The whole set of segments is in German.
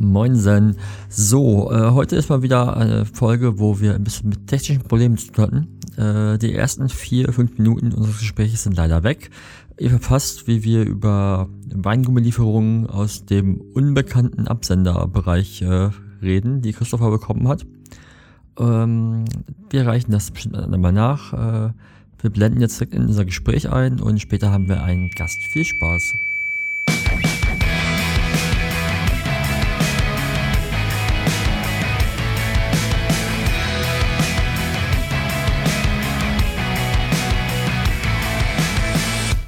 Moinsen. So, äh, heute ist mal wieder eine Folge, wo wir ein bisschen mit technischen Problemen zu tun hatten. Äh, die ersten vier, fünf Minuten unseres Gesprächs sind leider weg. Ihr verpasst, wie wir über Weingummilieferungen aus dem unbekannten Absenderbereich äh, reden, die Christopher bekommen hat. Ähm, wir reichen das bestimmt einmal nach. Äh, wir blenden jetzt direkt in unser Gespräch ein und später haben wir einen Gast. Viel Spaß.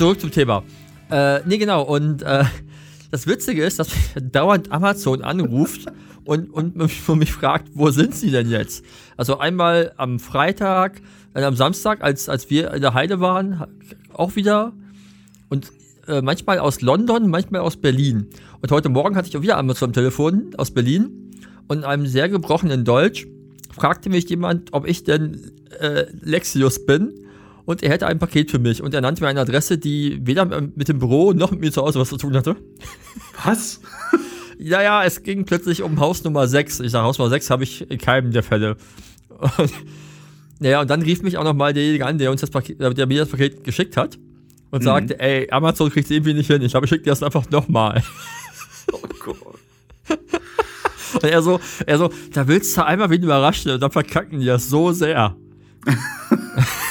zurück zum Thema. Äh, nee, genau. Und äh, das Witzige ist, dass mich dauernd Amazon anruft und, und, und mich fragt, wo sind sie denn jetzt? Also einmal am Freitag, dann am Samstag, als, als wir in der Heide waren, auch wieder. Und äh, manchmal aus London, manchmal aus Berlin. Und heute Morgen hatte ich auch wieder Amazon am Telefon aus Berlin. Und in einem sehr gebrochenen Deutsch fragte mich jemand, ob ich denn äh, Lexius bin und er hätte ein Paket für mich und er nannte mir eine Adresse, die weder mit dem Büro noch mit mir zu Hause was zu tun hatte. Was? ja, ja, es ging plötzlich um Haus Nummer 6. Ich sage, Haus Nummer 6 habe ich in keinem der Fälle. Und, naja, und dann rief mich auch nochmal derjenige an, der uns das Paket, der mir das Paket geschickt hat und mhm. sagte, ey, Amazon kriegt es irgendwie nicht hin. Ich glaube, ich schicke dir das einfach nochmal. Oh Gott. Und er so, er so, da willst du einmal wen überraschen und dann verkacken die das so sehr.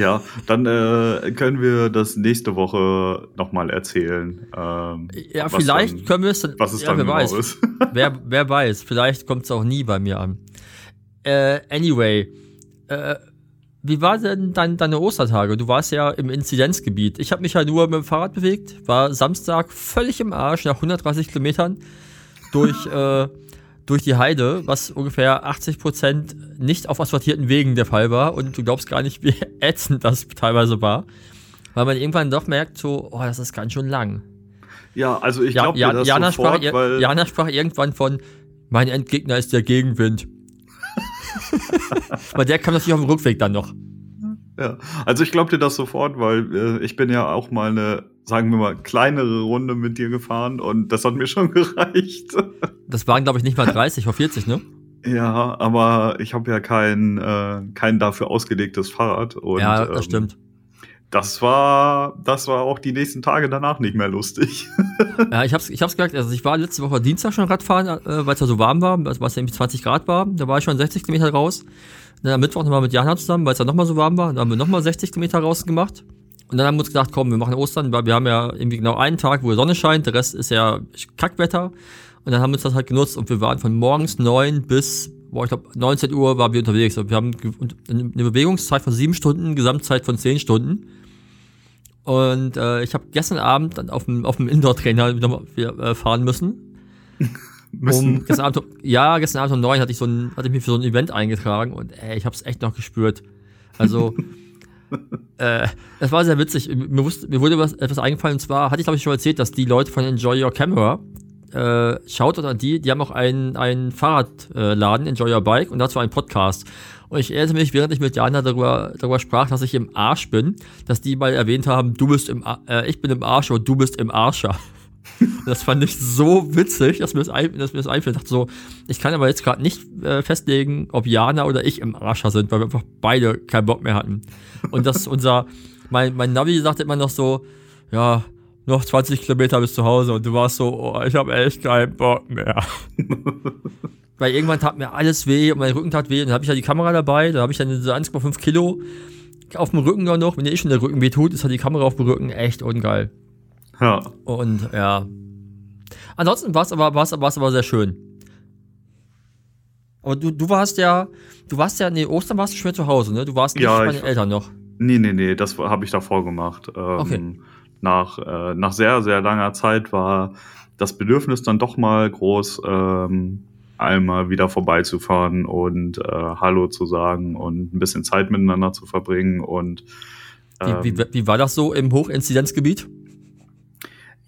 Ja, dann äh, können wir das nächste Woche nochmal erzählen. Ähm, ja, vielleicht dann, können wir es dann. Was es ja, dann wer genau weiß. ist. wer, wer weiß, vielleicht kommt es auch nie bei mir an. Äh, anyway, äh, wie war denn dein, deine Ostertage? Du warst ja im Inzidenzgebiet. Ich habe mich ja nur mit dem Fahrrad bewegt, war Samstag völlig im Arsch nach 130 Kilometern durch. Durch die Heide, was ungefähr 80% nicht auf asphaltierten Wegen der Fall war. Und du glaubst gar nicht, wie ätzend das teilweise war. Weil man irgendwann doch merkt, so, oh, das ist ganz schön lang. Ja, also ich glaube ja, ja, Jana, sofort, sprach, weil Jana sprach irgendwann von, mein Endgegner ist der Gegenwind. weil der kam natürlich auf dem Rückweg dann noch. Ja, also ich glaube dir das sofort, weil äh, ich bin ja auch mal eine, sagen wir mal, kleinere Runde mit dir gefahren und das hat mir schon gereicht. Das waren, glaube ich, nicht mal 30 oder 40, ne? Ja, aber ich habe ja kein, äh, kein dafür ausgelegtes Fahrrad. Und, ja, das ähm, stimmt. Das war, das war auch die nächsten Tage danach nicht mehr lustig. ja, ich hab's, ich hab's gemerkt, also ich war letzte Woche Dienstag schon Radfahren, äh, weil es ja so warm war, weil es ja irgendwie 20 Grad war. Da war ich schon 60 Kilometer raus. Dann am Mittwoch nochmal mit Jana zusammen, weil es dann nochmal so warm war. Dann haben wir nochmal 60 Kilometer raus gemacht. Und dann haben wir uns gedacht, komm, wir machen Ostern, weil wir haben ja irgendwie genau einen Tag, wo die Sonne scheint, der Rest ist ja Kackwetter. Und dann haben wir uns das halt genutzt und wir waren von morgens neun bis, boah, ich glaube, 19 Uhr waren wir unterwegs. Und wir haben eine Bewegungszeit von sieben Stunden, Gesamtzeit von zehn Stunden. Und äh, ich habe gestern Abend auf dem, auf dem Indoor-Trainer wieder äh, fahren müssen. Müssen. Um, gestern Abend, ja, gestern Abend um neun hatte ich so ein, hatte ich mich für so ein Event eingetragen und ey, ich habe es echt noch gespürt. Also, äh, es war sehr witzig. Mir, wusste, mir wurde was, etwas eingefallen und zwar hatte ich glaube ich schon erzählt, dass die Leute von Enjoy Your Camera äh, schaut an die, die haben auch einen, einen Fahrradladen, äh, Enjoy Your Bike, und dazu einen Podcast. Und ich erinnere mich, während ich mit Jana darüber, darüber sprach, dass ich im Arsch bin, dass die mal erwähnt haben, du bist im, äh, ich bin im Arsch und du bist im Arscher. Das fand ich so witzig, dass mir das, ein, dass mir das einfällt. Ich dachte so, ich kann aber jetzt gerade nicht äh, festlegen, ob Jana oder ich im Arscher sind, weil wir einfach beide keinen Bock mehr hatten. Und das unser, mein, mein Navi sagte immer noch so, ja, noch 20 Kilometer bis zu Hause und du warst so, oh, ich habe echt keinen Bock mehr. Weil irgendwann tat mir alles weh und mein Rücken tat weh und dann habe ich ja die Kamera dabei, da habe ich dann so 1,5 Kilo auf dem Rücken noch, wenn dir eh schon der Rücken weh tut, ist halt die Kamera auf dem Rücken echt ungeil. Ja. Und ja. Ansonsten war es aber, war's, war's aber sehr schön. Aber du, du warst ja, du warst ja, nee, Ostern warst du schon zu Hause, ne? Du warst nicht ja, bei den Eltern noch. Nee, nee, nee, das habe ich davor gemacht. Ähm, okay. Nach, äh, nach sehr, sehr langer Zeit war das Bedürfnis dann doch mal groß ähm, einmal wieder vorbeizufahren und äh, Hallo zu sagen und ein bisschen Zeit miteinander zu verbringen und ähm, wie, wie, wie war das so im Hochinzidenzgebiet?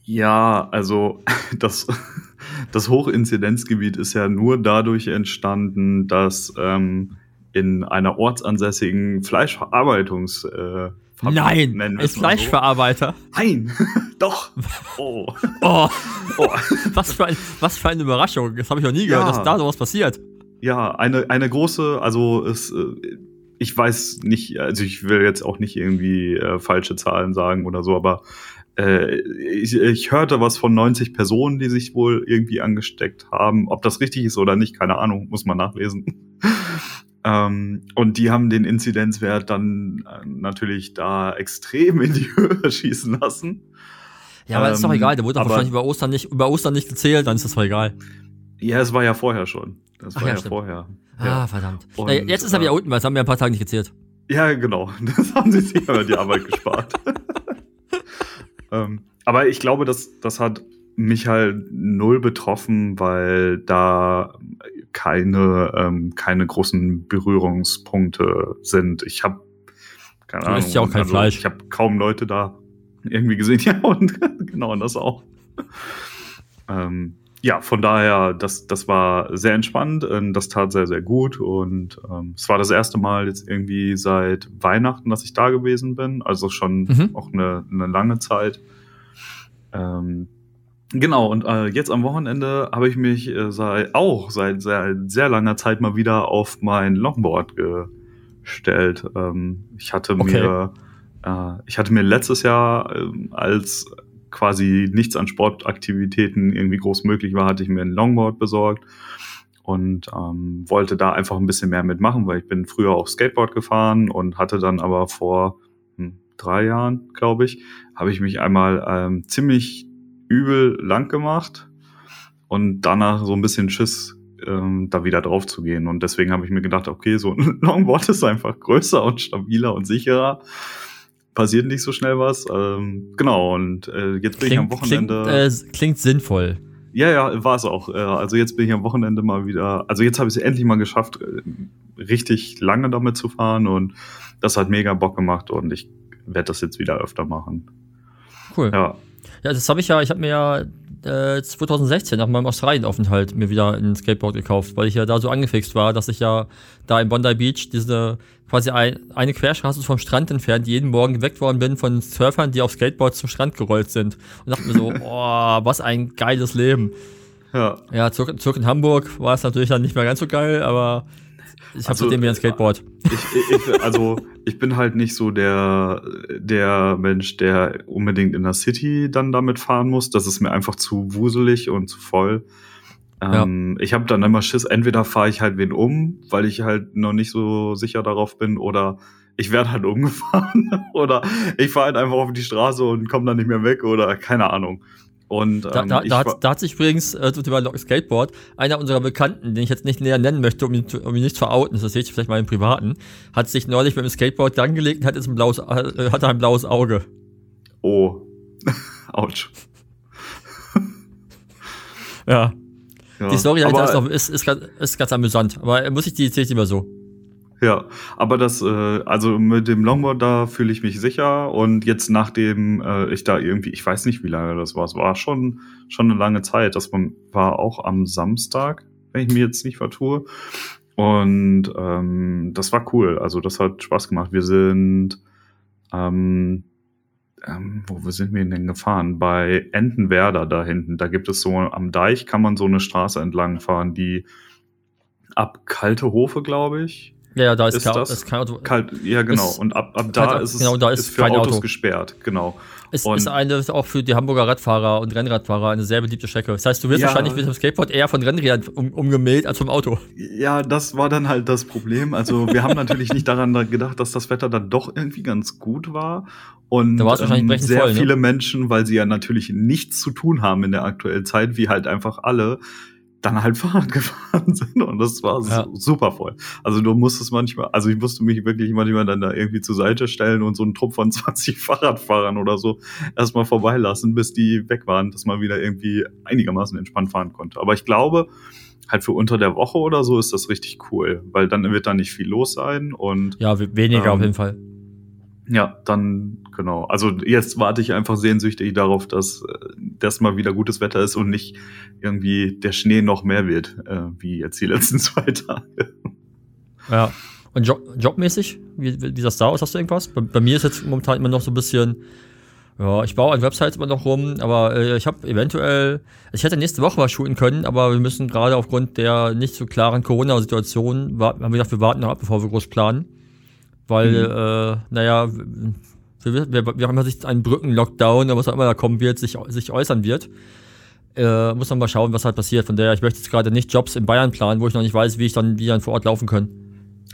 Ja, also das, das Hochinzidenzgebiet ist ja nur dadurch entstanden, dass ähm, in einer ortsansässigen Fleischverarbeitungs äh, Nein, ist Fleischverarbeiter. So. Nein, doch. Oh. oh. oh. was, für ein, was für eine Überraschung. Das habe ich noch nie gehört, ja. dass da sowas passiert. Ja, eine, eine große, also es, äh, ich weiß nicht, also ich will jetzt auch nicht irgendwie äh, falsche Zahlen sagen oder so, aber äh, ich, ich hörte was von 90 Personen, die sich wohl irgendwie angesteckt haben. Ob das richtig ist oder nicht, keine Ahnung, muss man nachlesen. Ähm, und die haben den Inzidenzwert dann äh, natürlich da extrem in die Höhe schießen lassen. Ja, aber ähm, ist doch ähm, egal, der wurde doch wahrscheinlich über Ostern nicht, über Ostern nicht gezählt, dann ist das doch egal. Ja, es war ja vorher schon. Das war Ach, ja, ja vorher. Ah, ja. verdammt. Und, ja, jetzt ist er wieder äh, unten, weil es haben wir ein paar Tage nicht gezählt. Ja, genau. Das haben sie sich aber die Arbeit gespart. Ähm, aber ich glaube, das, das hat mich halt null betroffen, weil da keine, ähm, keine großen Berührungspunkte sind. Ich habe keine du Ahnung. ja auch kein also, Fleisch. Ich habe kaum Leute da irgendwie gesehen. Ja, und genau, und das auch. ähm, ja, von daher, das, das war sehr entspannt. Ähm, das tat sehr, sehr gut. Und ähm, es war das erste Mal jetzt irgendwie seit Weihnachten, dass ich da gewesen bin. Also schon mhm. auch eine, eine lange Zeit. Ähm, Genau, und äh, jetzt am Wochenende habe ich mich äh, seit, auch seit sehr, sehr langer Zeit mal wieder auf mein Longboard gestellt. Ähm, ich hatte okay. mir äh, ich hatte mir letztes Jahr, äh, als quasi nichts an Sportaktivitäten irgendwie groß möglich war, hatte ich mir ein Longboard besorgt und ähm, wollte da einfach ein bisschen mehr mitmachen, weil ich bin früher auch Skateboard gefahren und hatte dann aber vor hm, drei Jahren, glaube ich, habe ich mich einmal ähm, ziemlich übel lang gemacht und danach so ein bisschen Schiss, ähm, da wieder drauf zu gehen. Und deswegen habe ich mir gedacht, okay, so ein Longboard ist einfach größer und stabiler und sicherer. Passiert nicht so schnell was. Ähm, genau, und äh, jetzt bin klingt, ich am Wochenende. Klingt, äh, klingt sinnvoll. Ja, ja, war es auch. Äh, also jetzt bin ich am Wochenende mal wieder, also jetzt habe ich es endlich mal geschafft, äh, richtig lange damit zu fahren und das hat mega Bock gemacht und ich werde das jetzt wieder öfter machen. Cool. Ja. Ja, das habe ich ja, ich habe mir ja äh, 2016 nach meinem Australienaufenthalt mir wieder ein Skateboard gekauft, weil ich ja da so angefixt war, dass ich ja da in Bondi Beach diese quasi ein, eine Querstraße vom Strand entfernt jeden Morgen geweckt worden bin von Surfern, die auf Skateboards zum Strand gerollt sind. Und dachte mir so, oh, was ein geiles Leben. Ja. Ja, zurück, zurück in Hamburg war es natürlich dann nicht mehr ganz so geil, aber ich habe also, seitdem wieder ein Skateboard. Ich, ich, also ich bin halt nicht so der, der Mensch, der unbedingt in der City dann damit fahren muss. Das ist mir einfach zu wuselig und zu voll. Ähm, ja. Ich habe dann immer Schiss, entweder fahre ich halt wen um, weil ich halt noch nicht so sicher darauf bin, oder ich werde halt umgefahren, oder ich fahre halt einfach auf die Straße und komme dann nicht mehr weg, oder keine Ahnung. Und, ähm, da, da, da, hat, da, hat, sich übrigens äh, zum Thema Skateboard einer unserer Bekannten, den ich jetzt nicht näher nennen möchte, um ihn, um ihn nicht zu outen, das seht ihr vielleicht mal im Privaten, hat sich neulich mit dem Skateboard angelegt und hat jetzt ein blaues, äh, hat ein blaues Auge. Oh. Autsch. ja. ja. Die Story dahinter ist, noch, ist, ist, ganz, ist ganz amüsant, aber muss ich die erzähle ich immer so. Ja, aber das, äh, also mit dem Longboard, da fühle ich mich sicher. Und jetzt nachdem äh, ich da irgendwie, ich weiß nicht, wie lange das war, es war schon, schon eine lange Zeit. Das war auch am Samstag, wenn ich mir jetzt nicht vertue. Und ähm, das war cool. Also das hat Spaß gemacht. Wir sind, ähm, ähm, wo sind wir denn gefahren? Bei Entenwerder da hinten. Da gibt es so am Deich kann man so eine Straße entlang fahren, die ab Kalte Hofe, glaube ich, ja, ja, da ist, ist kein, das ist kein Auto. Kalt, ja, genau. Ist, und ab, ab da ist es genau, da ist, ist für Autos Auto. gesperrt. Genau. Es und ist eine, auch für die Hamburger Radfahrer und Rennradfahrer eine sehr beliebte Strecke. Das heißt, du wirst ja, wahrscheinlich mit dem Skateboard eher von Rennrädern um, umgemäht als vom Auto. Ja, das war dann halt das Problem. Also wir haben natürlich nicht daran gedacht, dass das Wetter dann doch irgendwie ganz gut war. Und da ähm, sehr voll, ne? viele Menschen, weil sie ja natürlich nichts zu tun haben in der aktuellen Zeit, wie halt einfach alle, dann halt Fahrrad gefahren sind und das war ja. super voll. Also du musstest manchmal, also ich musste mich wirklich manchmal dann da irgendwie zur Seite stellen und so einen Trupp von 20 Fahrradfahrern oder so erstmal vorbeilassen, bis die weg waren, dass man wieder irgendwie einigermaßen entspannt fahren konnte. Aber ich glaube, halt für unter der Woche oder so ist das richtig cool, weil dann wird da nicht viel los sein und ja, weniger ähm, auf jeden Fall. Ja, dann genau. Also jetzt warte ich einfach sehnsüchtig darauf, dass äh, das mal wieder gutes Wetter ist und nicht irgendwie der Schnee noch mehr wird, äh, wie jetzt die letzten zwei Tage. Ja. Und Job jobmäßig, wie, wie das da aus? Hast du irgendwas? Bei, bei, mir ist jetzt momentan immer noch so ein bisschen, ja, ich baue an Websites immer noch rum, aber äh, ich habe eventuell, also ich hätte nächste Woche was shooten können, aber wir müssen gerade aufgrund der nicht so klaren Corona-Situation, haben wir gedacht, wir warten noch ab, bevor wir groß planen. Weil, mhm. äh, naja, wir, wir, wir haben ja sich einen Brückenlockdown, was auch immer da kommen wird, sich, sich äußern wird. Äh, muss man mal schauen, was halt passiert. Von daher, ich möchte jetzt gerade nicht Jobs in Bayern planen, wo ich noch nicht weiß, wie ich dann, wie dann vor Ort laufen kann.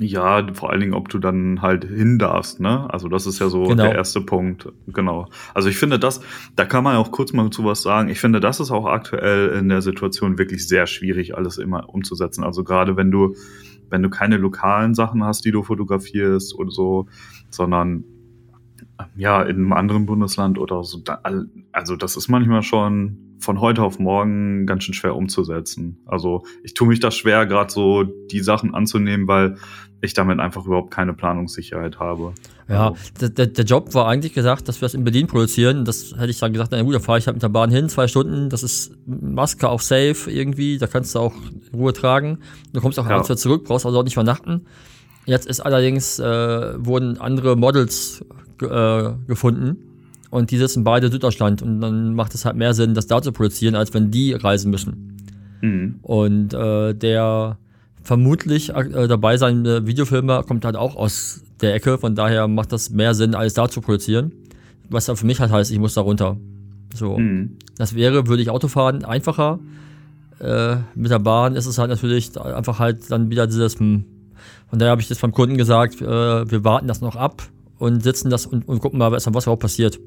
Ja, vor allen Dingen, ob du dann halt hin darfst, ne? Also das ist ja so genau. der erste Punkt, genau. Also ich finde das, da kann man auch kurz mal zu was sagen. Ich finde, das ist auch aktuell in der Situation wirklich sehr schwierig, alles immer umzusetzen. Also gerade wenn du wenn du keine lokalen Sachen hast, die du fotografierst oder so, sondern ja, in einem anderen Bundesland oder so. Also das ist manchmal schon von heute auf morgen ganz schön schwer umzusetzen. Also ich tue mich da schwer, gerade so die Sachen anzunehmen, weil ich damit einfach überhaupt keine Planungssicherheit habe. Ja, also. der, der Job war eigentlich gesagt, dass wir das in Berlin produzieren. Das hätte ich dann gesagt, na gut, da fahre ich halt mit der Bahn hin, zwei Stunden, das ist Maske auf Safe irgendwie, da kannst du auch Ruhe tragen. Du kommst auch ja. abends wieder zurück, brauchst also auch nicht übernachten. Jetzt ist allerdings, äh, wurden andere Models äh, gefunden und die sitzen beide in Süddeutschland und dann macht es halt mehr Sinn, das da zu produzieren, als wenn die reisen müssen. Mhm. Und äh, der vermutlich äh, dabei sein Videofilmer kommt halt auch aus der Ecke, von daher macht das mehr Sinn, alles da zu produzieren. Was dann für mich halt heißt, ich muss da runter. So. Mhm. Das wäre, würde ich Auto fahren, einfacher. Äh, mit der Bahn ist es halt natürlich einfach halt dann wieder dieses, hm. von daher habe ich das beim Kunden gesagt, äh, wir warten das noch ab und sitzen das und, und gucken mal, was, überhaupt passiert.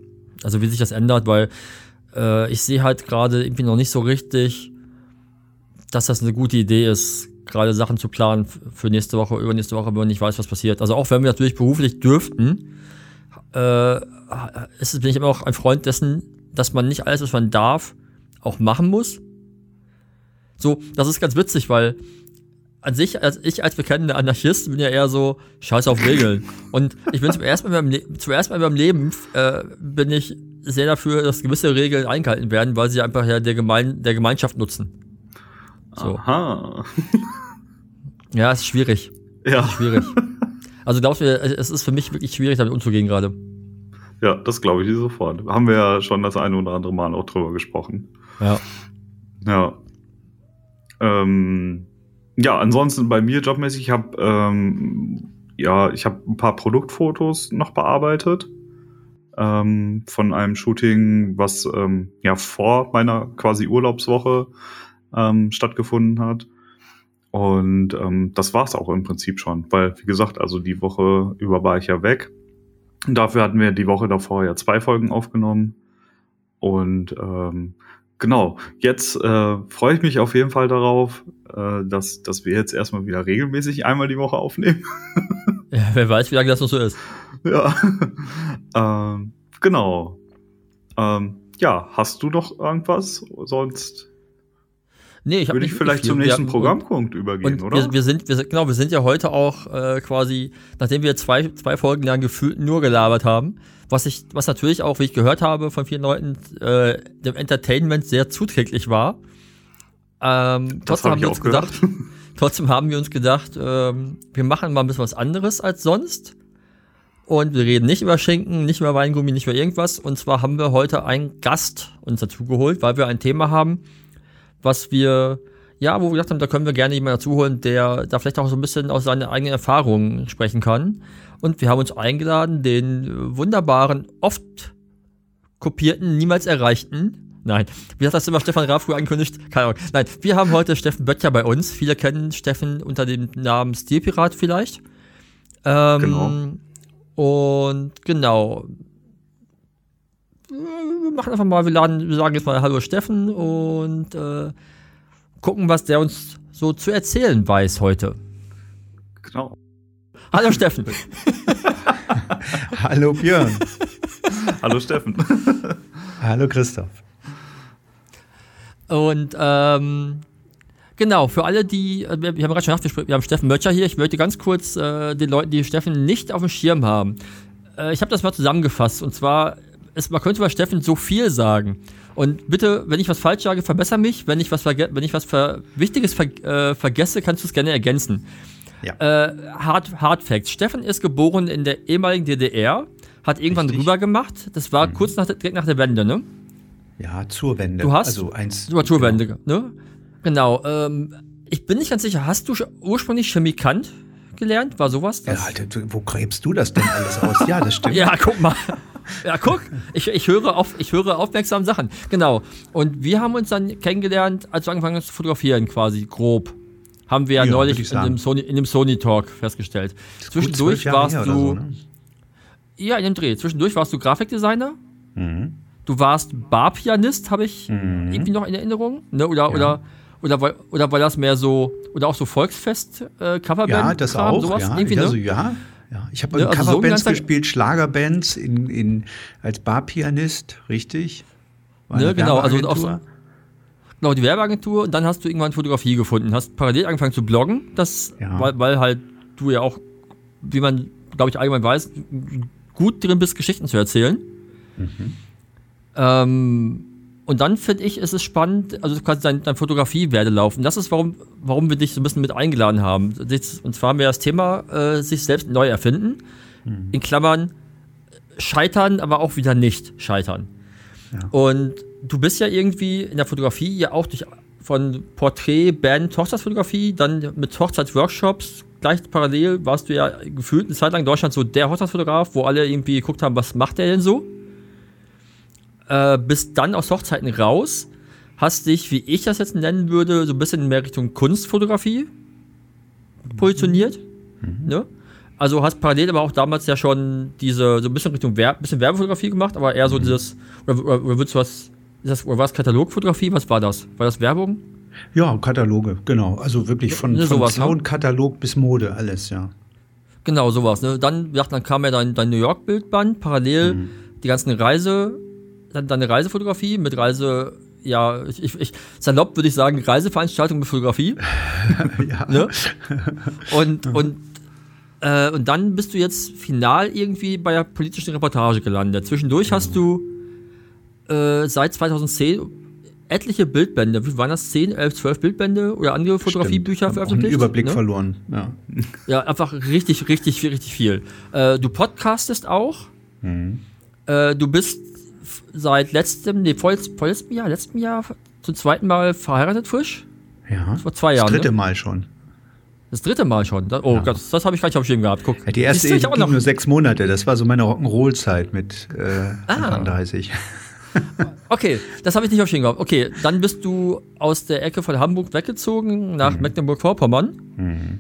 Also wie sich das ändert, weil äh, ich sehe halt gerade irgendwie noch nicht so richtig, dass das eine gute Idee ist, gerade Sachen zu planen für nächste Woche, übernächste Woche, wenn man nicht weiß, was passiert. Also auch wenn wir natürlich beruflich dürften, äh, ist, bin ich immer auch ein Freund dessen, dass man nicht alles, was man darf, auch machen muss. So, das ist ganz witzig, weil an sich, als ich als bekennender Anarchist bin ja eher so, scheiß auf Regeln. Und ich bin zum ersten Mal in meinem, Le zum ersten Mal in meinem Leben, äh, bin ich sehr dafür, dass gewisse Regeln eingehalten werden, weil sie einfach ja der, Gemein der Gemeinschaft nutzen. So. Aha. ja, es ist schwierig. Ja. Ist schwierig. Also glaubst du, es ist für mich wirklich schwierig, damit umzugehen gerade. Ja, das glaube ich dir sofort. Haben wir ja schon das eine oder andere Mal auch drüber gesprochen. Ja. Ja. Ähm, ja, ansonsten bei mir jobmäßig, ich habe ähm, ja, ich habe ein paar Produktfotos noch bearbeitet ähm, von einem Shooting, was ähm, ja vor meiner quasi Urlaubswoche ähm, stattgefunden hat. Und ähm, das war's auch im Prinzip schon, weil, wie gesagt, also die Woche über war ich ja weg. Dafür hatten wir die Woche davor ja zwei Folgen aufgenommen. Und ähm, genau, jetzt äh, freue ich mich auf jeden Fall darauf, äh, dass, dass wir jetzt erstmal wieder regelmäßig einmal die Woche aufnehmen. ja, wer weiß, wie lange das noch so ist. Ja. ähm, genau. Ähm, ja, hast du noch irgendwas? Sonst Nee, ich Würde ich vielleicht zum nächsten Programmpunkt übergehen, oder? Wir, wir, sind, wir, genau, wir sind ja heute auch äh, quasi, nachdem wir zwei, zwei Folgen lang gefühlt nur gelabert haben, was ich, was natürlich auch, wie ich gehört habe von vielen Leuten, äh, dem Entertainment sehr zuträglich war. Ähm, trotzdem hab haben wir uns gedacht, trotzdem haben wir uns gedacht, ähm, wir machen mal ein bisschen was anderes als sonst. Und wir reden nicht über Schinken, nicht über Weingummi, nicht über irgendwas. Und zwar haben wir heute einen Gast uns dazu geholt, weil wir ein Thema haben, was wir, ja, wo wir gedacht haben, da können wir gerne jemanden dazu holen, der da vielleicht auch so ein bisschen aus seinen eigenen Erfahrungen sprechen kann. Und wir haben uns eingeladen, den wunderbaren, oft kopierten, niemals erreichten, nein, wie hat das immer Stefan Raab früher angekündigt? Keine Ahnung. Nein, wir haben heute Steffen Böttcher bei uns. Viele kennen Steffen unter dem Namen Stilpirat vielleicht. Ähm, genau. Und genau, wir machen einfach mal, wir laden, wir sagen jetzt mal Hallo Steffen und äh, gucken, was der uns so zu erzählen weiß heute. Genau. Hallo Steffen. Hallo Björn. Hallo Steffen. Hallo Christoph. Und ähm, genau, für alle, die, äh, wir, wir haben gerade schon gesagt, wir haben Steffen Mötscher hier. Ich möchte ganz kurz äh, den Leuten, die Steffen nicht auf dem Schirm haben, äh, ich habe das mal zusammengefasst. Und zwar, ist, man könnte bei Steffen so viel sagen. Und bitte, wenn ich was falsch sage, verbessere mich. Wenn ich was, wenn ich was ver Wichtiges ver äh, vergesse, kannst du es gerne ergänzen. Ja. Äh, Hard, Hard Facts. Steffen ist geboren in der ehemaligen DDR, hat irgendwann Richtig. rüber gemacht. Das war mhm. kurz nach, direkt nach der Wende, ne? Ja, zur Wende. Du hast, also eins. Zur genau. Wende, ne? Genau. Ähm, ich bin nicht ganz sicher, hast du ursprünglich Chemikant gelernt? War sowas? Ja, Alter, wo gräbst du das denn alles aus? Ja, das stimmt. ja, guck mal. Ja, guck, ich, ich, höre auf, ich höre aufmerksam Sachen. Genau. Und wir haben uns dann kennengelernt, als wir angefangen haben zu fotografieren, quasi grob. Haben wir ja, ja neulich in dem, Sony, in dem Sony Talk festgestellt. Zwischendurch warst du. So, ne? Ja, in dem Dreh. Zwischendurch warst du Grafikdesigner. Mhm. Du warst Barpianist, habe ich mhm. irgendwie noch in Erinnerung. Ne? Oder, ja. oder, oder, war, oder war das mehr so. Oder auch so Volksfest, äh? Ja, das auch. Sowas ja, irgendwie, ne? also, ja. Ja, ich habe ja, also Coverbands so gespielt, Schlagerbands in, in, als Barpianist, richtig? Ne, genau, also auch so, genau, die Werbeagentur und dann hast du irgendwann Fotografie gefunden, hast parallel angefangen zu bloggen, das, ja. weil, weil halt du ja auch, wie man, glaube ich, allgemein weiß, gut drin bist, Geschichten zu erzählen. Mhm. Ähm, und dann finde ich, ist es spannend, also quasi dein, dein Fotografie-Werdelauf. Und das ist, warum, warum wir dich so ein bisschen mit eingeladen haben. Und zwar haben wir das Thema äh, sich selbst neu erfinden. Mhm. In Klammern scheitern, aber auch wieder nicht scheitern. Ja. Und du bist ja irgendwie in der Fotografie ja auch durch von Porträt, Band, Hochzeitsfotografie, dann mit Hochzeitsworkshops, gleich parallel warst du ja gefühlt eine Zeit lang in Deutschland so der Hochzeitsfotograf, wo alle irgendwie geguckt haben, was macht der denn so? Äh, bist dann aus Hochzeiten raus, hast dich, wie ich das jetzt nennen würde, so ein bisschen mehr Richtung Kunstfotografie positioniert. Mhm. Ne? Also hast parallel aber auch damals ja schon diese, so ein bisschen Richtung Wer bisschen Werbefotografie gemacht, aber eher so mhm. dieses, oder, oder, oder würdest du was das, oder war es Katalogfotografie? Was war das? War das Werbung? Ja, Kataloge, genau. Also wirklich von, ja, von Soundkatalog ne? bis Mode, alles, ja. Genau, sowas. Ne? Dann, dann kam ja dein, dein New York-Bildband, parallel mhm. die ganzen Reise, deine Reisefotografie mit Reise, ja, ich, ich, ich salopp würde ich sagen, Reiseveranstaltung mit Fotografie. ja. Ne? Und, mhm. und, äh, und dann bist du jetzt final irgendwie bei der politischen Reportage gelandet. Zwischendurch mhm. hast du äh, seit 2010 etliche Bildbände, wie waren das? 10, 11, 12 Bildbände oder andere Fotografiebücher veröffentlicht? Einen Überblick ne? verloren, ja. Ja, einfach richtig, richtig, richtig viel. Äh, du podcastest auch. Mhm. Äh, du bist seit letztem, nee, vor, vorletztem Jahr, letztem Jahr zum zweiten Mal verheiratet frisch. Ja. Vor zwei Jahren. Das dritte ne? Mal schon. Das dritte Mal schon. oh ja. Gott, das, das habe ich gar nicht auf dem gehabt. Guck. Ja, die erste Ehe ging nur sechs Monate. Das war so meine Rock'n'Roll-Zeit mit äh, ah. 30. Okay, das habe ich nicht auf Schirm gehabt. Okay, dann bist du aus der Ecke von Hamburg weggezogen nach mhm. Mecklenburg-Vorpommern. Mhm.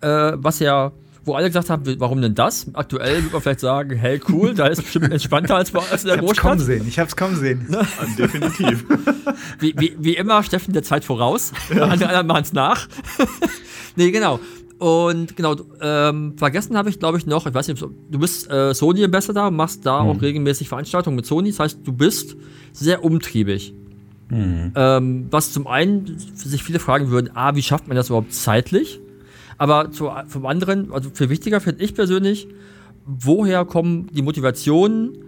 Äh, was ja, wo alle gesagt haben, warum denn das? Aktuell würde man vielleicht sagen, hey, cool, da ist bestimmt entspannter als, als in der ich Großstadt. Kaum sehen. Ich habe es kaum sehen. Ne? Definitiv. Wie, wie, wie, immer, Steffen der Zeit voraus. Ja. Andere anderen machen es nach. nee, genau. Und genau, ähm, vergessen habe ich, glaube ich, noch, ich weiß nicht, du bist äh, Sony-Ambassador, machst da mhm. auch regelmäßig Veranstaltungen mit Sony. Das heißt, du bist sehr umtriebig. Mhm. Ähm, was zum einen sich viele fragen würden, ah, wie schafft man das überhaupt zeitlich? Aber zu, vom anderen, also viel wichtiger finde ich persönlich, woher kommen die Motivationen,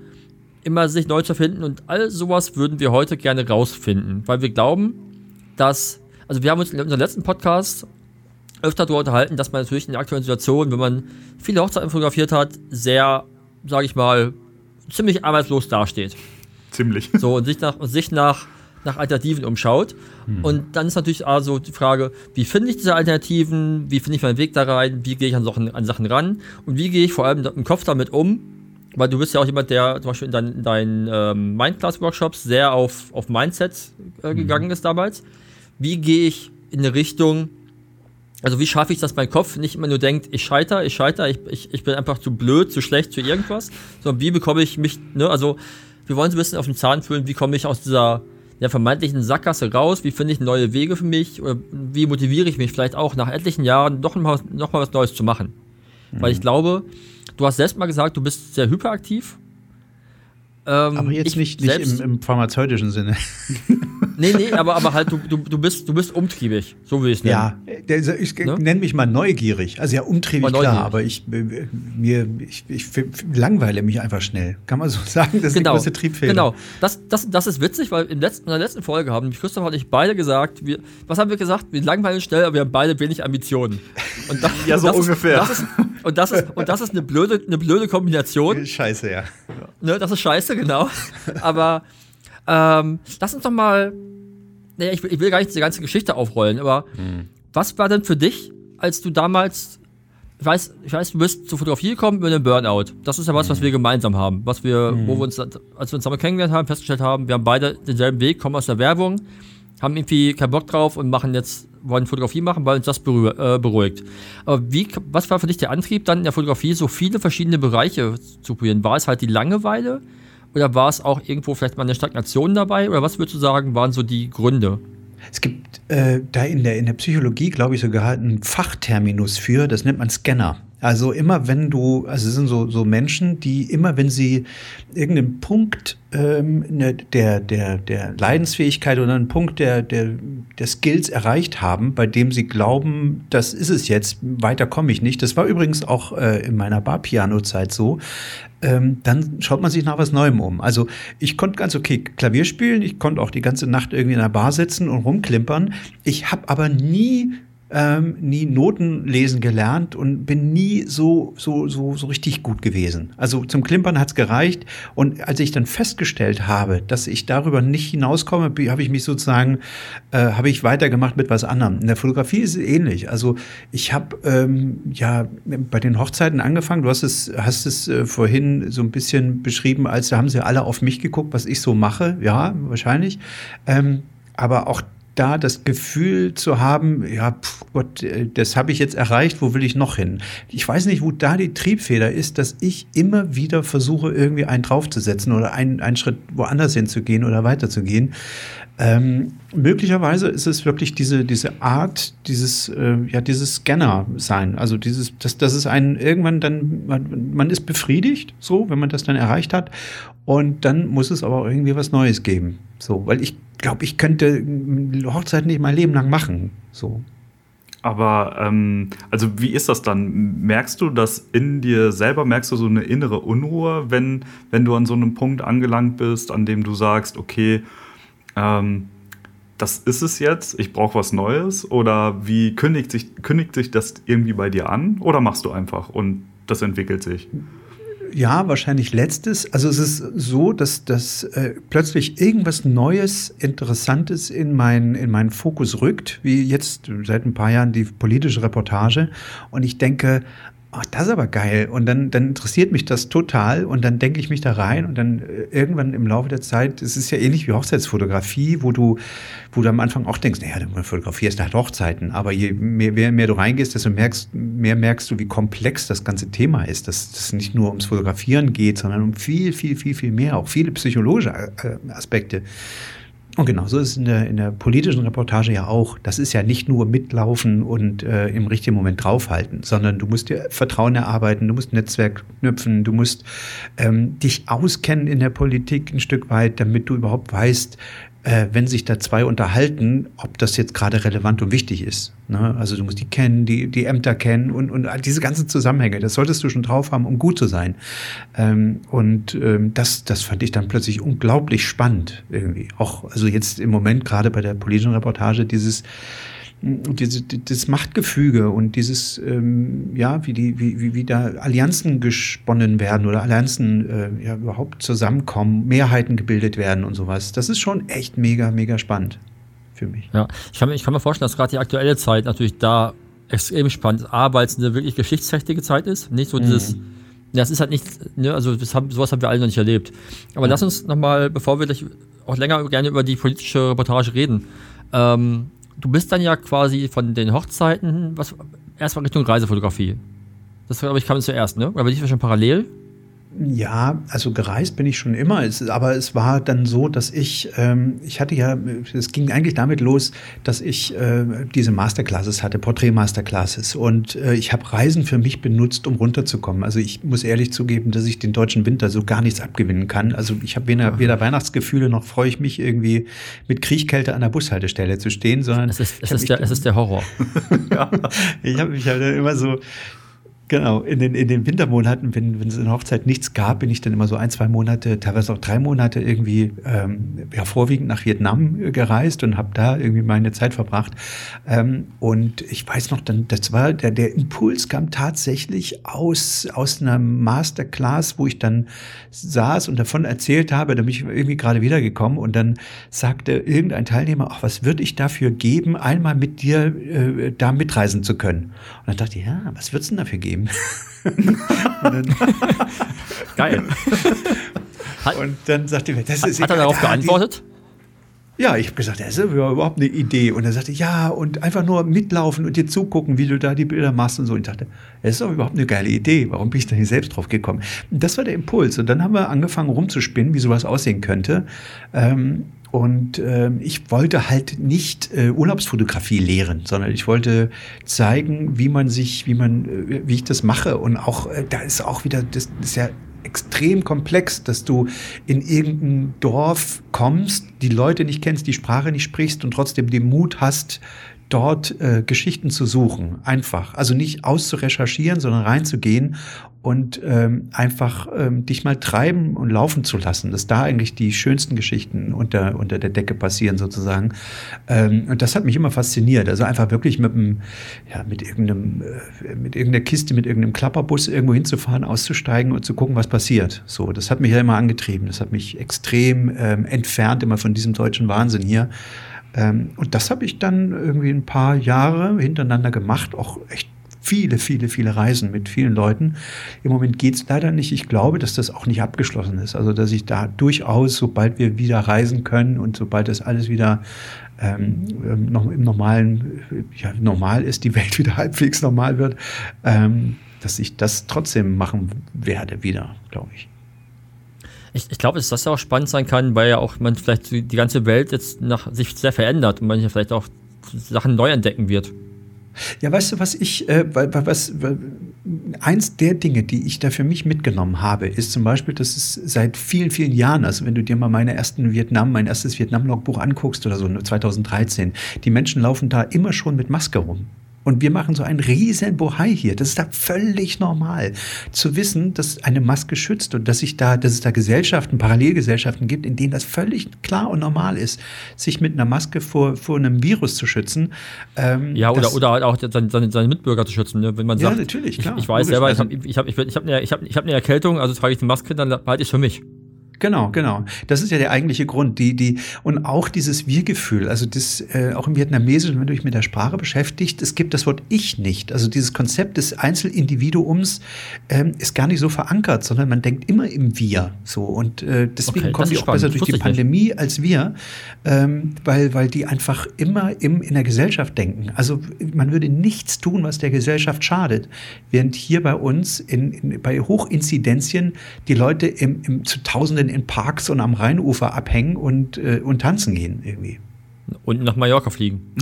immer sich neu zu finden und all sowas würden wir heute gerne rausfinden, weil wir glauben, dass, also wir haben uns in unserem letzten Podcast öfter darüber unterhalten, dass man natürlich in der aktuellen Situation, wenn man viele Hochzeiten fotografiert hat, sehr, sage ich mal, ziemlich arbeitslos dasteht. Ziemlich. So, und sich nach, und sich nach, nach Alternativen umschaut. Hm. Und dann ist natürlich also die Frage, wie finde ich diese Alternativen, wie finde ich meinen Weg da rein, wie gehe ich an Sachen, an Sachen ran und wie gehe ich vor allem im Kopf damit um, weil du bist ja auch jemand, der zum Beispiel in deinen, deinen ähm, Mindclass-Workshops sehr auf, auf Mindset äh, gegangen mhm. ist damals. Wie gehe ich in eine Richtung, also wie schaffe ich, dass mein Kopf nicht immer nur denkt, ich scheiter, ich scheiter, ich, ich, ich bin einfach zu blöd, zu schlecht zu irgendwas, sondern wie bekomme ich mich, ne, also wir wollen so ein bisschen auf den Zahn fühlen, wie komme ich aus dieser der vermeintlichen Sackgasse raus? Wie finde ich neue Wege für mich? Oder wie motiviere ich mich vielleicht auch nach etlichen Jahren doch noch mal, noch mal was Neues zu machen? Mhm. Weil ich glaube, du hast selbst mal gesagt, du bist sehr hyperaktiv ähm, aber jetzt nicht, nicht im, im, pharmazeutischen Sinne. nee, nee, aber, aber halt, du, du, du, bist, du bist umtriebig, so will ich es nennen. Ja, der, ich ne? nenne mich mal neugierig. Also ja, umtriebig, klar, aber ich, äh, mir, ich, ich, langweile mich einfach schnell. Kann man so sagen, das ist genau, die größte Triebfehler. Genau, das, das, das ist witzig, weil in, letzten, in der letzten Folge haben Christoph und ich beide gesagt, wir, was haben wir gesagt? Wir langweilen schnell, aber wir haben beide wenig Ambitionen. Und das, ja, so das ungefähr. Ist, das ist, und, das ist, und das ist eine blöde, eine blöde Kombination. Scheiße, ja. Ne, das ist scheiße, genau. aber ähm, lass uns doch mal. Naja, ich, ich will gar nicht diese ganze Geschichte aufrollen, aber hm. was war denn für dich, als du damals ich weiß, ich weiß, du bist zur Fotografie gekommen mit einem Burnout. Das ist ja was, was mhm. wir gemeinsam haben. Was wir, mhm. wo wir uns, als wir uns zusammen kennengelernt haben, festgestellt haben, wir haben beide denselben Weg, kommen aus der Werbung, haben irgendwie keinen Bock drauf und machen jetzt, wollen Fotografie machen, weil uns das äh, beruhigt. Aber wie, was war für dich der Antrieb, dann in der Fotografie so viele verschiedene Bereiche zu probieren? War es halt die Langeweile? Oder war es auch irgendwo vielleicht mal eine Stagnation dabei? Oder was würdest du sagen, waren so die Gründe? Es gibt äh, da in der, in der Psychologie, glaube ich, sogar einen Fachterminus für, das nennt man Scanner. Also immer wenn du, also es sind so, so Menschen, die immer wenn sie irgendeinen Punkt ähm, ne, der, der, der Leidensfähigkeit oder einen Punkt der, der, der Skills erreicht haben, bei dem sie glauben, das ist es jetzt, weiter komme ich nicht. Das war übrigens auch äh, in meiner Bar-Piano-Zeit so ähm, dann schaut man sich nach was Neuem um. Also ich konnte ganz okay Klavier spielen, ich konnte auch die ganze Nacht irgendwie in der Bar sitzen und rumklimpern. Ich habe aber nie ähm, nie Noten lesen gelernt und bin nie so, so, so, so richtig gut gewesen. Also zum Klimpern hat's gereicht. Und als ich dann festgestellt habe, dass ich darüber nicht hinauskomme, habe ich mich sozusagen, äh, habe ich weitergemacht mit was anderem. In der Fotografie ist es ähnlich. Also ich habe ähm, ja bei den Hochzeiten angefangen. Du hast es, hast es äh, vorhin so ein bisschen beschrieben, als da haben sie alle auf mich geguckt, was ich so mache. Ja, wahrscheinlich. Ähm, aber auch da das Gefühl zu haben, ja, pf, Gott, äh, das habe ich jetzt erreicht, wo will ich noch hin? Ich weiß nicht, wo da die Triebfeder ist, dass ich immer wieder versuche, irgendwie einen draufzusetzen oder einen, einen Schritt woanders hinzugehen oder weiterzugehen. Ähm, möglicherweise ist es wirklich diese, diese Art, dieses, äh, ja, dieses Scanner sein. Also dieses, das, das ist ein, irgendwann dann, man, man ist befriedigt, so, wenn man das dann erreicht hat. Und dann muss es aber irgendwie was Neues geben. So, weil ich glaube, ich könnte Hochzeit nicht mein Leben lang machen. So. Aber ähm, also wie ist das dann? Merkst du das in dir selber? Merkst du so eine innere Unruhe, wenn, wenn du an so einem Punkt angelangt bist, an dem du sagst, okay, ähm, das ist es jetzt, ich brauche was Neues? Oder wie kündigt sich, kündigt sich das irgendwie bei dir an? Oder machst du einfach und das entwickelt sich? Ja, wahrscheinlich letztes. Also es ist so, dass, dass äh, plötzlich irgendwas Neues, Interessantes in, mein, in meinen Fokus rückt, wie jetzt seit ein paar Jahren die politische Reportage. Und ich denke, ach, das ist aber geil. Und dann, dann interessiert mich das total. Und dann denke ich mich da rein. Und dann äh, irgendwann im Laufe der Zeit, es ist ja ähnlich wie Hochzeitsfotografie, wo du, wo du am Anfang auch denkst, naja, du fotografierst halt Hochzeiten, aber je mehr, mehr, mehr du reingehst, desto merkst, mehr merkst du, wie komplex das ganze Thema ist, dass es nicht nur ums Fotografieren geht, sondern um viel, viel, viel, viel mehr, auch viele psychologische äh, Aspekte. Und genau so ist es in der, in der politischen Reportage ja auch. Das ist ja nicht nur mitlaufen und äh, im richtigen Moment draufhalten, sondern du musst dir Vertrauen erarbeiten, du musst Netzwerk knüpfen, du musst ähm, dich auskennen in der Politik ein Stück weit, damit du überhaupt weißt, äh, wenn sich da zwei unterhalten, ob das jetzt gerade relevant und wichtig ist. Ne? Also du musst die kennen, die, die Ämter kennen und, und diese ganzen Zusammenhänge, das solltest du schon drauf haben, um gut zu sein. Ähm, und ähm, das, das fand ich dann plötzlich unglaublich spannend irgendwie. Auch, also jetzt im Moment gerade bei der politischen Reportage, dieses diese, das Machtgefüge und dieses, ähm, ja, wie, die, wie, wie, wie da Allianzen gesponnen werden oder Allianzen äh, ja, überhaupt zusammenkommen, Mehrheiten gebildet werden und sowas. Das ist schon echt mega, mega spannend für mich. Ja, ich kann, ich kann mir vorstellen, dass gerade die aktuelle Zeit natürlich da extrem spannend ist. A, weil es eine wirklich geschichtsträchtige Zeit ist. Nicht so dieses, mhm. das ist halt nicht, ne, also das haben, sowas haben wir alle noch nicht erlebt. Aber ja. lass uns nochmal, bevor wir gleich auch länger gerne über die politische Reportage reden, ähm, du bist dann ja quasi von den Hochzeiten, was erstmal Richtung Reisefotografie. Das glaube ich kam zuerst, ne? Oder bin ich schon parallel? Ja, also gereist bin ich schon immer, es, aber es war dann so, dass ich, ähm, ich hatte ja, es ging eigentlich damit los, dass ich äh, diese Masterclasses hatte, Porträt-Masterclasses und äh, ich habe Reisen für mich benutzt, um runterzukommen. Also ich muss ehrlich zugeben, dass ich den deutschen Winter so gar nichts abgewinnen kann. Also ich habe weder, weder Weihnachtsgefühle noch freue ich mich irgendwie mit Kriechkälte an der Bushaltestelle zu stehen, sondern es ist, es ist, der, es ist der Horror. ja, ich habe mich halt immer so Genau, in den, in den Wintermonaten, wenn, wenn es in der Hochzeit nichts gab, bin ich dann immer so ein, zwei Monate, teilweise auch drei Monate irgendwie ähm, ja, vorwiegend nach Vietnam gereist und habe da irgendwie meine Zeit verbracht. Ähm, und ich weiß noch, dann, das war, der, der Impuls kam tatsächlich aus, aus einer Masterclass, wo ich dann saß und davon erzählt habe, da bin ich irgendwie gerade wiedergekommen und dann sagte irgendein Teilnehmer, ach, was würde ich dafür geben, einmal mit dir äh, da mitreisen zu können? Und dann dachte ich, ja, was du denn dafür geben? Ihm. Geil. und dann sagte er, das ist Hat er darauf geantwortet? Ja, ich habe gesagt, das ist überhaupt eine Idee. Und er sagte, ja, und einfach nur mitlaufen und dir zugucken, wie du da die Bilder machst und so. Und ich dachte, das ist doch überhaupt eine geile Idee. Warum bin ich da nicht selbst drauf gekommen? Das war der Impuls. Und dann haben wir angefangen rumzuspinnen, wie sowas aussehen könnte. Ähm, und äh, ich wollte halt nicht äh, Urlaubsfotografie lehren, sondern ich wollte zeigen, wie man sich, wie man, äh, wie ich das mache. Und auch, äh, da ist auch wieder, das ist ja extrem komplex, dass du in irgendein Dorf kommst, die Leute nicht kennst, die Sprache nicht sprichst und trotzdem den Mut hast, dort äh, Geschichten zu suchen. Einfach. Also nicht auszurecherchieren, sondern reinzugehen und ähm, einfach ähm, dich mal treiben und laufen zu lassen, dass da eigentlich die schönsten Geschichten unter, unter der Decke passieren sozusagen. Ähm, und das hat mich immer fasziniert. Also einfach wirklich mit einem, ja, mit irgendeinem, äh, mit irgendeiner Kiste, mit irgendeinem Klapperbus irgendwo hinzufahren, auszusteigen und zu gucken, was passiert. So, das hat mich ja immer angetrieben. Das hat mich extrem ähm, entfernt immer von diesem deutschen Wahnsinn hier. Ähm, und das habe ich dann irgendwie ein paar Jahre hintereinander gemacht, auch echt viele, viele, viele Reisen mit vielen Leuten. Im Moment geht es leider nicht. Ich glaube, dass das auch nicht abgeschlossen ist. Also, dass ich da durchaus, sobald wir wieder reisen können und sobald das alles wieder ähm, ähm noch im normalen, ja, normal ist, die Welt wieder halbwegs normal wird, ähm, dass ich das trotzdem machen werde wieder, glaube ich. Ich, ich glaube, dass das ja auch spannend sein kann, weil ja auch man vielleicht die ganze Welt jetzt nach sich sehr verändert und man ja vielleicht auch Sachen neu entdecken wird. Ja, weißt du, was ich, äh, was, eins der Dinge, die ich da für mich mitgenommen habe, ist zum Beispiel, dass es seit vielen, vielen Jahren, also wenn du dir mal meine ersten Vietnam, mein erstes Vietnam-Logbuch anguckst oder so, 2013, die Menschen laufen da immer schon mit Maske rum. Und wir machen so einen riesen Bohai hier. Das ist da völlig normal. Zu wissen, dass eine Maske schützt und dass, sich da, dass es da Gesellschaften, Parallelgesellschaften gibt, in denen das völlig klar und normal ist, sich mit einer Maske vor, vor einem Virus zu schützen. Ähm, ja, oder, oder halt auch seine, seine, Mitbürger zu schützen. Ne? Wenn man sagt, ja, natürlich, klar. Ich, ich weiß selber, also, ich habe ich hab, ich hab, eine, ich hab, ich hab eine Erkältung, also trage ich die Maske, dann behalte ich es für mich. Genau, genau. Das ist ja der eigentliche Grund. Die, die, und auch dieses Wir-Gefühl, also das, äh, auch im Vietnamesischen, wenn du dich mit der Sprache beschäftigst, es gibt das Wort Ich nicht. Also dieses Konzept des Einzelindividuums ähm, ist gar nicht so verankert, sondern man denkt immer im Wir. So. Und äh, deswegen okay, kommen die auch spannend. besser durch die Pandemie nicht. als wir, ähm, weil, weil die einfach immer im, in der Gesellschaft denken. Also man würde nichts tun, was der Gesellschaft schadet. Während hier bei uns in, in, bei Hochinzidenzien die Leute im, im, zu Tausenden in Parks und am Rheinufer abhängen und, äh, und tanzen gehen irgendwie. Und nach Mallorca fliegen.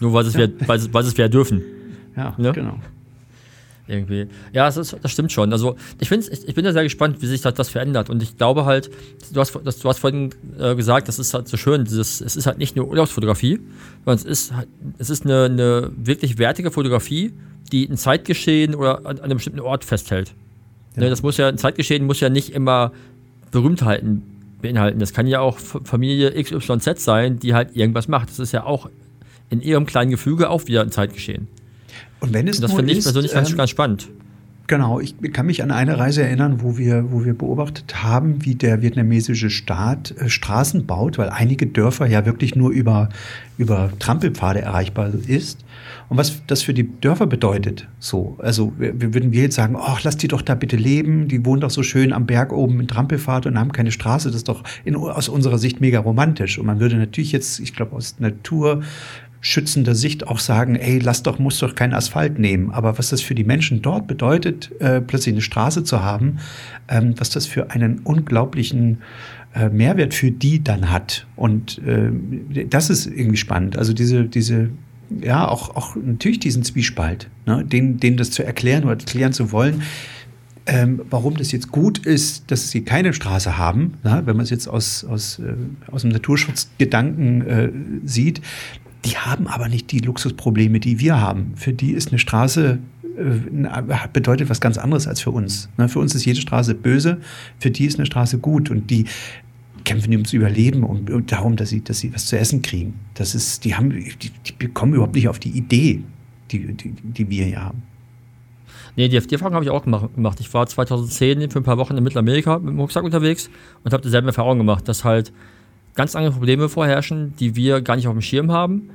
Nur weil es ja. wir, weil, weil es wir dürfen. Ja, ne? genau. Irgendwie. Ja, das, ist, das stimmt schon. Also ich, ich, ich bin da sehr gespannt, wie sich das, das verändert. Und ich glaube halt, du hast, das, du hast vorhin äh, gesagt, das ist halt so schön, dieses, es ist halt nicht nur Urlaubsfotografie, sondern es ist, halt, es ist eine, eine wirklich wertige Fotografie, die ein Zeitgeschehen oder an, an einem bestimmten Ort festhält. Ja. Ne, das muss ja, ein Zeitgeschehen muss ja nicht immer Berühmtheiten beinhalten. Das kann ja auch Familie XYZ sein, die halt irgendwas macht. Das ist ja auch in ihrem kleinen Gefüge auch wieder ein Zeitgeschehen. Und wenn es Und das finde ich persönlich ähm, ganz spannend. Genau, ich kann mich an eine Reise erinnern, wo wir, wo wir beobachtet haben, wie der vietnamesische Staat äh, Straßen baut, weil einige Dörfer ja wirklich nur über, über Trampelpfade erreichbar ist. Und was das für die Dörfer bedeutet, so. Also, wir, wir würden wir jetzt sagen, ach, lass die doch da bitte leben, die wohnen doch so schön am Berg oben in Trampelfahrt und haben keine Straße, das ist doch in, aus unserer Sicht mega romantisch. Und man würde natürlich jetzt, ich glaube, aus Natur, schützender Sicht auch sagen, ey, lass doch, muss doch keinen Asphalt nehmen. Aber was das für die Menschen dort bedeutet, äh, plötzlich eine Straße zu haben, ähm, was das für einen unglaublichen äh, Mehrwert für die dann hat. Und äh, das ist irgendwie spannend. Also diese, diese, ja, auch, auch natürlich diesen Zwiespalt, ne, denen, denen das zu erklären oder erklären zu wollen. Ähm, warum das jetzt gut ist, dass sie keine Straße haben, na, wenn man es jetzt aus, aus, äh, aus dem Naturschutzgedanken äh, sieht, die haben aber nicht die Luxusprobleme, die wir haben. Für die ist eine Straße äh, bedeutet was ganz anderes als für uns. Ne, für uns ist jede Straße böse, für die ist eine Straße gut und die kämpfen ums Überleben und, darum, dass sie, dass sie was zu essen kriegen. Das ist, die haben, die, die kommen überhaupt nicht auf die Idee, die, die, die wir hier haben. Nee, die, die Erfahrung habe ich auch gemacht. Ich war 2010 für ein paar Wochen in Mittelamerika mit dem Rucksack unterwegs und habe dieselbe Erfahrung gemacht, dass halt ganz andere Probleme vorherrschen, die wir gar nicht auf dem Schirm haben,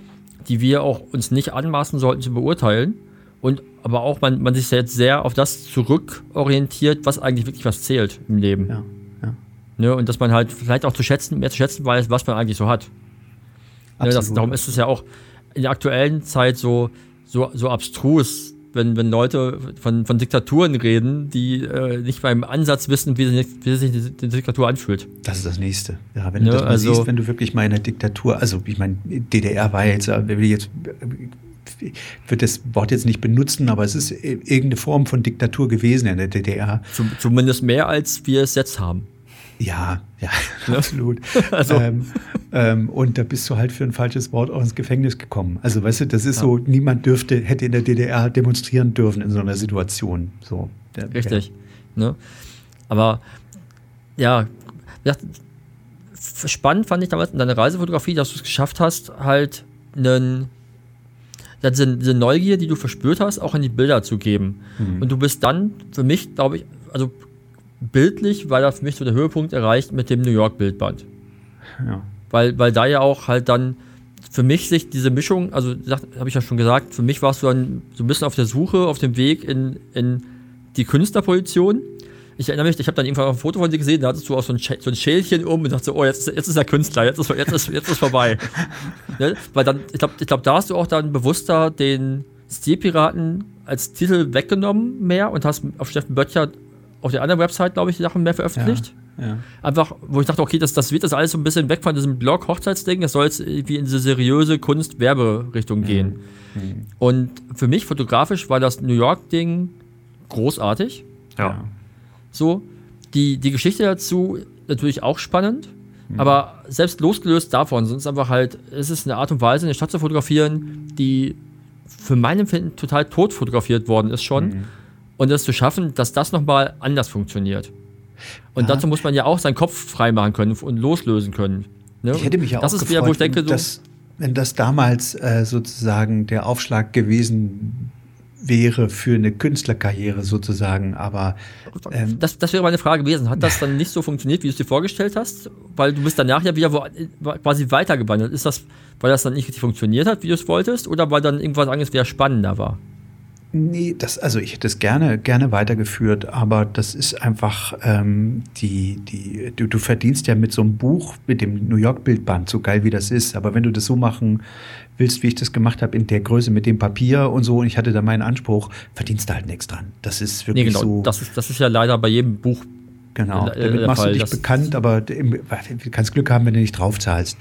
die wir auch uns nicht anmaßen sollten zu beurteilen. Und aber auch man, man sich jetzt sehr auf das zurückorientiert, was eigentlich wirklich was zählt im Leben. Ja, ja. Ne, und dass man halt vielleicht auch zu schätzen, mehr zu schätzen weiß, was man eigentlich so hat. Ne, das, darum ist es ja auch in der aktuellen Zeit so, so, so abstrus, wenn, wenn Leute von, von Diktaturen reden, die äh, nicht beim Ansatz wissen, wie, sie, wie sich die, die, Diktatur anfühlt. Das ist das Nächste. Ja, wenn du ne, das mal also, siehst, wenn du wirklich mal in der Diktatur, also ich meine, DDR war jetzt, äh, will jetzt ich würde das Wort jetzt nicht benutzen, aber es ist irgendeine Form von Diktatur gewesen in der DDR. Zumindest mehr, als wir es jetzt haben. Ja, ja, ja. absolut. also. Ähm, ähm, und da bist du halt für ein falsches Wort auch ins Gefängnis gekommen. Also, weißt du, das ist ja. so, niemand dürfte, hätte in der DDR demonstrieren dürfen in so einer Situation. So, Richtig. Ja. Ne? Aber ja, spannend fand ich damals in deiner Reisefotografie, dass du es geschafft hast, halt einen diese, diese Neugier, die du verspürt hast, auch in die Bilder zu geben. Mhm. Und du bist dann für mich, glaube ich, also bildlich war da für mich so der Höhepunkt erreicht mit dem New York Bildband. Ja. Weil, weil da ja auch halt dann für mich sich diese Mischung, also habe ich ja schon gesagt, für mich warst du dann so ein bisschen auf der Suche, auf dem Weg in, in die Künstlerposition. Ich erinnere mich, ich habe dann irgendwann ein Foto von dir gesehen, da hattest du auch so ein, so ein Schälchen um und dachte so, oh, jetzt, jetzt ist er Künstler, jetzt ist, jetzt ist, jetzt ist vorbei. ne? Weil dann, ich glaube, ich glaub, da hast du auch dann bewusster den Stilpiraten als Titel weggenommen mehr und hast auf Steffen Böttcher auf der anderen Website, glaube ich, die Sachen mehr veröffentlicht. Ja, ja. Einfach, wo ich dachte, okay, das, das wird das alles so ein bisschen weg von diesem Blog-Hochzeitsding, das soll jetzt irgendwie in diese seriöse Kunst-Werberichtung mhm. gehen. Mhm. Und für mich fotografisch war das New York-Ding großartig. Ja. So, die, die Geschichte dazu natürlich auch spannend, mhm. aber selbst losgelöst davon, sonst einfach halt, es ist eine Art und Weise, eine Stadt zu fotografieren, die für mein Empfinden total tot fotografiert worden ist schon. Und es zu schaffen, dass das nochmal anders funktioniert. Und ja. dazu muss man ja auch seinen Kopf freimachen können und loslösen können. Ne? Ich hätte mich ja das auch ist gefreut, wieder, wo ich denke, dass, wenn das damals äh, sozusagen der Aufschlag gewesen wäre für eine Künstlerkarriere sozusagen, aber ähm, das, das wäre meine Frage gewesen. Hat das dann nicht so funktioniert, wie du es dir vorgestellt hast? Weil du bist danach ja wieder wo, quasi weitergewandelt. Ist das, weil das dann nicht richtig funktioniert hat, wie du es wolltest, oder weil dann irgendwas anderes wieder spannender war? Nee, das, also ich hätte es gerne, gerne weitergeführt, aber das ist einfach ähm, die, die, du, du verdienst ja mit so einem Buch, mit dem New York Bildband, so geil wie das ist. Aber wenn du das so machen willst, wie ich das gemacht habe, in der Größe mit dem Papier und so, und ich hatte da meinen Anspruch, verdienst du halt nichts dran. Das ist wirklich nee, genau. so. Das ist, das ist ja leider bei jedem Buch Genau, damit machst Fall, du dich bekannt, aber du kannst Glück haben, wenn du nicht draufzahlst.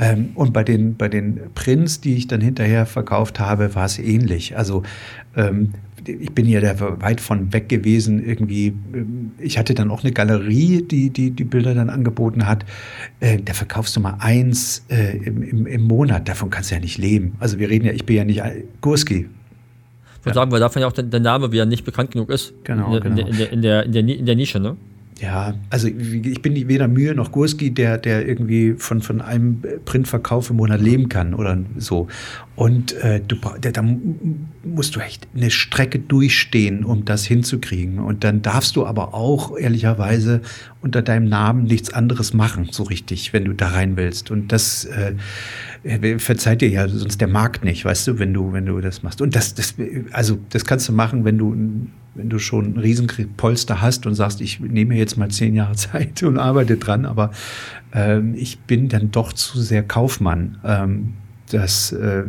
Ähm, und bei den, bei den Prints, die ich dann hinterher verkauft habe, war es ähnlich. Also ähm, ich bin ja da weit von weg gewesen. Irgendwie, ähm, ich hatte dann auch eine Galerie, die die, die Bilder dann angeboten hat. Äh, da verkaufst du mal eins äh, im, im, im Monat. Davon kannst du ja nicht leben. Also wir reden ja, ich bin ja nicht Gurski. Ich würde ja. sagen, weil davon ja auch der, der Name wieder nicht bekannt genug ist. Genau, in, genau. In, der, in, der, in, der, in der Nische, ne? Ja, also ich bin weder Mühe noch Gurski, der, der irgendwie von, von einem Printverkauf im Monat leben kann oder so. Und äh, du, da musst du echt eine Strecke durchstehen, um das hinzukriegen. Und dann darfst du aber auch ehrlicherweise unter deinem Namen nichts anderes machen, so richtig, wenn du da rein willst. Und das äh, verzeiht dir ja sonst der Markt nicht, weißt du, wenn du, wenn du das machst. Und das, das, also das kannst du machen, wenn du wenn du schon ein Riesenpolster hast und sagst, ich nehme jetzt mal zehn Jahre Zeit und arbeite dran, aber ähm, ich bin dann doch zu sehr Kaufmann. Ähm, das, äh,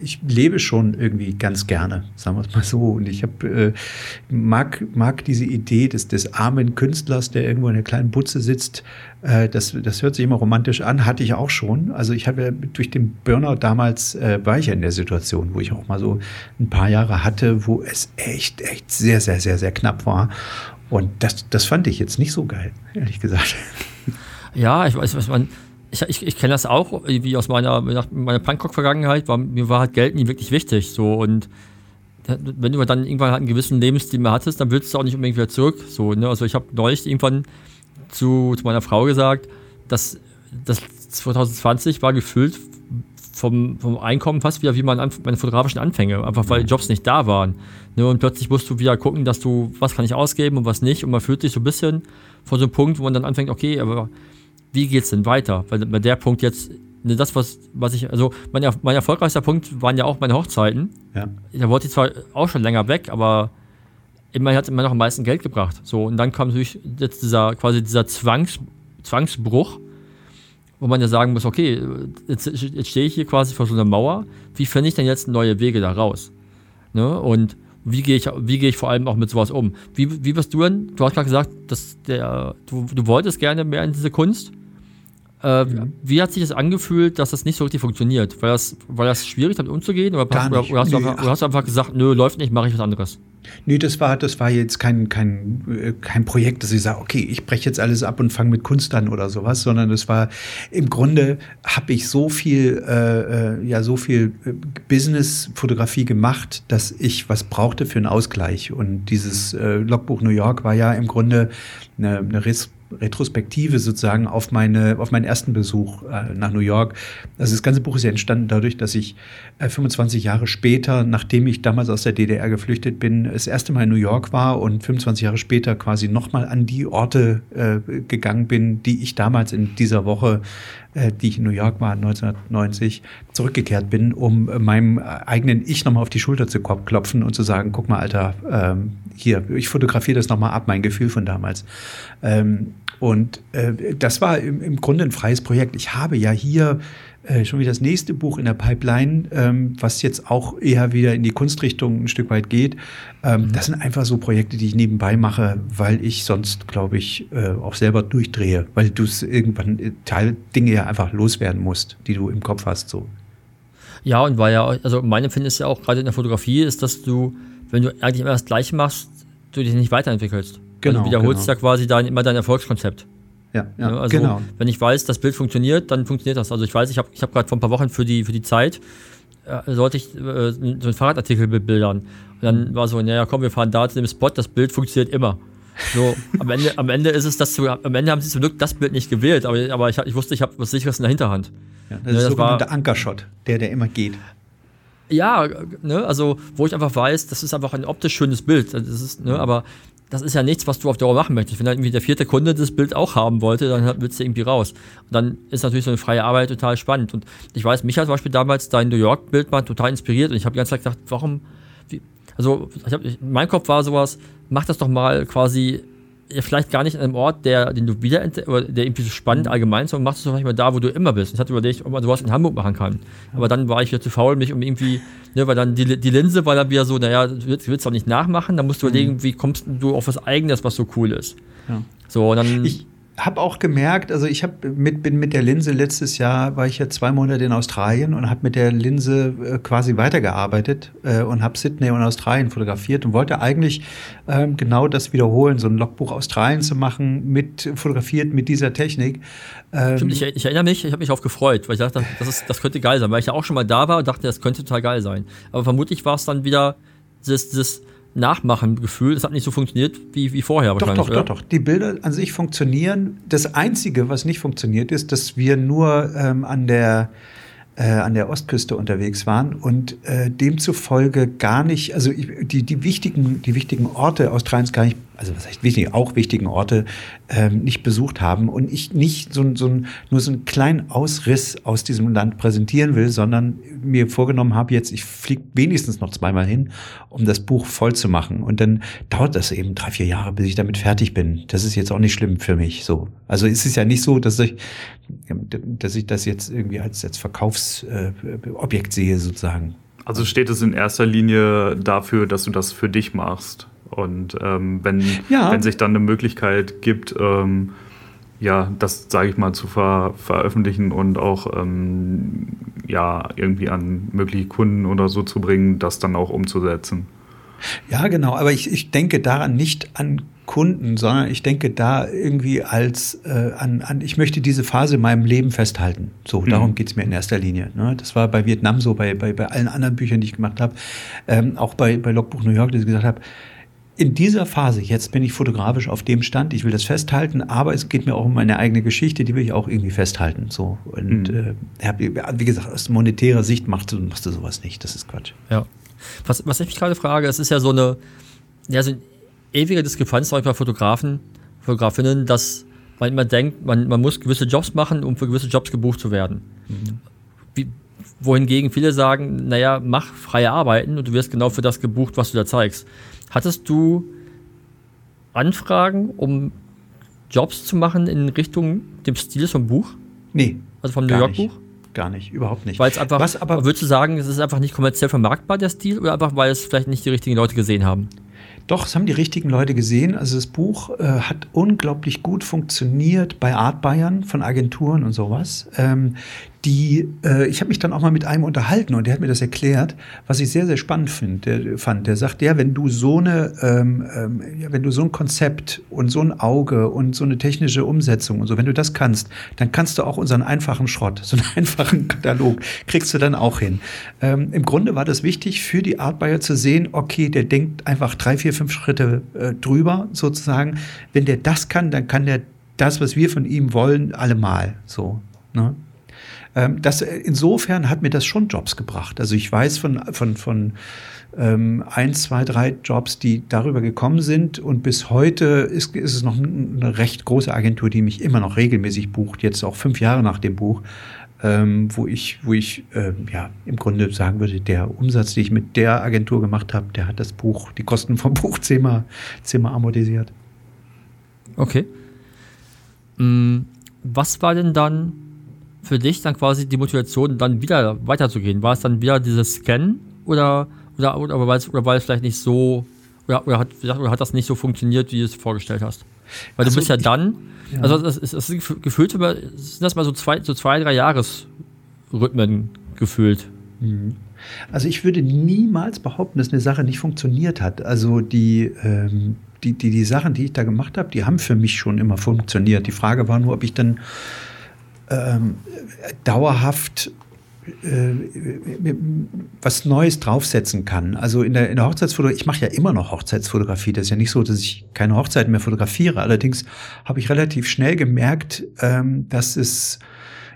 ich lebe schon irgendwie ganz gerne, sagen wir es mal so. Und ich hab, äh, mag, mag diese Idee des, des armen Künstlers, der irgendwo in einer kleinen Butze sitzt. Äh, das, das hört sich immer romantisch an, hatte ich auch schon. Also ich habe durch den Burnout damals, äh, war ich ja in der Situation, wo ich auch mal so ein paar Jahre hatte, wo es echt, echt sehr, sehr, sehr, sehr knapp war. Und das, das fand ich jetzt nicht so geil, ehrlich gesagt. Ja, ich weiß, was man ich, ich, ich kenne das auch, wie aus meiner, meiner Punkrock-Vergangenheit, mir war halt Geld nie wirklich wichtig. So, und wenn du dann irgendwann halt einen gewissen Lebensstil mehr hattest, dann willst du auch nicht unbedingt wieder zurück. So, ne? Also ich habe neulich irgendwann zu, zu meiner Frau gesagt, dass das 2020 war gefüllt vom, vom Einkommen fast wieder wie meine, meine fotografischen Anfänge, einfach weil Jobs nicht da waren. Ne? Und plötzlich musst du wieder gucken, dass du, was kann ich ausgeben und was nicht. Und man fühlt sich so ein bisschen vor so einem Punkt, wo man dann anfängt, okay, aber wie geht's denn weiter? Weil bei der Punkt jetzt, ne, das, was, was ich, also mein, mein erfolgreichster Punkt waren ja auch meine Hochzeiten. Ja. Da wollte ich zwar auch schon länger weg, aber immerhin hat es immer noch am meisten Geld gebracht. So, und dann kam natürlich jetzt dieser, quasi dieser Zwangs, Zwangsbruch, wo man ja sagen muss, okay, jetzt, jetzt stehe ich hier quasi vor so einer Mauer, wie finde ich denn jetzt neue Wege da raus? Ne? Und wie gehe ich, wie gehe ich vor allem auch mit sowas um? Wie, wie bist du denn? Du hast gerade gesagt, dass der, du, du wolltest gerne mehr in diese Kunst. Äh. Wie hat sich das angefühlt, dass das nicht so richtig funktioniert? War das, war das schwierig, damit umzugehen? Oder, hast, oder, oder, hast, nee, du einfach, oder hast, du einfach, gesagt, nö, läuft nicht, mache ich was anderes? Nee, das war, das war jetzt kein, kein, äh, kein Projekt, dass ich sage, okay, ich breche jetzt alles ab und fange mit Kunst an oder sowas, sondern das war im Grunde habe ich so viel, äh, äh ja, so viel Business-Fotografie gemacht, dass ich was brauchte für einen Ausgleich. Und dieses äh, Logbuch New York war ja im Grunde eine, eine Retrospektive sozusagen auf meine, auf meinen ersten Besuch äh, nach New York. Also das ganze Buch ist ja entstanden dadurch, dass ich äh, 25 Jahre später, nachdem ich damals aus der DDR geflüchtet bin, das erste Mal in New York war und 25 Jahre später quasi nochmal an die Orte äh, gegangen bin, die ich damals in dieser Woche äh, die ich in New York war 1990, zurückgekehrt bin, um meinem eigenen Ich nochmal auf die Schulter zu klopfen und zu sagen, guck mal, Alter, ähm, hier, ich fotografiere das nochmal ab, mein Gefühl von damals. Ähm, und äh, das war im, im Grunde ein freies Projekt. Ich habe ja hier äh, schon wieder das nächste Buch in der Pipeline, ähm, was jetzt auch eher wieder in die Kunstrichtung ein Stück weit geht. Ähm, mhm. Das sind einfach so Projekte, die ich nebenbei mache, weil ich sonst, glaube ich, äh, auch selber durchdrehe, weil du es irgendwann äh, Teil Dinge ja einfach loswerden musst, die du im Kopf hast. So. Ja, und weil ja, also mein Empfinden ist ja auch gerade in der Fotografie, ist, dass du, wenn du eigentlich immer das Gleiche machst, du dich nicht weiterentwickelst. Genau, du wiederholst genau. ja quasi dein, immer dein Erfolgskonzept. Ja, ja also genau. Wenn ich weiß, das Bild funktioniert, dann funktioniert das. Also ich weiß, ich habe ich hab gerade vor ein paar Wochen für die, für die Zeit, äh, sollte ich äh, so einen Fahrradartikel bebildern. Und dann war so, naja, komm, wir fahren da zu dem Spot, das Bild funktioniert immer. So, am Ende, am Ende ist es das zu, am Ende haben sie zum Glück das Bild nicht gewählt, aber, aber ich, ich wusste, ich habe was sicheres in der Hinterhand. Ja, das, ne, ist war der Ankershot, der, der immer geht. Ja, ne, also wo ich einfach weiß, das ist einfach ein optisch schönes Bild. Das ist, ne, aber das ist ja nichts, was du auf Dauer machen möchtest. Wenn dann irgendwie der vierte Kunde das Bild auch haben wollte, dann willst du irgendwie raus. Und dann ist natürlich so eine freie Arbeit total spannend. Und ich weiß, mich hat zum Beispiel damals dein New York-Bild mal total inspiriert und ich habe die ganze Zeit gedacht, warum, wie, also ich hab, mein Kopf war sowas, mach das doch mal quasi vielleicht gar nicht an einem Ort, der, den du wieder oder der irgendwie so spannend allgemein ist, sondern machst du es vielleicht mal da, wo du immer bist. Ich hatte überlegt, ob man sowas in Hamburg machen kann. Aber dann war ich wieder zu faul, mich um irgendwie, ne, weil dann die, die Linse war dann wieder so, naja, du willst, du willst doch nicht nachmachen, dann musst du überlegen, mhm. wie kommst du auf was Eigenes, was so cool ist. Ja. So, und dann. Ich habe auch gemerkt, also ich hab mit, bin mit der Linse letztes Jahr, war ich ja zwei Monate in Australien und habe mit der Linse äh, quasi weitergearbeitet äh, und habe Sydney und Australien fotografiert und wollte eigentlich ähm, genau das wiederholen, so ein Logbuch Australien zu machen, mit fotografiert mit dieser Technik. Ähm, Stimmt, ich, ich, erinnere mich, ich habe mich auf gefreut, weil ich dachte, das, ist, das könnte geil sein, weil ich ja auch schon mal da war und dachte, das könnte total geil sein. Aber vermutlich war es dann wieder das, das Nachmachen-Gefühl. Das hat nicht so funktioniert wie, wie vorher doch, wahrscheinlich. Doch, oder? doch, doch. Die Bilder an sich funktionieren. Das Einzige, was nicht funktioniert, ist, dass wir nur ähm, an der äh, an der Ostküste unterwegs waren und äh, demzufolge gar nicht, also die, die, wichtigen, die wichtigen Orte Australiens gar nicht also was heißt wichtig, auch wichtigen Orte ähm, nicht besucht haben und ich nicht so, so nur so einen kleinen Ausriss aus diesem Land präsentieren will, sondern mir vorgenommen habe, jetzt, ich fliege wenigstens noch zweimal hin, um das Buch voll zu machen. Und dann dauert das eben drei, vier Jahre, bis ich damit fertig bin. Das ist jetzt auch nicht schlimm für mich so. Also es ist ja nicht so, dass ich, dass ich das jetzt irgendwie als, als Verkaufsobjekt äh, sehe, sozusagen. Also steht es in erster Linie dafür, dass du das für dich machst. Und ähm, wenn, ja. wenn sich dann eine Möglichkeit gibt, ähm, ja, das, sage ich mal, zu ver veröffentlichen und auch ähm, ja, irgendwie an mögliche Kunden oder so zu bringen, das dann auch umzusetzen. Ja, genau, aber ich, ich denke daran nicht an Kunden, sondern ich denke da irgendwie als äh, an, an, ich möchte diese Phase in meinem Leben festhalten. So, mhm. darum geht's mir in erster Linie. Ne? Das war bei Vietnam so, bei, bei, bei allen anderen Büchern, die ich gemacht habe, ähm, auch bei, bei Logbuch New York, dass ich gesagt habe, in dieser Phase, jetzt bin ich fotografisch auf dem Stand, ich will das festhalten, aber es geht mir auch um meine eigene Geschichte, die will ich auch irgendwie festhalten. So. Und mhm. äh, wie gesagt, aus monetärer Sicht machst du, machst du sowas nicht. Das ist Quatsch. Ja. Was, was ich mich gerade frage, es ist ja so eine, ja, so eine ewige Diskrepanz bei Fotografen, Fotografinnen, dass man immer denkt, man, man muss gewisse Jobs machen, um für gewisse Jobs gebucht zu werden. Mhm. Wie, wohingegen viele sagen, naja, mach freie Arbeiten und du wirst genau für das gebucht, was du da zeigst. Hattest du Anfragen, um Jobs zu machen in Richtung dem Stil vom Buch? Nee. Also vom New York Buch? Gar nicht, überhaupt nicht. Weil es einfach, Was aber würdest du sagen, es ist einfach nicht kommerziell vermarktbar, der Stil, oder einfach, weil es vielleicht nicht die richtigen Leute gesehen haben? Doch, es haben die richtigen Leute gesehen. Also das Buch äh, hat unglaublich gut funktioniert bei Art Bayern von Agenturen und sowas. Ähm, die, äh, ich habe mich dann auch mal mit einem unterhalten und der hat mir das erklärt, was ich sehr, sehr spannend find, der, fand. Der sagt, ja, wenn du so eine, ähm, ähm, ja, wenn du so ein Konzept und so ein Auge und so eine technische Umsetzung und so, wenn du das kannst, dann kannst du auch unseren einfachen Schrott, so einen einfachen Katalog, kriegst du dann auch hin. Ähm, Im Grunde war das wichtig für die Artbuyer zu sehen, okay, der denkt einfach drei, vier, fünf Schritte äh, drüber sozusagen. Wenn der das kann, dann kann der das, was wir von ihm wollen, allemal so. Ne? Ähm, das, äh, insofern hat mir das schon Jobs gebracht. Also ich weiß von, von, von ähm, ein, zwei, drei Jobs, die darüber gekommen sind. Und bis heute ist, ist es noch eine recht große Agentur, die mich immer noch regelmäßig bucht, jetzt auch fünf Jahre nach dem Buch. Ähm, wo ich, wo ich äh, ja im Grunde sagen würde, der Umsatz, den ich mit der Agentur gemacht habe, der hat das Buch, die Kosten vom Buch zehnmal, zehnmal amortisiert. Okay. Mm, was war denn dann für dich dann quasi die Motivation, dann wieder weiterzugehen? War es dann wieder dieses Scan oder, oder, oder, oder, war, es, oder war es vielleicht nicht so, oder, oder, hat, oder hat das nicht so funktioniert, wie du es vorgestellt hast? Weil also du bist ja dann, ja. also es ist, es ist gefühlt, sind das mal so zwei, so zwei drei Jahresrhythmen gefühlt. Mhm. Also ich würde niemals behaupten, dass eine Sache nicht funktioniert hat. Also die, ähm, die, die, die Sachen, die ich da gemacht habe, die haben für mich schon immer funktioniert. Die Frage war nur, ob ich dann ähm, dauerhaft äh, was Neues draufsetzen kann. Also in der, in der Hochzeitsfotografie, ich mache ja immer noch Hochzeitsfotografie. Das ist ja nicht so, dass ich keine Hochzeiten mehr fotografiere. Allerdings habe ich relativ schnell gemerkt, ähm, dass es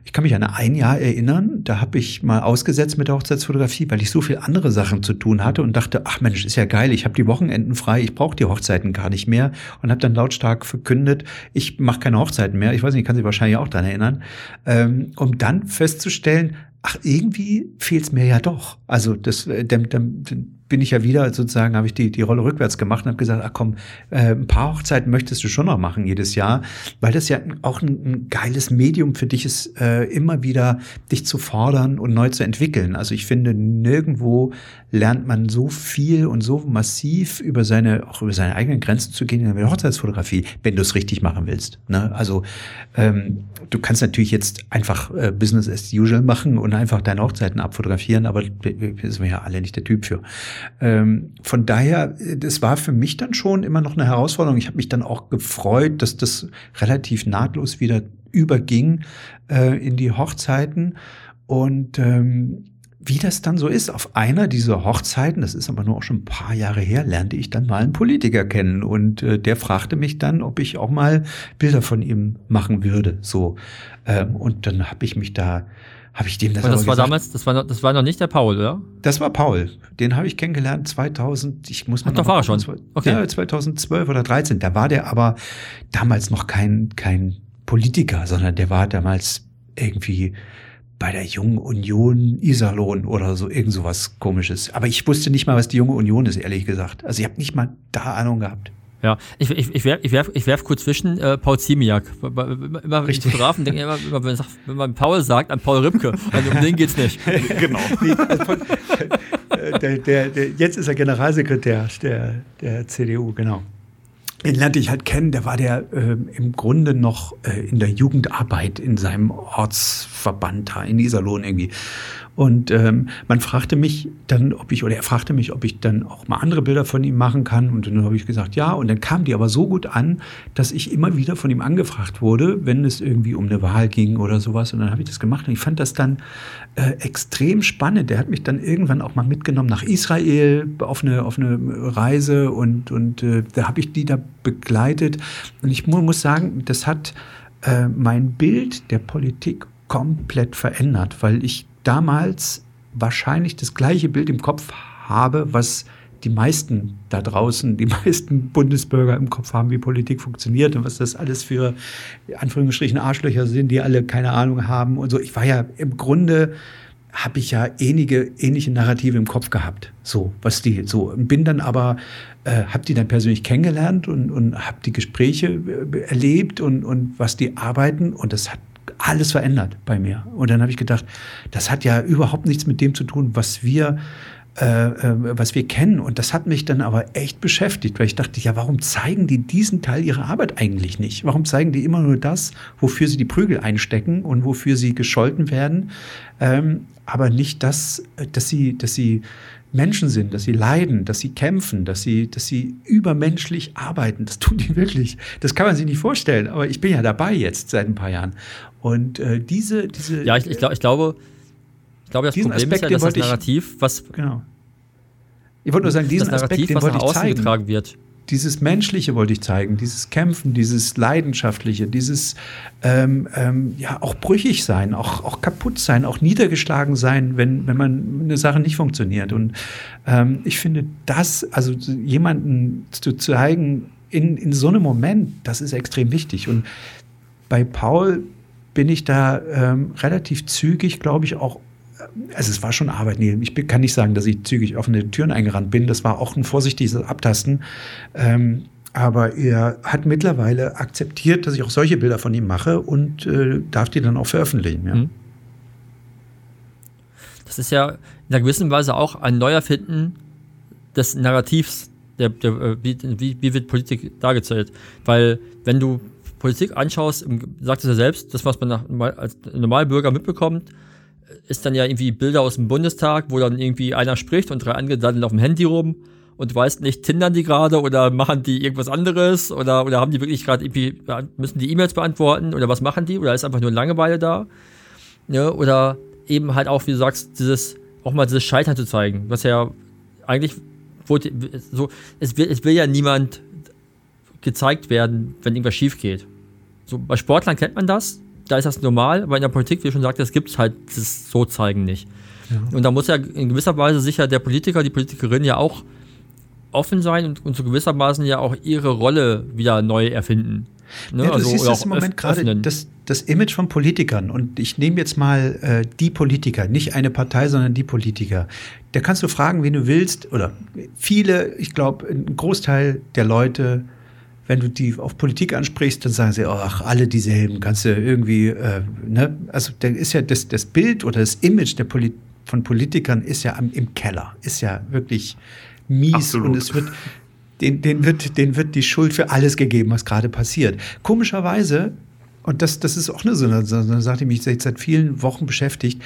ich kann mich an ein Jahr erinnern, da habe ich mal ausgesetzt mit der Hochzeitsfotografie, weil ich so viel andere Sachen zu tun hatte und dachte, ach Mensch, ist ja geil, ich habe die Wochenenden frei, ich brauche die Hochzeiten gar nicht mehr und habe dann lautstark verkündet, ich mache keine Hochzeiten mehr. Ich weiß nicht, kann sich wahrscheinlich auch daran erinnern, ähm, um dann festzustellen, ach, irgendwie fehlt's mir ja doch. Also das, äh, dem, dem bin ich ja wieder sozusagen, habe ich die, die Rolle rückwärts gemacht und habe gesagt, ach komm, äh, ein paar Hochzeiten möchtest du schon noch machen jedes Jahr, weil das ja auch ein, ein geiles Medium für dich ist, äh, immer wieder dich zu fordern und neu zu entwickeln. Also ich finde, nirgendwo lernt man so viel und so massiv über seine, auch über seine eigenen Grenzen zu gehen in der Hochzeitsfotografie, wenn du es richtig machen willst. Ne? Also ähm, du kannst natürlich jetzt einfach äh, Business as usual machen und einfach deine Hochzeiten abfotografieren, aber wir sind ja alle nicht der Typ für. Ähm, von daher, das war für mich dann schon immer noch eine Herausforderung. Ich habe mich dann auch gefreut, dass das relativ nahtlos wieder überging äh, in die Hochzeiten. Und ähm, wie das dann so ist, auf einer dieser Hochzeiten, das ist aber nur auch schon ein paar Jahre her, lernte ich dann mal einen Politiker kennen und äh, der fragte mich dann, ob ich auch mal Bilder von ihm machen würde. So ähm, und dann habe ich mich da habe ich dem das Und das war gesagt. damals, das war, noch, das war noch nicht der Paul, oder? Das war Paul. Den habe ich kennengelernt 2000. Ich muss mal Ach, da noch war er schon. Okay. Ja, 2012 oder 13. Da war der aber damals noch kein kein Politiker, sondern der war damals irgendwie bei der Jungen Union Iserlohn oder so irgend sowas Komisches. Aber ich wusste nicht mal, was die Junge Union ist, ehrlich gesagt. Also ich habe nicht mal da Ahnung gehabt. Ja, ich, ich, ich werf, ich werf, ich werf kurz zwischen äh, Paul Ziemiak. Immer, immer wenn. Fotografen denke immer, immer wenn, wenn man Paul sagt, an Paul Ripke. Also um den geht's nicht. genau. Von- äh, der, der, der, jetzt ist er Generalsekretär der, der CDU, genau. Den lernte ich halt kennen, der war der ähm, im Grunde noch äh, in der Jugendarbeit in seinem Ortsverband da in Iserlohn irgendwie. Und ähm, man fragte mich dann, ob ich, oder er fragte mich, ob ich dann auch mal andere Bilder von ihm machen kann. Und dann habe ich gesagt, ja. Und dann kamen die aber so gut an, dass ich immer wieder von ihm angefragt wurde, wenn es irgendwie um eine Wahl ging oder sowas. Und dann habe ich das gemacht. Und ich fand das dann äh, extrem spannend. Der hat mich dann irgendwann auch mal mitgenommen nach Israel auf eine, auf eine Reise und, und äh, da habe ich die da begleitet. Und ich mu muss sagen, das hat äh, mein Bild der Politik komplett verändert, weil ich damals wahrscheinlich das gleiche Bild im Kopf habe, was die meisten da draußen, die meisten Bundesbürger im Kopf haben, wie Politik funktioniert und was das alles für Anführungsstrichen Arschlöcher sind, die alle keine Ahnung haben und so. Ich war ja im Grunde habe ich ja ähnliche, ähnliche Narrative im Kopf gehabt, so was die so und bin dann aber äh, habe die dann persönlich kennengelernt und, und habe die Gespräche äh, erlebt und, und was die arbeiten und das hat alles verändert bei mir. Und dann habe ich gedacht, das hat ja überhaupt nichts mit dem zu tun, was wir äh, äh, was wir kennen. Und das hat mich dann aber echt beschäftigt, weil ich dachte, ja, warum zeigen die diesen Teil ihrer Arbeit eigentlich nicht? Warum zeigen die immer nur das, wofür sie die Prügel einstecken und wofür sie gescholten werden, ähm, aber nicht das, äh, dass sie, dass sie Menschen sind, dass sie leiden, dass sie kämpfen, dass sie, dass sie übermenschlich arbeiten. Das tun die wirklich. Das kann man sich nicht vorstellen. Aber ich bin ja dabei jetzt seit ein paar Jahren. Und äh, diese, diese. Ja, ich, ich, glaub, ich glaube, ich glaube, das Problem Aspekt, ist ja, dass das wollte ich- Narrativ, was Genau. Ich wollte nur sagen, diesen Narrativ, Aspekt, den was wollte ich zeigen. getragen wird. Dieses Menschliche wollte ich zeigen, dieses Kämpfen, dieses Leidenschaftliche, dieses ähm, ähm, ja auch brüchig sein, auch, auch kaputt sein, auch niedergeschlagen sein, wenn, wenn man eine Sache nicht funktioniert. Und ähm, ich finde das, also jemanden zu zeigen in, in so einem Moment, das ist extrem wichtig. Und bei Paul bin ich da ähm, relativ zügig, glaube ich, auch also es war schon Arbeit. Nee, ich kann nicht sagen, dass ich zügig offene Türen eingerannt bin. Das war auch ein vorsichtiges Abtasten. Ähm, aber er hat mittlerweile akzeptiert, dass ich auch solche Bilder von ihm mache und äh, darf die dann auch veröffentlichen. Ja. Mhm. Das ist ja in einer gewissen Weise auch ein Neuerfinden des Narrativs, der, der, äh, wie, wie wird Politik dargestellt. Weil, wenn du Politik anschaust, sagt es ja selbst, das, was man nach, als Normalbürger mitbekommt, ist dann ja irgendwie Bilder aus dem Bundestag, wo dann irgendwie einer spricht und drei andere daddeln auf dem Handy rum und du weißt nicht, tindern die gerade oder machen die irgendwas anderes oder, oder haben die wirklich gerade irgendwie, müssen die E-Mails beantworten oder was machen die oder ist einfach nur Langeweile da? Ne? Oder eben halt auch, wie du sagst, dieses, auch mal dieses Scheitern zu zeigen, was ja eigentlich, wurde, so, es will, es will ja niemand gezeigt werden, wenn irgendwas schief geht. So, bei Sportlern kennt man das, da ist das normal, aber in der Politik, wie du schon sagst, das gibt es halt das so zeigen nicht. Und da muss ja in gewisser Weise sicher der Politiker, die Politikerin ja auch offen sein und, und zu gewissermaßen ja auch ihre Rolle wieder neu erfinden. Ne? Ja, du siehst oder das im Moment gerade, das, das Image von Politikern. Und ich nehme jetzt mal äh, die Politiker, nicht eine Partei, sondern die Politiker. Da kannst du fragen, wen du willst. Oder viele, ich glaube, ein Großteil der Leute, wenn du die auf Politik ansprichst, dann sagen sie, ach, alle dieselben, kannst du irgendwie, äh, ne? Also da ist ja das, das Bild oder das Image der Poli von Politikern ist ja am, im Keller, ist ja wirklich mies Absolut. und es wird den, den, wird, den wird die Schuld für alles gegeben, was gerade passiert. Komischerweise, und das, das ist auch eine, so eine, Sache, die mich seit vielen Wochen beschäftigt,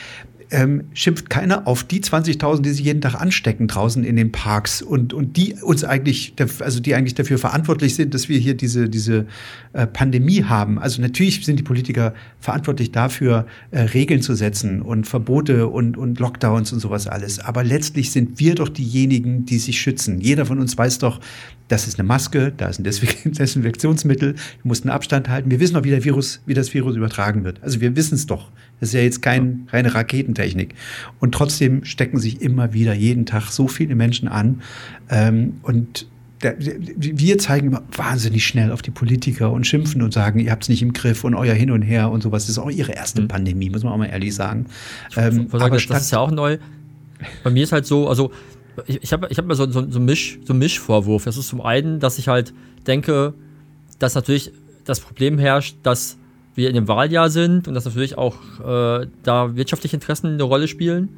ähm, schimpft keiner auf die 20.000, die sich jeden Tag anstecken draußen in den Parks und, und die uns eigentlich, also die eigentlich dafür verantwortlich sind, dass wir hier diese, diese äh, Pandemie haben. Also natürlich sind die Politiker verantwortlich dafür, äh, Regeln zu setzen und Verbote und, und Lockdowns und sowas alles. Aber letztlich sind wir doch diejenigen, die sich schützen. Jeder von uns weiß doch, das ist eine Maske, da ist ein Desinfek- Desinfektionsmittel, du musst einen Abstand halten. Wir wissen doch, wie, der Virus, wie das Virus übertragen wird. Also wir wissen es doch. Das ist ja jetzt keine reine Raketentechnik. Und trotzdem stecken sich immer wieder jeden Tag so viele Menschen an. Ähm, und der, wir zeigen immer wahnsinnig schnell auf die Politiker und schimpfen und sagen, ihr habt es nicht im Griff und euer Hin und Her und sowas. Das ist auch ihre erste mhm. Pandemie, muss man auch mal ehrlich sagen. Ähm, sagen, aber das, das ist ja auch neu. Bei mir ist halt so, also ich, ich habe ich hab mal so, so, so, Misch, so einen Mischvorwurf. Das ist zum einen, dass ich halt denke, dass natürlich das Problem herrscht, dass wir in dem Wahljahr sind und dass natürlich auch äh, da wirtschaftliche Interessen eine Rolle spielen.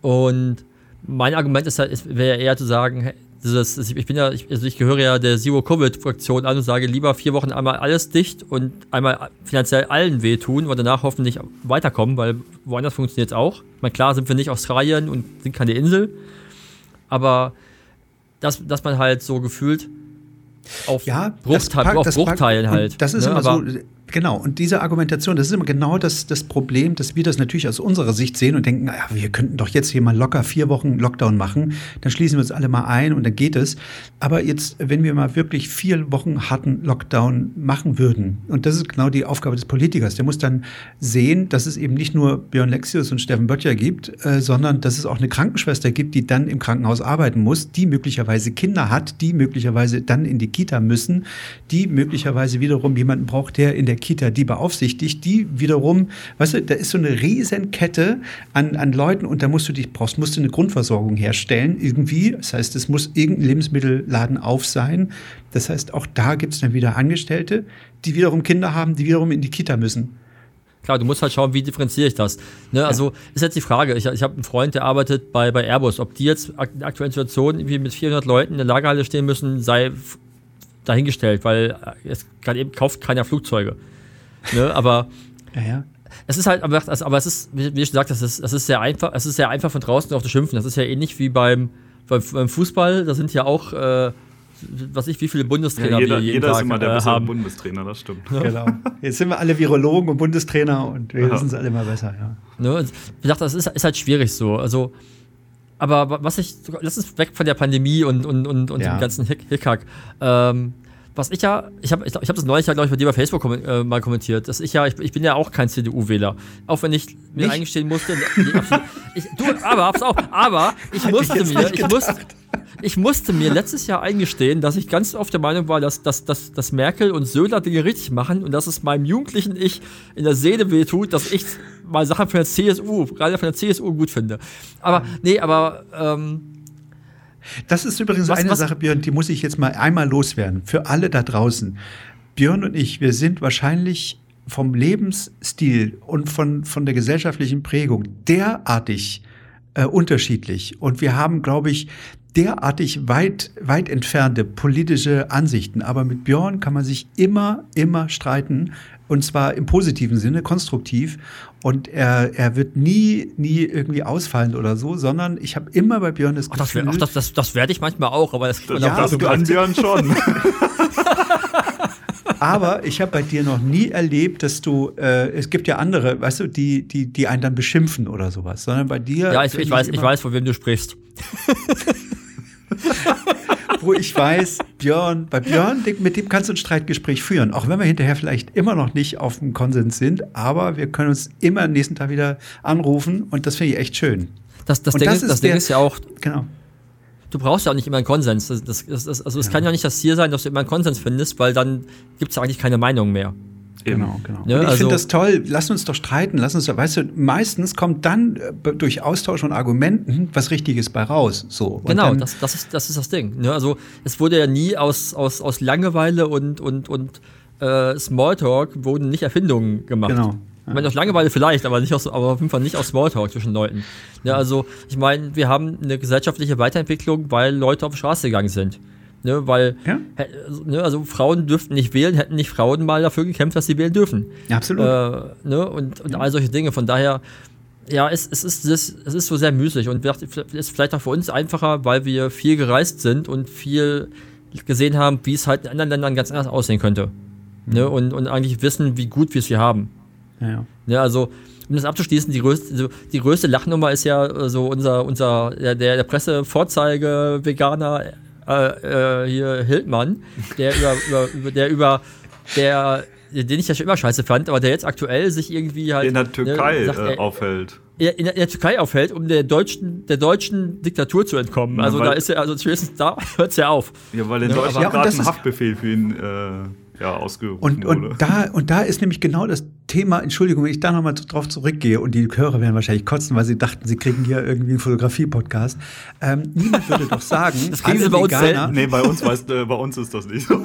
Und mein Argument ist, halt, wäre eher zu sagen, dieses, ich bin ja, ich, also ich gehöre ja der Zero-Covid-Fraktion an und sage lieber vier Wochen einmal alles dicht und einmal finanziell allen wehtun und danach hoffentlich weiterkommen, weil woanders funktioniert es auch. Ich meine, klar sind wir nicht Australien und sind keine Insel, aber dass, dass man halt so gefühlt auf, ja, Bruchteil, auf Bruchteilen halt. Das ist ne? immer so, Genau, und diese Argumentation, das ist immer genau das, das Problem, dass wir das natürlich aus unserer Sicht sehen und denken, naja, wir könnten doch jetzt hier mal locker vier Wochen Lockdown machen, dann schließen wir uns alle mal ein und dann geht es. Aber jetzt, wenn wir mal wirklich vier Wochen harten Lockdown machen würden, und das ist genau die Aufgabe des Politikers, der muss dann sehen, dass es eben nicht nur Björn Lexius und Steffen Böttcher gibt, äh, sondern dass es auch eine Krankenschwester gibt, die dann im Krankenhaus arbeiten muss, die möglicherweise Kinder hat, die möglicherweise dann in die Kita müssen, die möglicherweise wiederum jemanden braucht, der in der Kita die beaufsichtigt, die wiederum, weißt du, da ist so eine Riesenkette an, an Leuten und da musst du dich, brauchst, musst du eine Grundversorgung herstellen, irgendwie. Das heißt, es muss irgendein Lebensmittelladen auf sein. Das heißt, auch da gibt es dann wieder Angestellte, die wiederum Kinder haben, die wiederum in die Kita müssen. Klar, du musst halt schauen, wie differenziere ich das. Ne, also ist jetzt die Frage, ich, ich habe einen Freund, der arbeitet bei, bei Airbus, ob die jetzt in der aktuellen Situation irgendwie mit 400 Leuten in der Lagerhalle stehen müssen, sei dahingestellt, weil es gerade eben kauft keiner Flugzeuge. Ne? Aber ja, ja. es ist halt, aber, aber es ist, wie ich schon gesagt, das ist, das ist sehr einfach, es ist sehr einfach von draußen auf zu schimpfen. Das ist ja ähnlich wie beim, beim, beim Fußball, da sind ja auch äh, was ich, wie viele Bundestrainer ja, jeder, wir jeden jeder Tag, ist immer der äh, haben. Bundestrainer, das stimmt. Ja. Genau. Jetzt sind wir alle Virologen und Bundestrainer und wir wissen es alle immer besser, ja. Ne? Wie gesagt, das ist, ist halt schwierig so. Also, aber was ich, lass uns weg von der Pandemie und, und, und, und ja. dem ganzen Hick Hickhack. Ähm, was ich ja, ich habe ich, ich hab das neulich ja, glaube ich, bei dir bei Facebook kom äh, mal kommentiert, dass ich ja, ich, ich bin ja auch kein CDU-Wähler. Auch wenn ich mir Nicht? eingestehen musste. Nee, ich, du, aber, hab's auch, aber ich musste ich mir, ich musste, ich musste mir letztes Jahr eingestehen, dass ich ganz oft der Meinung war, dass, dass, dass, dass Merkel und Söder Dinge richtig machen und dass es meinem jugendlichen Ich in der Seele wehtut, dass ich mal Sachen von der CSU, gerade von der CSU gut finde. Aber, nee, aber, ähm, das ist übrigens was, eine was? Sache, Björn, die muss ich jetzt mal einmal loswerden. Für alle da draußen. Björn und ich, wir sind wahrscheinlich vom Lebensstil und von, von der gesellschaftlichen Prägung derartig äh, unterschiedlich. Und wir haben, glaube ich, derartig weit, weit entfernte politische Ansichten. Aber mit Björn kann man sich immer, immer streiten. Und zwar im positiven Sinne, konstruktiv. Und er, er wird nie, nie irgendwie ausfallen oder so, sondern ich habe immer bei Björn das Gefühl. Ach, das, ach, das, das, das werde ich manchmal auch, aber das kriegt man ja, du an Björn schon. aber ich habe bei dir noch nie erlebt, dass du, äh, es gibt ja andere, weißt du, die, die, die einen dann beschimpfen oder sowas, sondern bei dir. Ja, ich, ich weiß, ich weiß, von wem du sprichst. wo ich weiß, Björn, bei Björn, mit dem kannst du ein Streitgespräch führen, auch wenn wir hinterher vielleicht immer noch nicht auf dem Konsens sind, aber wir können uns immer am nächsten Tag wieder anrufen und das finde ich echt schön. Das, das, Ding, das, ist, das der, Ding ist ja auch, genau. du brauchst ja auch nicht immer einen Konsens. Das, das, das also es ja. kann ja nicht das Ziel sein, dass du immer einen Konsens findest, weil dann gibt es eigentlich keine Meinung mehr. Genau, genau. Ja, ich also, finde das toll. Lass uns doch streiten. Lass uns, weißt du, meistens kommt dann äh, durch Austausch und Argumenten was Richtiges bei raus. So. genau, dann, das, das, ist, das ist das Ding. Ne? Also es wurde ja nie aus, aus, aus Langeweile und, und, und äh, Smalltalk wurden nicht Erfindungen gemacht. Genau. Ja. Ich meine, aus Langeweile vielleicht, aber, nicht aus, aber auf jeden Fall nicht aus Smalltalk zwischen Leuten. Ja, also, ich meine, wir haben eine gesellschaftliche Weiterentwicklung, weil Leute auf die Straße gegangen sind. Ne, weil, ja? ne, also Frauen dürften nicht wählen, hätten nicht Frauen mal dafür gekämpft, dass sie wählen dürfen. Ja, absolut. Äh, ne, und, und all solche Dinge. Von daher, ja, es, es, ist, es, es ist so sehr müßig und ist vielleicht auch für uns einfacher, weil wir viel gereist sind und viel gesehen haben, wie es halt in anderen Ländern ganz anders aussehen könnte. Mhm. Ne, und, und eigentlich wissen, wie gut wir es hier haben. Ja, ja. Ne, also, um das abzuschließen, die größte, die größte Lachnummer ist ja so unser, unser der, der Pressevorzeige Veganer äh, äh, hier Hildmann, der über, über, über, der über der den ich ja schon immer scheiße fand, aber der jetzt aktuell sich irgendwie halt. In der Türkei ne, sagt, äh, er- aufhält. in der, in der Türkei aufhält, um der deutschen, der deutschen Diktatur zu entkommen. Ja, Also weil- da ist er, also spätestens da hört es ja auf. Ja, weil in Ja, Deutschland Ja, gerade ein Haftbefehl für ihn äh, ja, ausgerufen Und, wurde. und, da, und da ist nämlich genau das Thema, Entschuldigung, wenn ich da nochmal drauf zurückgehe und die Hörer werden wahrscheinlich kotzen, weil sie dachten, sie kriegen hier irgendwie einen Fotografie-Podcast. Ähm, niemand würde doch sagen, Das kriegen alle sie bei uns Veganer, nee, bei uns, weißt, äh, bei uns ist das nicht so.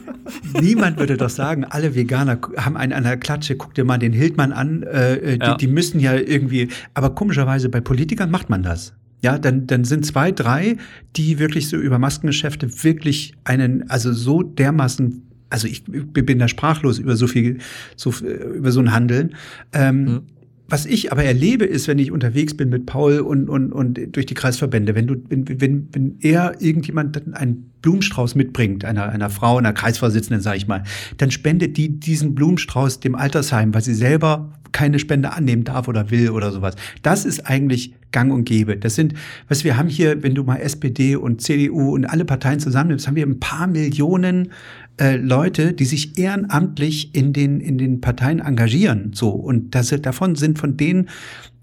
niemand würde doch sagen, alle Veganer haben einen an der Klatsche, guck dir mal den Hildmann an, äh, äh, die, Ja. die müssen ja irgendwie, aber komischerweise bei Politikern macht man das. Ja, dann, dann sind zwei, drei, die wirklich so über Maskengeschäfte wirklich einen, also so dermaßen, also ich bin da sprachlos über so viel, so, über so ein Handeln. Ähm, Mhm. Was ich aber erlebe, ist, wenn ich unterwegs bin mit Paul und, und, und durch die Kreisverbände, wenn du, wenn, wenn, wenn er irgendjemand einen Blumenstrauß mitbringt, einer, einer Frau, einer Kreisvorsitzenden, sage ich mal, dann spendet die diesen Blumenstrauß dem Altersheim, weil sie selber keine Spende annehmen darf oder will oder sowas. Das ist eigentlich gang und gäbe. Das sind, was wir haben hier, wenn du mal SPD und CDU und alle Parteien zusammennimmst, haben wir ein paar Millionen äh, Leute, die sich ehrenamtlich in den, in den Parteien engagieren. So. Und das, davon sind von denen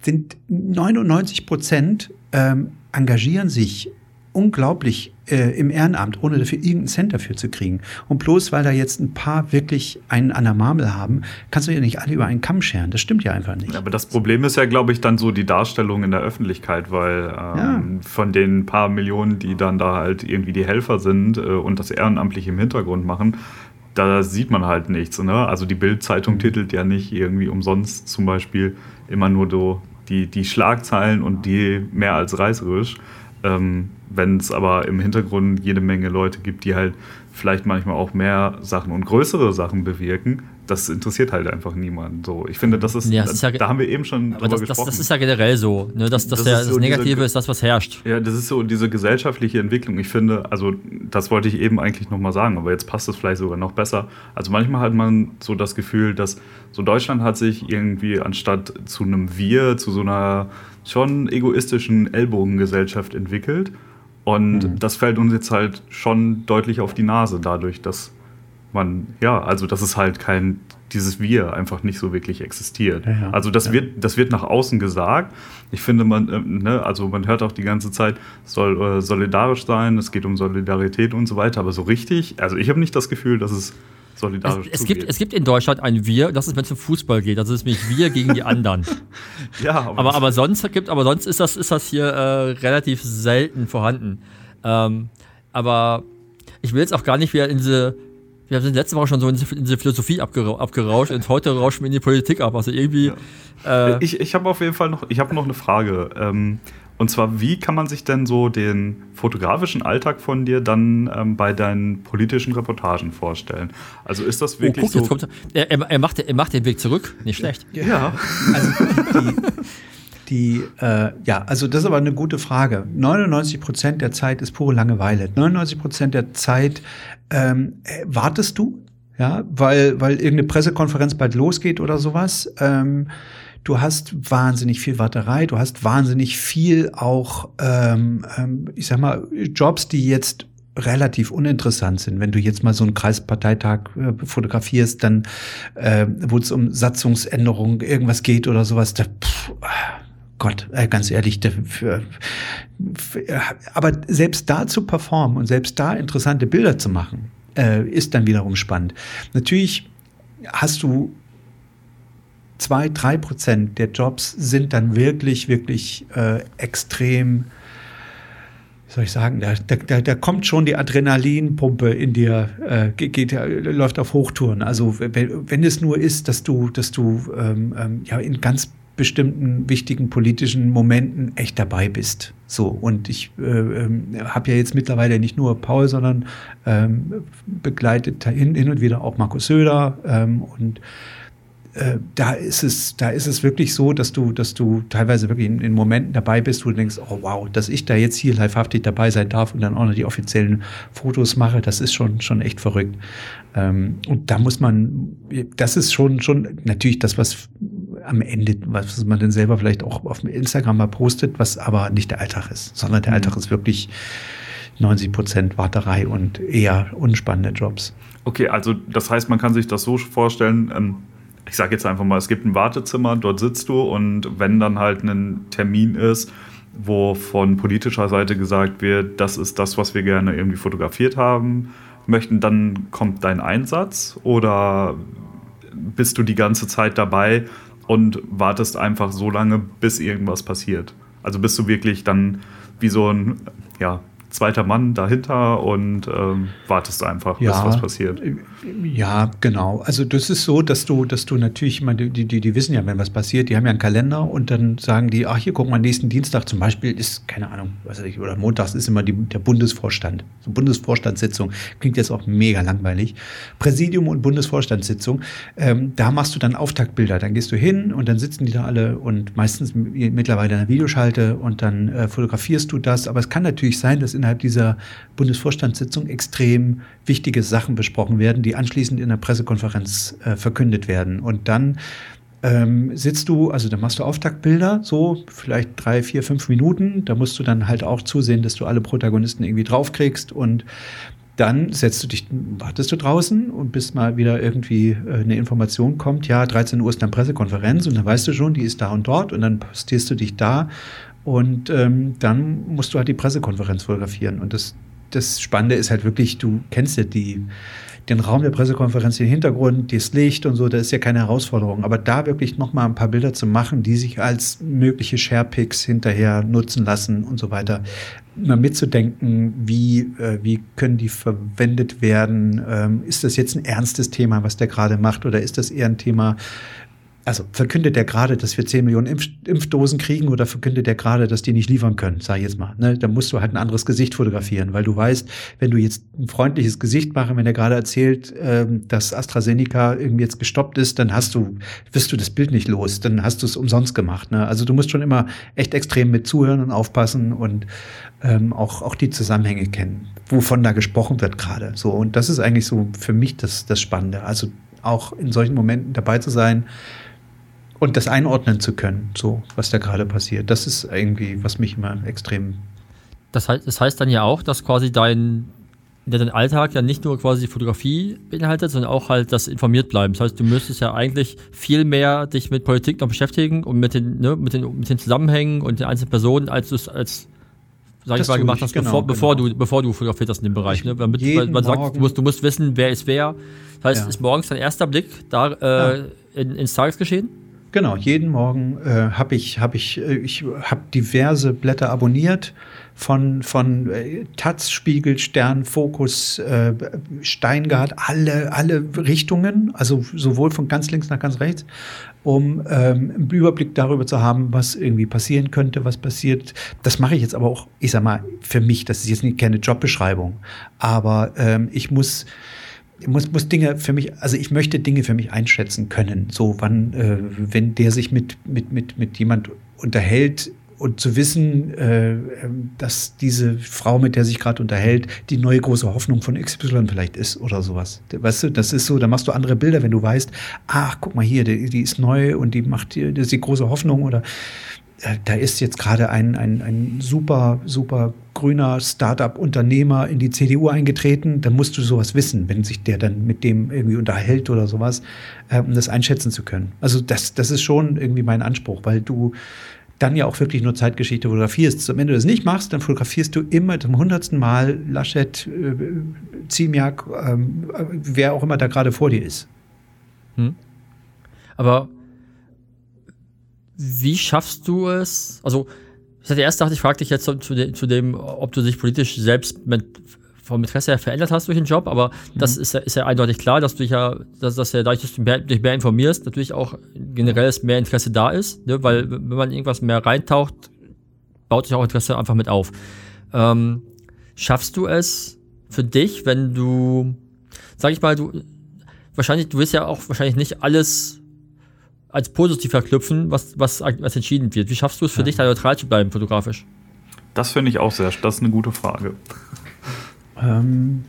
sind 99 Prozent ähm, engagieren sich unglaublich äh, im Ehrenamt, ohne dafür irgendeinen Cent dafür zu kriegen. Und bloß weil da jetzt ein paar wirklich einen an der Marmel haben, kannst du ja nicht alle über einen Kamm scheren. Das stimmt ja einfach nicht. Aber das Problem ist ja, glaube ich, dann so die Darstellung in der Öffentlichkeit, weil ähm, Ja. von den paar Millionen, die dann da halt irgendwie die Helfer sind äh, und das ehrenamtlich im Hintergrund machen, da sieht man halt nichts. Ne? Also die Bild-Zeitung titelt ja nicht irgendwie umsonst zum Beispiel immer nur so die, die Schlagzeilen und die mehr als reißerisch. Ähm, Wenn es aber im Hintergrund jede Menge Leute gibt, die halt vielleicht manchmal auch mehr Sachen und größere Sachen bewirken, das interessiert halt einfach niemanden. So, ich finde, das ist, Ja, das ist ja da haben wir eben schon Aber das, das, gesprochen. das ist ja generell so. Ne? Das, das, Das der, das so diese- Negative ist das, was herrscht. Ja, das ist so diese gesellschaftliche Entwicklung. Ich finde, also das wollte ich eben eigentlich nochmal sagen, aber jetzt passt es vielleicht sogar noch besser. Also manchmal hat man so das Gefühl, dass so Deutschland hat sich irgendwie anstatt zu einem Wir, zu so einer schon egoistischen Ellbogengesellschaft entwickelt. Und das fällt uns jetzt halt schon deutlich auf die Nase dadurch, dass man, ja, also dass es halt kein, dieses Wir einfach nicht so wirklich existiert. Ja, ja. Also das Ja. wird, das wird nach außen gesagt. Ich finde, man, ähm, ne, also man hört auch die ganze Zeit, es soll äh, solidarisch sein, es geht um Solidarität und so weiter, aber so richtig, also ich habe nicht das Gefühl, dass Es, solidarisch es, gibt, zugeht. es gibt in Deutschland ein Wir, das ist, wenn es um Fußball geht. Das ist nämlich Wir gegen die anderen. ja, aber, aber sonst gibt, aber sonst ist das, ist das hier äh, relativ selten vorhanden. Ähm, aber ich will jetzt auch gar nicht wieder in diese. Wir sind letzte Woche schon so in diese, Philosophie abgera abgerauscht und heute rauschen wir in die Politik ab. Also irgendwie. Äh, Ich, ich habe auf jeden Fall noch, ich habe noch eine Frage. Ähm, und zwar, wie kann man sich denn so den fotografischen Alltag von dir dann ähm, bei deinen politischen Reportagen vorstellen? Also ist das oh, wirklich guck, jetzt so? kommt er. Er, er, macht, er macht den Weg zurück. Nicht schlecht. ja. Also die, die äh, ja, also das ist aber eine gute Frage. 99 Prozent der Zeit ist pure Langeweile. 99 Prozent der Zeit ähm, äh, wartest du, ja, weil, weil irgendeine Pressekonferenz bald losgeht oder sowas. Ähm, du hast wahnsinnig viel Warterei, du hast wahnsinnig viel auch, ähm, ähm, ich sag mal, Jobs, die jetzt relativ uninteressant sind. Wenn du jetzt mal so einen Kreisparteitag äh, fotografierst, dann äh, wo es um Satzungsänderungen irgendwas geht oder sowas, da, pff, Gott, äh, ganz ehrlich, da, für, für, aber selbst da zu performen und selbst da interessante Bilder zu machen, äh, ist dann wiederum spannend. Natürlich hast du zwei, drei Prozent der Jobs sind dann wirklich, wirklich äh, extrem, wie soll ich sagen, da, da, da kommt schon die Adrenalinpumpe in dir, äh, geht, geht, läuft auf Hochtouren. Also wenn, wenn es nur ist, dass du, dass du ähm, ähm, ja in ganz bestimmten wichtigen politischen Momenten echt dabei bist. So und ich äh, ähm, habe ja jetzt mittlerweile nicht nur Paul, sondern ähm, begleitet hin, hin und wieder auch Markus Söder ähm, und äh, da ist es, da ist es wirklich so, dass du, dass du teilweise wirklich in, in, Momenten dabei bist, wo du denkst, oh wow, dass ich da jetzt hier livehaftig dabei sein darf und dann auch noch die offiziellen Fotos mache, das ist schon, schon echt verrückt. Ähm, und da muss man, das ist schon, schon natürlich das, was am Ende, was man dann selber vielleicht auch auf Instagram mal postet, was aber nicht der Alltag ist, sondern der Alltag ist wirklich 90 Prozent Warterei und eher unspannende Jobs. Okay, also das heißt, man kann sich das so vorstellen, ähm, ich sage jetzt einfach mal, es gibt ein Wartezimmer, dort sitzt du und wenn dann halt ein Termin ist, wo von politischer Seite gesagt wird, das ist das, was wir gerne irgendwie fotografiert haben möchten, dann kommt dein Einsatz oder bist du die ganze Zeit dabei und wartest einfach so lange, bis irgendwas passiert? Also bist du wirklich dann wie so ein ja, zweiter Mann dahinter und ähm, wartest einfach, ja, bis was passiert. Ja, genau. Also das ist so, dass du, dass du natürlich, ich meine, die, die, die wissen ja, wenn was passiert, die haben ja einen Kalender und dann sagen die, ach hier, guck mal, nächsten Dienstag zum Beispiel ist, keine Ahnung, was weiß ich, oder montags ist immer die, der Bundesvorstand. So Bundesvorstandssitzung. Klingt jetzt auch mega langweilig. Präsidium und Bundesvorstandssitzung, ähm, da machst du dann Auftaktbilder. Dann gehst du hin und dann sitzen die da alle und meistens mittlerweile in der Videoschalte und dann äh, fotografierst du das. Aber es kann natürlich sein, dass innerhalb dieser Bundesvorstandssitzung extrem wichtige Sachen besprochen werden, die anschließend in der Pressekonferenz äh, verkündet werden. Und dann ähm, sitzt du, also da machst du Auftaktbilder, so vielleicht drei, vier, fünf Minuten. Da musst du dann halt auch zusehen, dass du alle Protagonisten irgendwie draufkriegst und dann setzt du dich, wartest du draußen und bis mal wieder irgendwie äh, eine Information kommt, ja, 13 Uhr ist dann Pressekonferenz und dann weißt du schon, die ist da und dort und dann postierst du dich da und ähm, dann musst du halt die Pressekonferenz fotografieren. Und das, das Spannende ist halt wirklich, du kennst ja die, den Raum der Pressekonferenz, den Hintergrund, das Licht und so, das ist ja keine Herausforderung. Aber da wirklich nochmal ein paar Bilder zu machen, die sich als mögliche Sharepics hinterher nutzen lassen und so weiter, mal mitzudenken, wie, äh, wie können die verwendet werden? Ähm, ist das jetzt ein ernstes Thema, was der gerade macht, oder ist das eher ein Thema, also verkündet er gerade, dass wir 10 Millionen Impf Impfdosen kriegen oder verkündet er gerade, dass die nicht liefern können, sag ich jetzt mal. Ne? Da musst du halt ein anderes Gesicht fotografieren, weil du weißt, wenn du jetzt ein freundliches Gesicht machst, wenn er gerade erzählt, ähm, dass AstraZeneca irgendwie jetzt gestoppt ist, dann hast du, wirst du das Bild nicht los, dann hast du es umsonst gemacht. Ne? Also du musst schon immer echt extrem mit zuhören und aufpassen und ähm, auch, auch die Zusammenhänge kennen, wovon da gesprochen wird gerade. So, und das ist eigentlich so für mich das, das Spannende. Also auch in solchen Momenten dabei zu sein, und das einordnen zu können, so was da gerade passiert. Das ist irgendwie, was mich immer extrem. Das heißt, das heißt dann ja auch, dass quasi dein, dein Alltag ja nicht nur quasi die Fotografie beinhaltet, sondern auch halt das informiert bleiben. Das heißt, du müsstest ja eigentlich viel mehr dich mit Politik noch beschäftigen und mit den, ne, mit den, mit den Zusammenhängen und den einzelnen Personen, als du es als sag ich mal, gemacht hast, genau, bevor, bevor, genau. du, bevor du fotografiert hast in dem Bereich. Ne? Damit, man, man sagt, du musst, du musst wissen, wer ist wer. Das heißt, ja. ist morgens dein erster Blick da äh, ja. in, ins Tagesgeschehen? Genau, jeden Morgen äh, habe ich, hab ich, äh, ich hab diverse Blätter abonniert von, von äh, Taz, Spiegel, Stern, Fokus, äh, Steingart, alle, alle Richtungen, also sowohl von ganz links nach ganz rechts, um ähm, einen Überblick darüber zu haben, was irgendwie passieren könnte, was passiert. Das mache ich jetzt aber auch, ich sag mal, für mich, das ist jetzt keine Jobbeschreibung, aber ähm, ich muss muss, muss Dinge für mich, also ich möchte Dinge für mich einschätzen können. So, wann, äh, wenn der sich mit, mit, mit, mit jemand unterhält und zu wissen, äh, dass diese Frau, mit der sich gerade unterhält, die neue große Hoffnung von XY vielleicht ist oder sowas. Weißt du, das ist so, da machst du andere Bilder, wenn du weißt, ach, guck mal hier, die, die ist neu und die macht die, die große Hoffnung oder da ist jetzt gerade ein, ein, ein super, super grüner Startup-Unternehmer in die CDU eingetreten, dann musst du sowas wissen, wenn sich der dann mit dem irgendwie unterhält oder sowas, äh, um das einschätzen zu können. Also das, das ist schon irgendwie mein Anspruch, weil du dann ja auch wirklich nur Zeitgeschichte fotografierst. Und wenn du das nicht machst, dann fotografierst du immer zum hundertsten Mal Laschet, äh, Ziemiak, äh, wer auch immer da gerade vor dir ist. Hm. Aber wie schaffst du es? Also, ich hatte erst dachte, ich frage dich jetzt zu, dem, zu dem, ob du dich politisch selbst mit, vom Interesse her verändert hast durch den Job, aber mhm. das ist ja, ist ja eindeutig klar, dass du dich ja, dass, dass ja dadurch, dass du mehr, dich mehr informierst, natürlich auch generelles mehr Interesse da ist, ne? weil wenn man irgendwas mehr reintaucht, baut sich auch Interesse einfach mit auf. Ähm, schaffst du es für dich, wenn du, sag ich mal, du wahrscheinlich, du willst ja auch wahrscheinlich nicht alles als positiv verknüpfen, was, was, was entschieden wird. Wie schaffst du es für ja. dich, da neutral zu bleiben, fotografisch? Das finde ich auch sehr, das ist eine gute Frage. Ähm,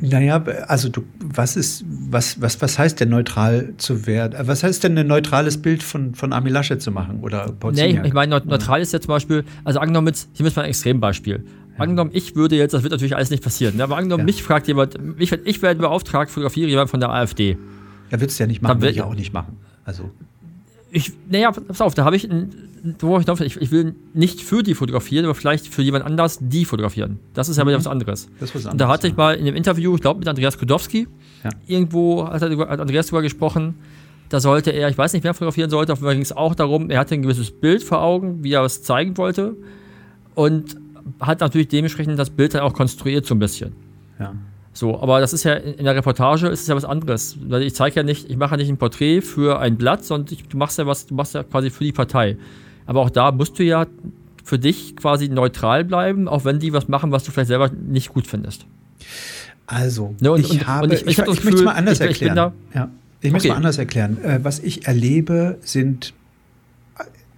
naja, also du, was ist, was, was, was heißt denn neutral zu werden? Was heißt denn ein neutrales Bild von, von Armin Laschet zu machen? Oder nee, ich, ich meine, neutral ist ja zum Beispiel, also angenommen, jetzt, hier müssen wir ein Extrembeispiel. angenommen, ich würde jetzt, das wird natürlich alles nicht passieren, ne? aber angenommen, Ja. mich fragt jemand, ich, ich werde beauftragt, fotografiere jemand von der AfD. Ja, willst du ja nicht machen, will- ich ja auch nicht machen. Also, Ich, naja, pass auf, da habe ich, worauf ich, will, ich, ich will nicht für die fotografieren, aber vielleicht für jemand anders die fotografieren. Das ist ja wieder was anderes. das ist was Und da anderes, hatte ich mal in einem Interview, ich glaube mit Andreas Kudowski, Ja. irgendwo hat, er, hat Andreas darüber gesprochen, da sollte er, ich weiß nicht, wer fotografieren sollte, auf jeden Fall ging es auch darum, er hatte ein gewisses Bild vor Augen, wie er was zeigen wollte und hat natürlich dementsprechend das Bild dann auch konstruiert so ein bisschen. Ja. So, aber das ist ja in der Reportage ist es ja was anderes. Ich zeige ja nicht, ich mache ja nicht ein Porträt für ein Blatt, sondern ich, du machst ja was, du machst ja quasi für die Partei. Aber auch da musst du ja für dich quasi neutral bleiben, auch wenn die was machen, was du vielleicht selber nicht gut findest. Also, Ne, und- ich und- habe, und ich- ich, ich hab ich möchte es Gefühl, mal anders erklären. ja. Ich möchte Okay. mal anders erklären. Äh, was ich erlebe, sind,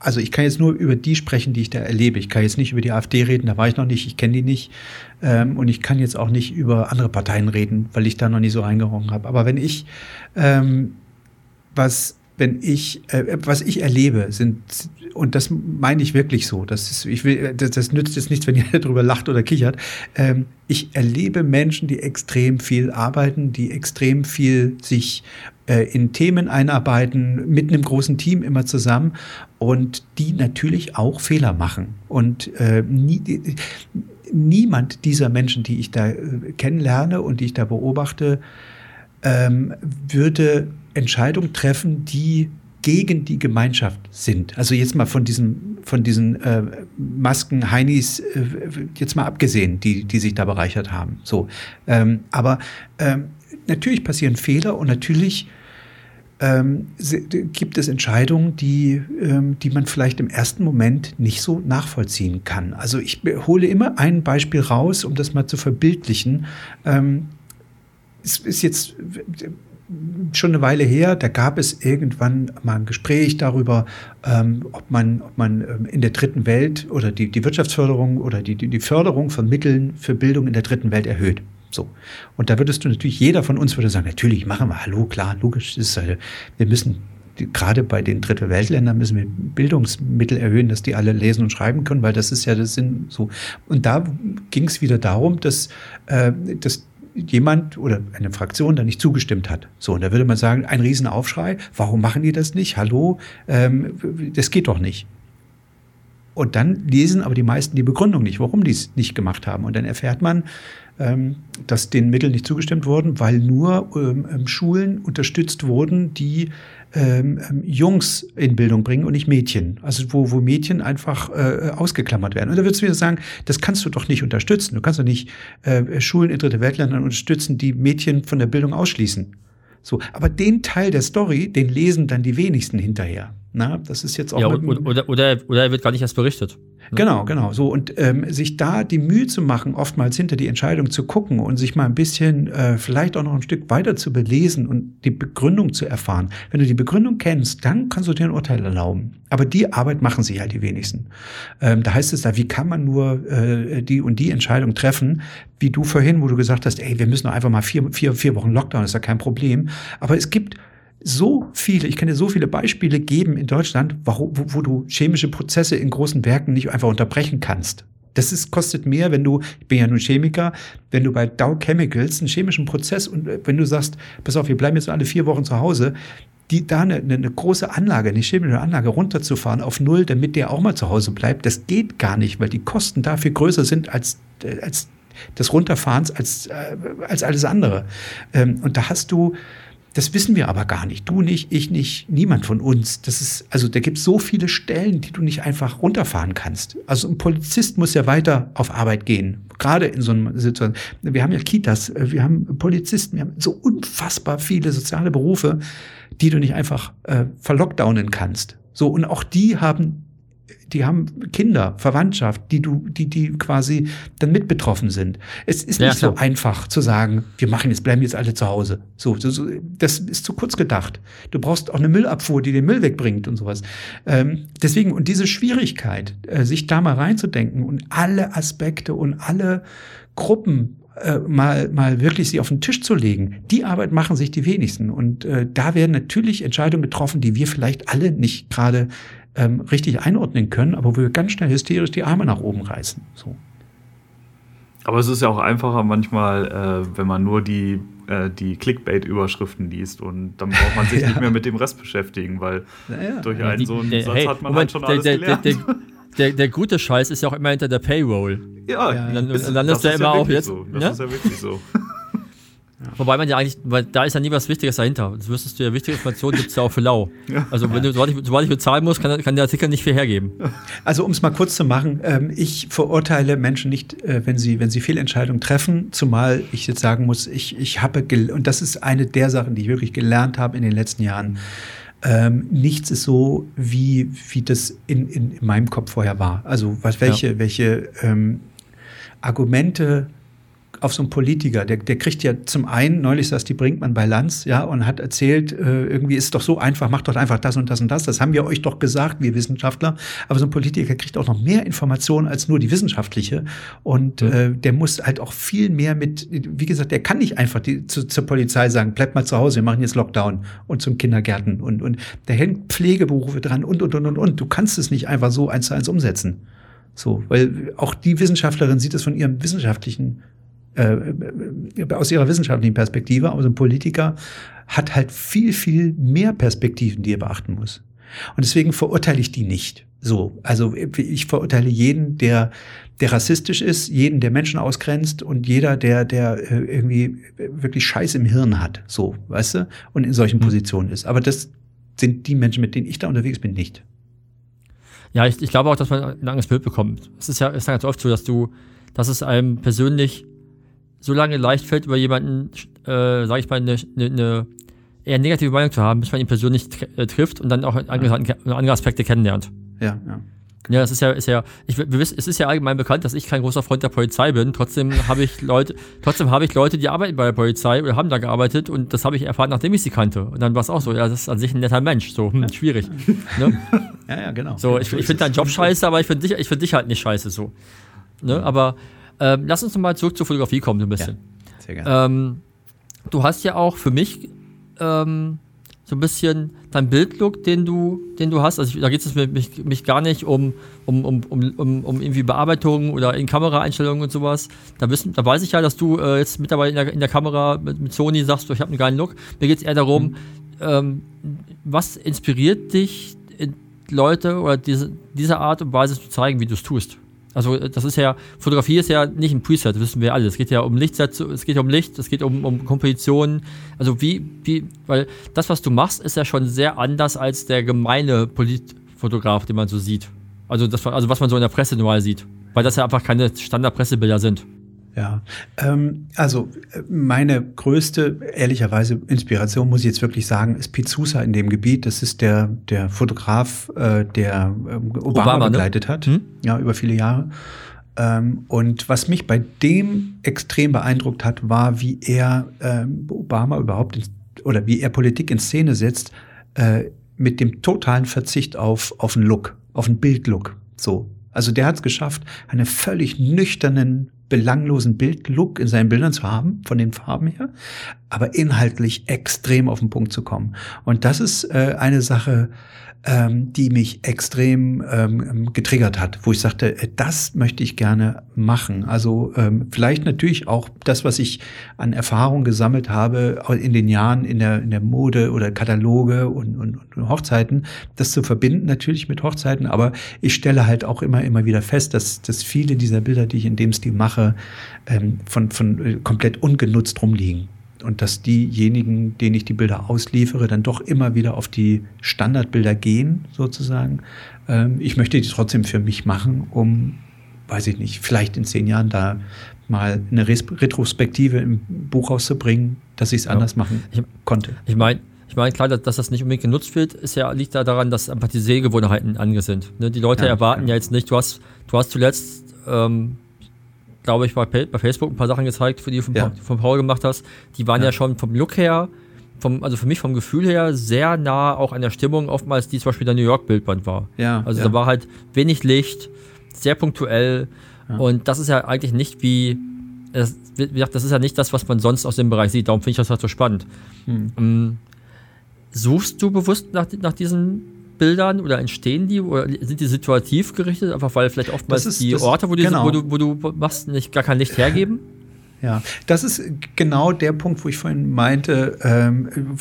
also ich kann jetzt nur über die sprechen, die ich da erlebe. Ich kann jetzt nicht über die AfD reden, da war ich noch nicht, ich kenne die nicht. Ähm, und ich kann jetzt auch nicht über andere Parteien reden, weil ich da noch nie so reingerochen habe. Aber wenn ich, ähm, was, wenn ich, äh, was ich erlebe, sind, und das meine ich wirklich so, das ist, ich will, das, das nützt jetzt nichts, wenn ihr darüber lacht oder kichert. Ähm, ich erlebe Menschen, die extrem viel arbeiten, die extrem viel sich äh, in Themen einarbeiten, mit einem großen Team immer zusammen und die natürlich auch Fehler machen. Und äh, nie, niemand dieser Menschen, die ich da äh, kennenlerne und die ich da beobachte, ähm, würde Entscheidungen treffen, die gegen die Gemeinschaft sind. Also jetzt mal von diesen, von diesen äh, Masken Heinis äh, jetzt mal abgesehen, die, die sich da bereichert haben. So, ähm, aber ähm, natürlich passieren Fehler und natürlich ähm, gibt es Entscheidungen, die, ähm, die man vielleicht im ersten Moment nicht so nachvollziehen kann. Also ich hole immer ein Beispiel raus, um das mal zu verbildlichen. Ähm, es ist jetzt schon eine Weile her, da gab es irgendwann mal ein Gespräch darüber, ähm, ob man, ob man ähm, in der dritten Welt oder die, die Wirtschaftsförderung oder die, die Förderung von Mitteln für Bildung in der dritten Welt erhöht. So. Und da würdest du natürlich, jeder von uns würde sagen, natürlich machen wir, hallo, klar, logisch, ist, äh, wir müssen, gerade bei den Dritte Weltländern müssen wir Bildungsmittel erhöhen, dass die alle lesen und schreiben können, weil das ist ja das Sinn so. Und da ging es wieder darum, dass, äh, dass jemand oder eine Fraktion da nicht zugestimmt hat. So, und da würde man sagen, ein Riesenaufschrei, warum machen die das nicht? Hallo, ähm, das geht doch nicht. Und dann lesen aber die meisten die Begründung nicht, warum die es nicht gemacht haben. Und dann erfährt man, ähm, dass den Mitteln nicht zugestimmt wurden, weil nur ähm, ähm, Schulen unterstützt wurden, die ähm, ähm, Jungs in Bildung bringen und nicht Mädchen. Also wo, wo Mädchen einfach äh, ausgeklammert werden. Und da würdest du wieder sagen, das kannst du doch nicht unterstützen. Du kannst doch nicht äh, Schulen in Dritte Weltländern unterstützen, die Mädchen von der Bildung ausschließen. So, aber den Teil der Story, den lesen dann die wenigsten hinterher. Na, das ist jetzt auch Ja, oder, oder, oder, er wird gar nicht erst berichtet. Genau, genau. So und ähm, sich da die Mühe zu machen, oftmals hinter die Entscheidung zu gucken und sich mal ein bisschen, äh, vielleicht auch noch ein Stück weiter zu belesen und die Begründung zu erfahren. Wenn du die Begründung kennst, dann kannst du dir ein Urteil erlauben. Aber die Arbeit machen sich halt die wenigsten. Ähm, da heißt es da, wie kann man nur äh, die und die Entscheidung treffen, wie du vorhin, wo du gesagt hast, ey, wir müssen doch einfach mal vier, vier, vier Wochen Lockdown, ist ja kein Problem. Aber es gibt so viele, ich kann dir so viele Beispiele geben in Deutschland, wo, wo, du chemische Prozesse in großen Werken nicht einfach unterbrechen kannst. Das ist, kostet mehr, wenn du, ich bin ja nun Chemiker, wenn du bei Dow Chemicals einen chemischen Prozess und äh, wenn du sagst, pass auf, wir bleiben jetzt alle vier Wochen zu Hause, die da eine, eine, eine große Anlage, eine chemische Anlage runterzufahren auf Null, damit der auch mal zu Hause bleibt, das geht gar nicht, weil die Kosten dafür größer sind als, äh, als des Runterfahrens als, äh, als alles andere. Ähm, und da hast du, das wissen wir aber gar nicht. Du nicht, ich nicht, niemand von uns. Das ist, also da gibt es so viele Stellen, die du nicht einfach runterfahren kannst. Also ein Polizist muss ja weiter auf Arbeit gehen. Gerade in so einer Situation. Wir haben ja Kitas, wir haben Polizisten, wir haben so unfassbar viele soziale Berufe, die du nicht einfach äh, verlockdownen kannst. So, und auch die haben die haben Kinder, Verwandtschaft, die du, die, die quasi dann mit betroffen sind. Es ist Ja, nicht so klar. einfach zu sagen, wir machen jetzt, bleiben jetzt alle zu Hause. So, so, so, das ist zu kurz gedacht. Du brauchst auch eine Müllabfuhr, die den Müll wegbringt und sowas. Ähm, deswegen, und diese Schwierigkeit, äh, sich da mal reinzudenken und alle Aspekte und alle Gruppen äh, mal, mal wirklich sie auf den Tisch zu legen, die Arbeit machen sich die wenigsten. Und äh, da werden natürlich Entscheidungen getroffen, die wir vielleicht alle nicht gerade ähm, richtig einordnen können, aber wo wir ganz schnell hysterisch die Arme nach oben reißen. So. Aber es ist ja auch einfacher manchmal, äh, wenn man nur die, äh, die Clickbait-Überschriften liest und dann braucht man sich ja. nicht mehr mit dem Rest beschäftigen, weil ja. durch einen die, so einen der, Satz hey, hat man Moment, halt schon der, alles der, gelernt. Der, der, der, gute Scheiß ist ja auch immer hinter der Payroll. Ja, ja. Und dann, ist, dann ist der immer auch jetzt. So. Das ne? ist ja wirklich so. Ja. Wobei man ja eigentlich, weil da ist ja nie was Wichtiges dahinter. Das wüsstest du ja, wichtige Informationen gibt es ja auch für lau. Ja. Also wenn du, sobald ich, sobald ich bezahlen muss, kann, kann, der Artikel nicht viel hergeben. Also um es mal kurz zu machen, ähm, ich verurteile Menschen nicht, äh, wenn sie, wenn sie Fehlentscheidungen treffen, zumal ich jetzt sagen muss, ich, ich habe, und das ist eine der Sachen, die ich wirklich gelernt habe in den letzten Jahren, ähm, nichts ist so, wie, wie das in, in, in meinem Kopf vorher war. Also was, welche, ja. welche ähm, Argumente auf so einen Politiker, der, der kriegt ja zum einen, neulich saß die Brinkmann bei Lanz, ja, und hat erzählt, äh, irgendwie ist es doch so einfach, macht doch einfach das und das und das. Das haben wir euch doch gesagt, wir Wissenschaftler. Aber so ein Politiker kriegt auch noch mehr Informationen als nur die wissenschaftliche. Und mhm. äh, der muss halt auch viel mehr mit, wie gesagt, der kann nicht einfach die, zu, zur Polizei sagen, bleibt mal zu Hause, wir machen jetzt Lockdown und zum Kindergärten und, und da hängen Pflegeberufe dran und, und, und, und, und. Du kannst es nicht einfach so eins zu eins umsetzen. So, weil auch die Wissenschaftlerin sieht es von ihrem wissenschaftlichen äh, äh, aus ihrer wissenschaftlichen Perspektive, aber so ein Politiker hat halt viel, viel mehr Perspektiven, die er beachten muss. Und deswegen verurteile ich die nicht. So, also ich verurteile jeden, der, der rassistisch ist, jeden, der Menschen ausgrenzt und jeder, der, der äh, irgendwie wirklich Scheiß im Hirn hat, so, weißt du, und in solchen mhm. Positionen ist. Aber das sind die Menschen, mit denen ich da unterwegs bin, nicht. Ja, ich, ich glaube auch, dass man ein anderes Bild bekommt. Es ist ja, es ist ganz oft so, dass du, dass es einem persönlich so lange leicht fällt, über jemanden, äh, sage ich mal, eine, eine, eher negative Meinung zu haben, bis man ihn persönlich äh, trifft und dann auch andere, andere Aspekte kennenlernt. Ja, ja. Ja, das ist ja, ist ja, ich, wir wissen, es ist ja allgemein bekannt, dass ich kein großer Freund der Polizei bin. Trotzdem habe ich Leute, trotzdem habe ich Leute, die arbeiten bei der Polizei oder haben da gearbeitet und das habe ich erfahren, nachdem ich sie kannte. Und dann war es auch so, ja, das ist an sich ein netter Mensch, so, hm, schwierig. Ne? Ja, ja, genau. So, ich, ich finde deinen Job scheiße, aber ich finde dich, ich finde dich halt nicht scheiße, so. Ne? Aber ähm, lass uns nochmal zurück zur Fotografie kommen, so ein bisschen. Ja, sehr gerne. Ähm, du hast ja auch für mich ähm, so ein bisschen dein Bildlook, den du, den du hast. Also ich, da geht es mich, mich gar nicht um, um, um, um, um irgendwie Bearbeitung oder in Kameraeinstellungen und sowas. Da, wissen, da weiß ich ja, dass du äh, jetzt mittlerweile in der, in der Kamera mit, mit Sony sagst, ich habe einen geilen Look. Mir geht es eher darum, mhm. ähm, was inspiriert dich, Leute oder diese, diese Art und Weise zu zeigen, wie du es tust? Also äh, das ist ja, Fotografie ist ja nicht ein Preset, wissen wir alle. Es geht ja um Lichtsätze, es geht um Licht, es geht um, um Kompositionen. Also wie, wie, weil das, was du machst, ist ja schon sehr anders als der gemeine Politfotograf, den man so sieht. Also, das, also was man so in der Presse normal sieht. Weil das ja einfach keine Standardpressebilder sind. Ja, ähm, also meine größte, ehrlicherweise, Inspiration, muss ich jetzt wirklich sagen, ist Sousa in dem Gebiet. Das ist der, der Fotograf, äh, der ähm, Obama, Obama ne? begleitet ne? hat, hm? ja, über viele Jahre. Ähm, und was mich bei dem extrem beeindruckt hat, war, wie er ähm, Obama überhaupt in, oder wie er Politik in Szene setzt, äh, mit dem totalen Verzicht auf, auf einen Look, auf einen Bildlook. So. Also der hat es geschafft, einen völlig nüchternen belanglosen Bildlook in seinen Bildern zu haben, von den Farben her, aber inhaltlich extrem auf den Punkt zu kommen. Und das ist äh, eine Sache, ähm, die mich extrem ähm, getriggert hat, wo ich sagte, äh, das möchte ich gerne machen. Also ähm, vielleicht natürlich auch das, was ich an Erfahrung gesammelt habe in den Jahren in der, in der Mode oder Kataloge und, und, und Hochzeiten, das zu verbinden natürlich mit Hochzeiten. Aber ich stelle halt auch immer, immer wieder fest, dass, dass viele dieser Bilder, die ich in dem Stil mache, ähm, von, von äh, komplett ungenutzt rumliegen und dass diejenigen, denen ich die Bilder ausliefere, dann doch immer wieder auf die Standardbilder gehen, sozusagen. Ähm, ich möchte die trotzdem für mich machen, um, weiß ich nicht, vielleicht in zehn Jahren da mal eine Retrospektive im Buch rauszubringen, dass ich es anders ja. machen ich, konnte. Ich meine, ich meine, klar, dass, dass, das nicht unbedingt genutzt wird, ist ja, liegt da daran, dass einfach die Sehgewohnheiten ange sind. Ne? Die Leute ja, erwarten ja. ja. jetzt nicht, du hast, du hast zuletzt ähm, glaube ich, bei, bei Facebook ein paar Sachen gezeigt, für die du von, ja. von Paul gemacht hast. Die waren ja. ja, schon vom Look her, vom, also für mich vom Gefühl her, sehr nah auch an der Stimmung, oftmals die zum Beispiel der New York-Bildband war. Ja, also ja. da war halt wenig Licht, sehr punktuell. Und das ist ja eigentlich nicht wie, das, wie gesagt, das ist ja nicht das, was man sonst aus dem Bereich sieht. Darum finde ich das halt so spannend. Hm. Ähm, suchst du bewusst nach, nach diesen Bildern oder entstehen die oder sind die situativ gerichtet, einfach weil vielleicht oftmals ist- die das- Orte, wo, die, genau. wo, du, wo du machst, nicht gar kein Licht hergeben? Ja, das ist genau der Punkt, wo ich vorhin meinte, ähm,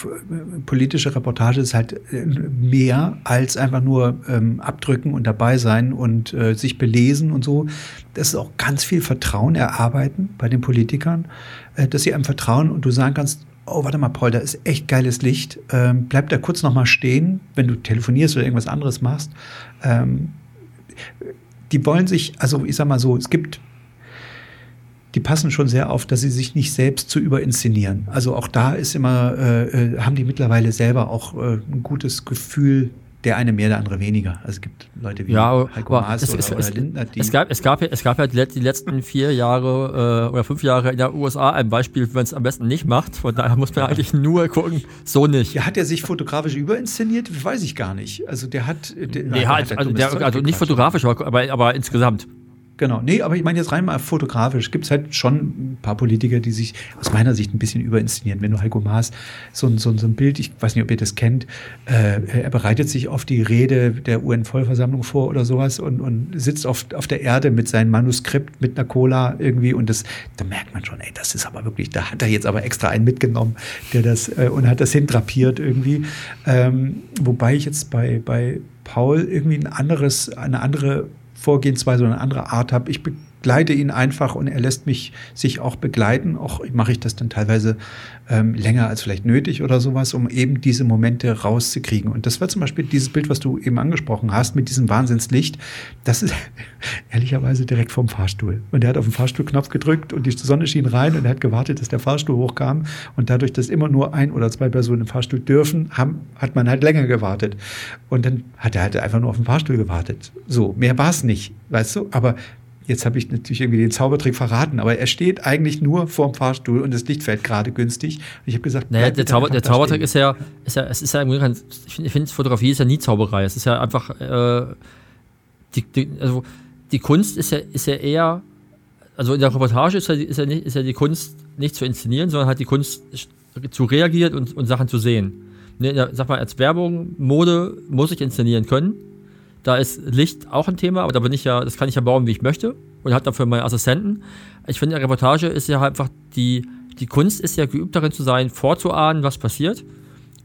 politische Reportage ist halt äh, mehr als einfach nur ähm, abdrücken und dabei sein und äh, sich belesen und so. Das ist auch ganz viel Vertrauen erarbeiten bei den Politikern, äh, dass sie einem vertrauen und du sagen kannst, oh, warte mal, Paul, da ist echt geiles Licht. Ähm, bleib da kurz noch mal stehen, wenn du telefonierst oder irgendwas anderes machst. Ähm, die wollen sich, also ich sag mal so, es gibt die passen schon sehr auf, dass sie sich nicht selbst zu überinszenieren. Also auch da ist immer, äh, äh, haben die mittlerweile selber auch äh, ein gutes Gefühl, der eine mehr, der andere weniger. Also es gibt Leute wie Ja, Heiko Maas es, oder, es, oder Lindner, die es, gab, es, gab, ja- es gab ja die, let- die letzten vier Jahre äh, oder fünf Jahre in der USA ein Beispiel, wenn es am besten nicht macht. Von daher muss man eigentlich nur gucken, so nicht. ja, hat er sich fotografisch überinszeniert? Weiß ich gar nicht. Also der hat, der, Nee, der halt, also, der, also nicht fotografisch, aber, aber insgesamt. Genau, nee, aber ich meine jetzt rein mal fotografisch. Gibt es halt schon ein paar Politiker, die sich aus meiner Sicht ein bisschen überinszenieren. Wenn du Heiko Maas so, ein- so, so ein Bild, ich weiß nicht, ob ihr das kennt, äh, er bereitet sich auf die Rede der UN-Vollversammlung vor oder sowas und, und sitzt auf, auf der Erde mit seinem Manuskript, mit einer Cola irgendwie und das, da merkt man schon, ey, das ist aber wirklich, da hat er jetzt aber extra einen mitgenommen, der das äh, und hat das hindrapiert irgendwie. Ähm, wobei ich jetzt bei, bei Paul irgendwie ein anderes, eine andere Vorgehensweise oder eine andere Art habe. Ich begleite ihn einfach und er lässt mich sich auch begleiten. Auch mache ich das dann teilweise ähm, länger als vielleicht nötig oder sowas, um eben diese Momente rauszukriegen. Und das war zum Beispiel dieses Bild, was du eben angesprochen hast, mit diesem Wahnsinnslicht. Das ist ehrlicherweise direkt vom Fahrstuhl. Und er hat auf den Fahrstuhlknopf gedrückt und die Sonne schien rein und er hat gewartet, dass der Fahrstuhl hochkam. Und dadurch, dass immer nur ein oder zwei Personen im Fahrstuhl dürfen, haben, hat man halt länger gewartet. Und dann hat er halt einfach nur auf den Fahrstuhl gewartet. So, mehr war es nicht, weißt du? Aber Jetzt habe ich natürlich irgendwie den Zaubertrick verraten, aber er steht eigentlich nur vorm Fahrstuhl und das Licht fällt gerade günstig. Und ich habe gesagt, Naja, der, Zauber, der Zaubertrick ist ja, ist ja, es ist ja im Grunde, ich finde, ich finde, Fotografie ist ja nie Zauberei. Es ist ja einfach, äh, die, die, also die Kunst ist ja, ist ja eher, also in der Reportage ist ja, ist, ja nicht, ist ja die Kunst nicht zu inszenieren, sondern halt die Kunst zu reagieren und, und Sachen zu sehen. Ne, sag mal, als Werbung, Mode muss ich inszenieren können. Da ist Licht auch ein Thema, aber da bin ich ja, das kann ich ja bauen, wie ich möchte und habe dafür meine Assistenten. Ich finde, Reportage ist ja halt einfach die, die Kunst ist ja geübt darin zu sein, vorzuahnen, was passiert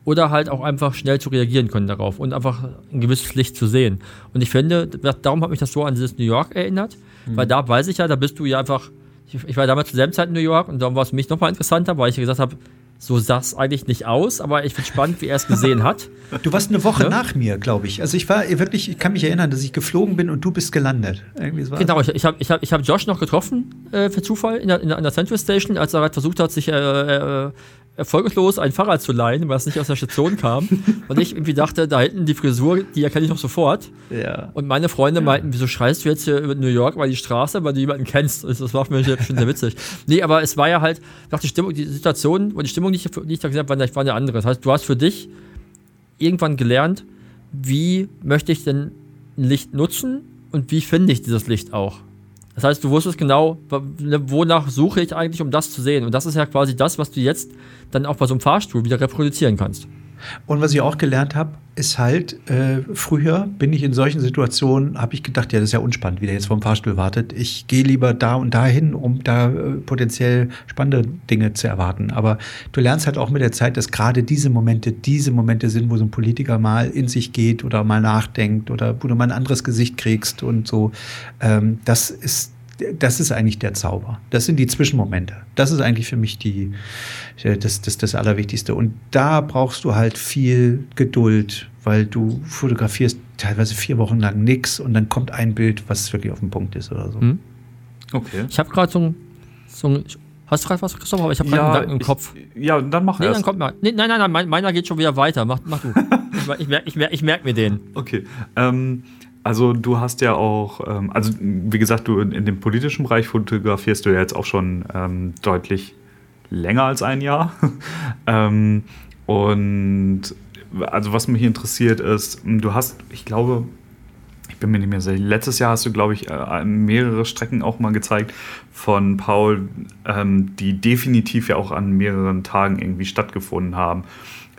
oder halt auch einfach schnell zu reagieren können darauf und einfach ein gewisses Licht zu sehen. Und ich finde, darum hat mich das so an dieses New York erinnert, weil da weiß ich ja, da bist du ja einfach, ich, ich war damals zur selben Zeit in New York und darum war es für mich nochmal interessanter, weil ich gesagt habe, so sah es eigentlich nicht aus, aber ich finde spannend, wie er es gesehen hat. Du warst eine Woche Ja? nach mir, glaube ich. Also ich war wirklich, ich kann mich erinnern, dass ich geflogen bin und du bist gelandet. So Genau, ich, ich habe ich hab, ich hab Josh noch getroffen, äh, für Zufall, in der, in der Central Station, als er halt versucht hat, sich äh, äh, erfolglos ein Fahrrad zu leihen, weil es nicht aus der Station kam. und ich irgendwie dachte, da hinten die Frisur, die erkenne ich noch sofort. Ja. Und meine Freunde meinten, wieso schreist du jetzt hier über New York über die Straße, weil du jemanden kennst? Das das war für mich schon sehr witzig. Nee, aber es war ja halt, dachte, die Stimmung, die Situation und die Stimmung, die ich, die ich da gesehen habe, war, war eine andere. Das heißt, du hast für dich irgendwann gelernt, wie möchte ich denn ein Licht nutzen und wie finde ich dieses Licht auch. Das heißt, du wusstest genau, ne, wonach suche ich eigentlich, um das zu sehen. Und das ist ja quasi das, was du jetzt dann auch bei so einem Fahrstuhl wieder reproduzieren kannst. Und was ich auch gelernt habe, ist halt, äh, früher bin ich in solchen Situationen, habe ich gedacht, ja, das ist ja unspannend, wie der jetzt vom Fahrstuhl wartet. Ich gehe lieber da und dahin, um da äh, potenziell spannende Dinge zu erwarten. Aber du lernst halt auch mit der Zeit, dass gerade diese Momente, diese Momente sind, wo so ein Politiker mal in sich geht oder mal nachdenkt oder wo du mal ein anderes Gesicht kriegst und so. Ähm, das ist das ist eigentlich der Zauber. Das sind die Zwischenmomente. Das ist eigentlich für mich die, äh, das, das, das Allerwichtigste. Und da brauchst du halt viel Geduld, weil du fotografierst teilweise vier Wochen lang nichts und dann kommt ein Bild, was wirklich auf dem Punkt ist oder so. Hm? Okay. Ich habe gerade so ein, so ein. Hast du gerade was, Christoph? Aber ich habe gerade einen Gedanken im ich- Kopf. Ja, dann mach Nee, erst. dann kommt mal. Nee, nein, nein, nein, mein, meiner geht schon wieder weiter. Mach, mach du. ich merke ich merk, ich merk mir den. Okay. Ähm, also du hast ja auch, ähm, also wie gesagt, du in, in dem politischen Bereich fotografierst du ja jetzt auch schon ähm, deutlich länger als ein Jahr. ähm, und also was mich interessiert ist, du hast, ich glaube, ich bin mir nicht mehr sicher, letztes Jahr hast du, glaube ich, äh, mehrere Strecken auch mal gezeigt von Paul, ähm, die definitiv ja auch an mehreren Tagen irgendwie stattgefunden haben.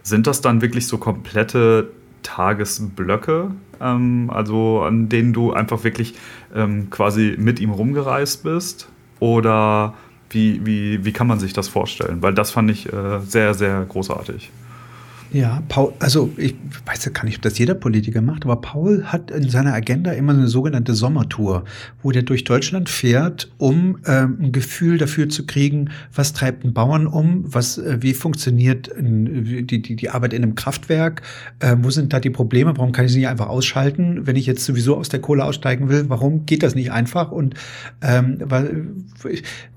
Sind das dann wirklich so komplette Tagesblöcke, ähm, also an denen du einfach wirklich ähm, quasi mit ihm rumgereist bist? Oder wie, wie, wie kann man sich das vorstellen? Weil das fand ich äh, sehr, sehr großartig. Ja, Paul, also ich weiß ja gar nicht, ob das jeder Politiker macht, aber Paul hat in seiner Agenda immer eine sogenannte Sommertour, wo der durch Deutschland fährt, um ähm, ein Gefühl dafür zu kriegen, was treibt einen Bauern um, was, äh, wie funktioniert äh, die, die, die Arbeit in einem Kraftwerk, äh, wo sind da die Probleme, warum kann ich sie nicht einfach ausschalten, wenn ich jetzt sowieso aus der Kohle aussteigen will, warum geht das nicht einfach? Und ähm, weil,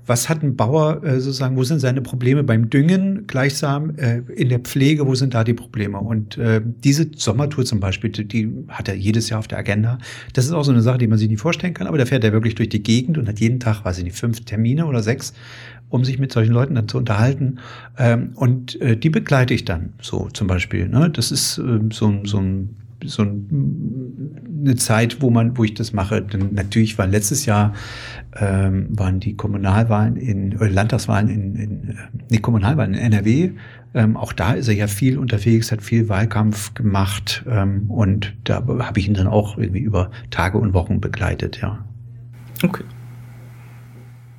was hat ein Bauer äh, sozusagen, wo sind seine Probleme beim Düngen, gleichsam äh, in der Pflege, wo sind da die Probleme? Und äh, diese Sommertour zum Beispiel, die hat er jedes Jahr auf der Agenda. Das ist auch so eine Sache, die man sich nicht vorstellen kann, aber da fährt er wirklich durch die Gegend und hat jeden Tag, weiß ich nicht, fünf Termine oder sechs, um sich mit solchen Leuten dann zu unterhalten. Ähm, und äh, die begleite ich dann so zum Beispiel. Ne? Das ist äh, so, so ein so eine Zeit, wo man, wo ich das mache. Denn natürlich war letztes Jahr ähm, waren die Kommunalwahlen in oder Landtagswahlen in, in die Kommunalwahlen in NRW. Ähm, auch da ist er ja viel unterwegs, hat viel Wahlkampf gemacht ähm, und da habe ich ihn dann auch irgendwie über Tage und Wochen begleitet, ja. Okay.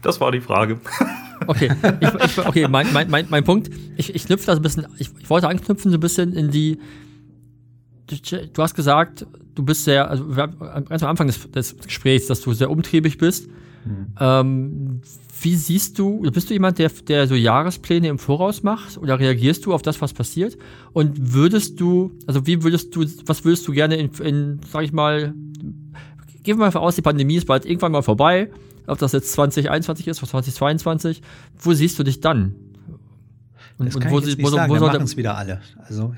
Das war die Frage. Okay, ich, ich, okay, mein, mein, mein, mein Punkt, ich, ich knüpfe das ein bisschen, ich, ich wollte anknüpfen so ein bisschen in die, du hast gesagt, du bist sehr, also ganz am Anfang des, des Gesprächs, dass du sehr umtriebig bist. Mhm. Ähm, wie siehst du, bist du jemand, der, der so Jahrespläne im Voraus macht oder reagierst du auf das, was passiert? Und würdest du, also wie würdest du, was würdest du gerne in, in sag ich mal, gehen wir mal aus, die Pandemie ist bald irgendwann mal vorbei, ob das jetzt 2021 ist oder 2022, wo siehst du dich dann? Und, das kann und wo ich jetzt nicht wo, sagen, wo, wo machen es wieder alle. Also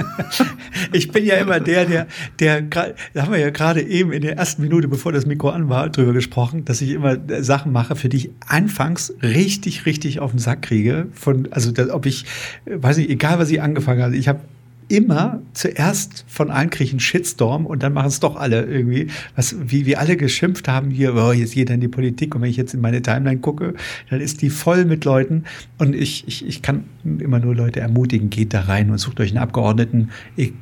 ich bin ja immer der, der, der, da haben wir ja gerade eben in der ersten Minute, bevor das Mikro an war, drüber gesprochen, dass ich immer Sachen mache, für die ich anfangs richtig, richtig auf den Sack kriege. Von, also ob ich, weiß nicht, egal was ich angefangen habe, ich habe immer zuerst von allen kriege einen Shitstorm und dann machen es doch alle irgendwie. Was, wie wir alle geschimpft haben hier, oh, jetzt jeder in die Politik und wenn ich jetzt in meine Timeline gucke, dann ist die voll mit Leuten und ich, ich, ich kann immer nur Leute ermutigen, geht da rein und sucht euch einen Abgeordneten. Ich,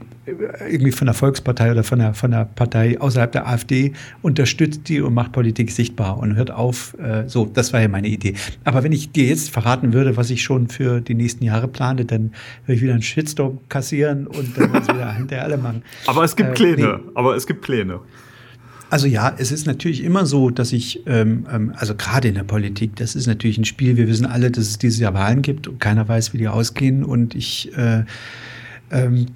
irgendwie von der Volkspartei oder von der, von der Partei außerhalb der AfD, unterstützt die und macht Politik sichtbar und hört auf. Äh, so, das war ja meine Idee. Aber wenn ich dir jetzt verraten würde, was ich schon für die nächsten Jahre plane, dann würde ich wieder einen Shitstorm kassieren und dann wieder hinterher alle machen. Aber es gibt äh, Pläne. Nee. Aber es gibt Pläne. Also ja, es ist natürlich immer so, dass ich, ähm, ähm, also gerade in der Politik, das ist natürlich ein Spiel. Wir wissen alle, dass es dieses Jahr Wahlen gibt und keiner weiß, wie die ausgehen. Und ich äh, ähm,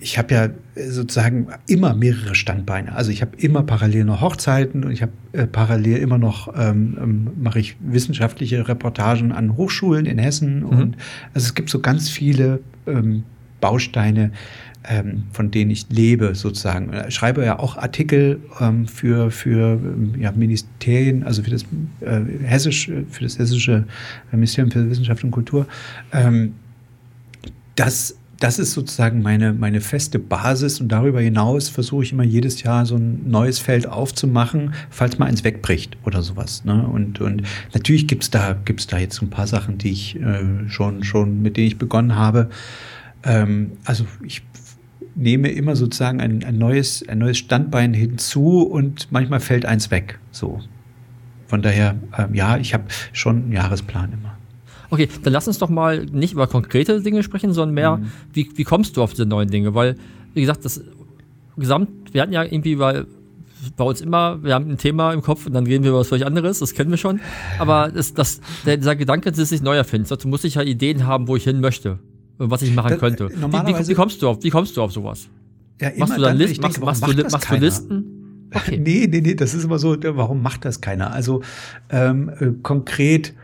ich habe ja sozusagen immer mehrere Standbeine. Also ich habe immer parallel noch Hochzeiten und ich habe äh, parallel immer noch ähm, ähm, mache ich wissenschaftliche Reportagen an Hochschulen in Hessen mhm. und also es gibt so ganz viele ähm, Bausteine, ähm, von denen ich lebe sozusagen. Ich schreibe ja auch Artikel ähm, für für ähm, ja, Ministerien, also für das äh, hessisch für das hessische Ministerium für Wissenschaft und Kultur. Ähm, das das ist sozusagen meine, meine feste Basis und darüber hinaus versuche ich immer jedes Jahr so ein neues Feld aufzumachen, falls mal eins wegbricht oder sowas. Ne? Und, und natürlich gibt's da, gibt's da jetzt so ein paar Sachen, die ich äh, schon, schon, mit denen ich begonnen habe. Ähm, also ich nehme immer sozusagen ein, ein, neues, ein neues Standbein hinzu und manchmal fällt eins weg. So. Von daher, ähm, ja, ich habe schon einen Jahresplan immer. Okay, dann lass uns doch mal nicht über konkrete Dinge sprechen, sondern mehr, mhm. wie, wie kommst du auf diese neuen Dinge? Weil, wie gesagt, das Gesamt, wir hatten ja irgendwie, weil bei uns immer, wir haben ein Thema im Kopf und dann reden wir über was völlig anderes, das kennen wir schon. Aber das, das, der, dieser Gedanke, dass es sich neu erfindet, dazu muss ich ja Ideen haben, wo ich hin möchte und was ich machen das, könnte. Wie, wie, wie, kommst du auf, wie kommst du auf sowas? Ja, machst du dann, Listen? Machst, machst, du, machst du Listen? Okay. Nee, nee, nee, das ist immer so, warum macht das keiner? Also ähm, äh, konkret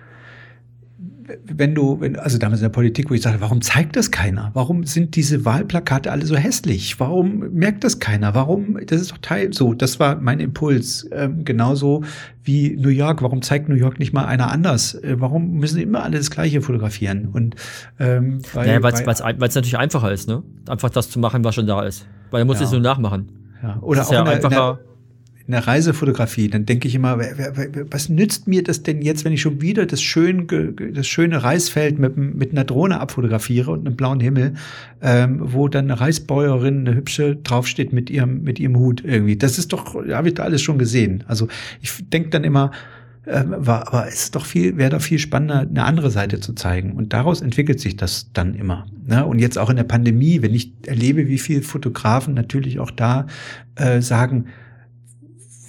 wenn du, wenn, also damals in der Politik, wo ich sage, warum zeigt das keiner? Warum sind diese Wahlplakate alle so hässlich? Warum merkt das keiner? Warum, das ist doch Teil, so, das war mein Impuls. Ähm, genauso wie New York, warum zeigt New York nicht mal einer anders? Äh, warum müssen immer alle das Gleiche fotografieren? Und, ähm, weil naja, es natürlich einfacher ist, ne? Einfach das zu machen, was schon da ist. Weil er muss ja. es nur nachmachen. Ja. Oder auch ja einfacher. In in der Reisefotografie, dann denke ich immer, was nützt mir das denn jetzt, wenn ich schon wieder das, schön, das schöne Reisfeld mit, mit einer Drohne abfotografiere und einem blauen Himmel, ähm, wo dann eine Reisbäuerin, eine hübsche draufsteht mit ihrem, mit ihrem Hut irgendwie. Das ist doch, habe ich da alles schon gesehen. Also ich denke dann immer, äh, war, aber es ist doch viel, wäre doch viel spannender, eine andere Seite zu zeigen. Und daraus entwickelt sich das dann immer. Ne? Und jetzt auch in der Pandemie, wenn ich erlebe, wie viele Fotografen natürlich auch da äh, sagen,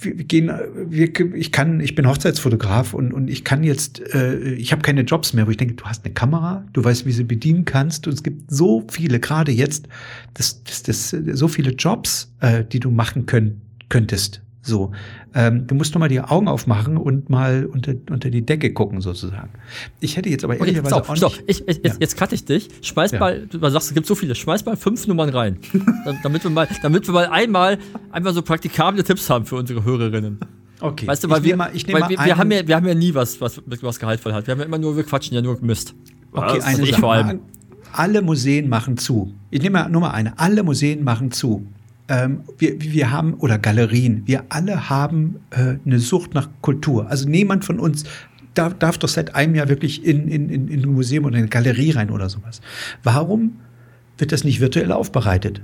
wir gehen, wir, ich kann, ich bin Hochzeitsfotograf und, und ich kann jetzt, äh, ich habe keine Jobs mehr, wo ich denke, du hast eine Kamera, du weißt, wie sie bedienen kannst und es gibt so viele, gerade jetzt, das, das, das, so viele Jobs, äh, die du machen können, könntest. So, ähm, du musst nur mal die Augen aufmachen und mal unter, unter die Decke gucken, sozusagen. Ich hätte jetzt aber okay, ehrlicherweise auch nicht... So, ich, ich, jetzt, ja. jetzt cutte ich dich. Schmeiß ja. mal, du sagst, es gibt so viele, schmeiß mal fünf Nummern rein. damit, wir mal, damit wir mal einmal, einmal so praktikable Tipps haben für unsere Hörerinnen. Okay. Weißt du, weil, wir, mal, weil wir, wir, haben ja, wir haben ja nie was, was, was gehaltvoll hat. Wir haben ja immer nur, wir quatschen ja nur Mist. Okay, was? eine ich vor allem. Alle Museen machen zu. Ich nehme mal nur mal eine. Alle Museen machen zu ähm, wir, wir haben, oder Galerien, wir alle haben äh, eine Sucht nach Kultur. Also niemand von uns darf, darf doch seit einem Jahr wirklich in, in, in, in ein Museum oder in eine Galerie rein oder sowas. Warum wird das nicht virtuell aufbereitet?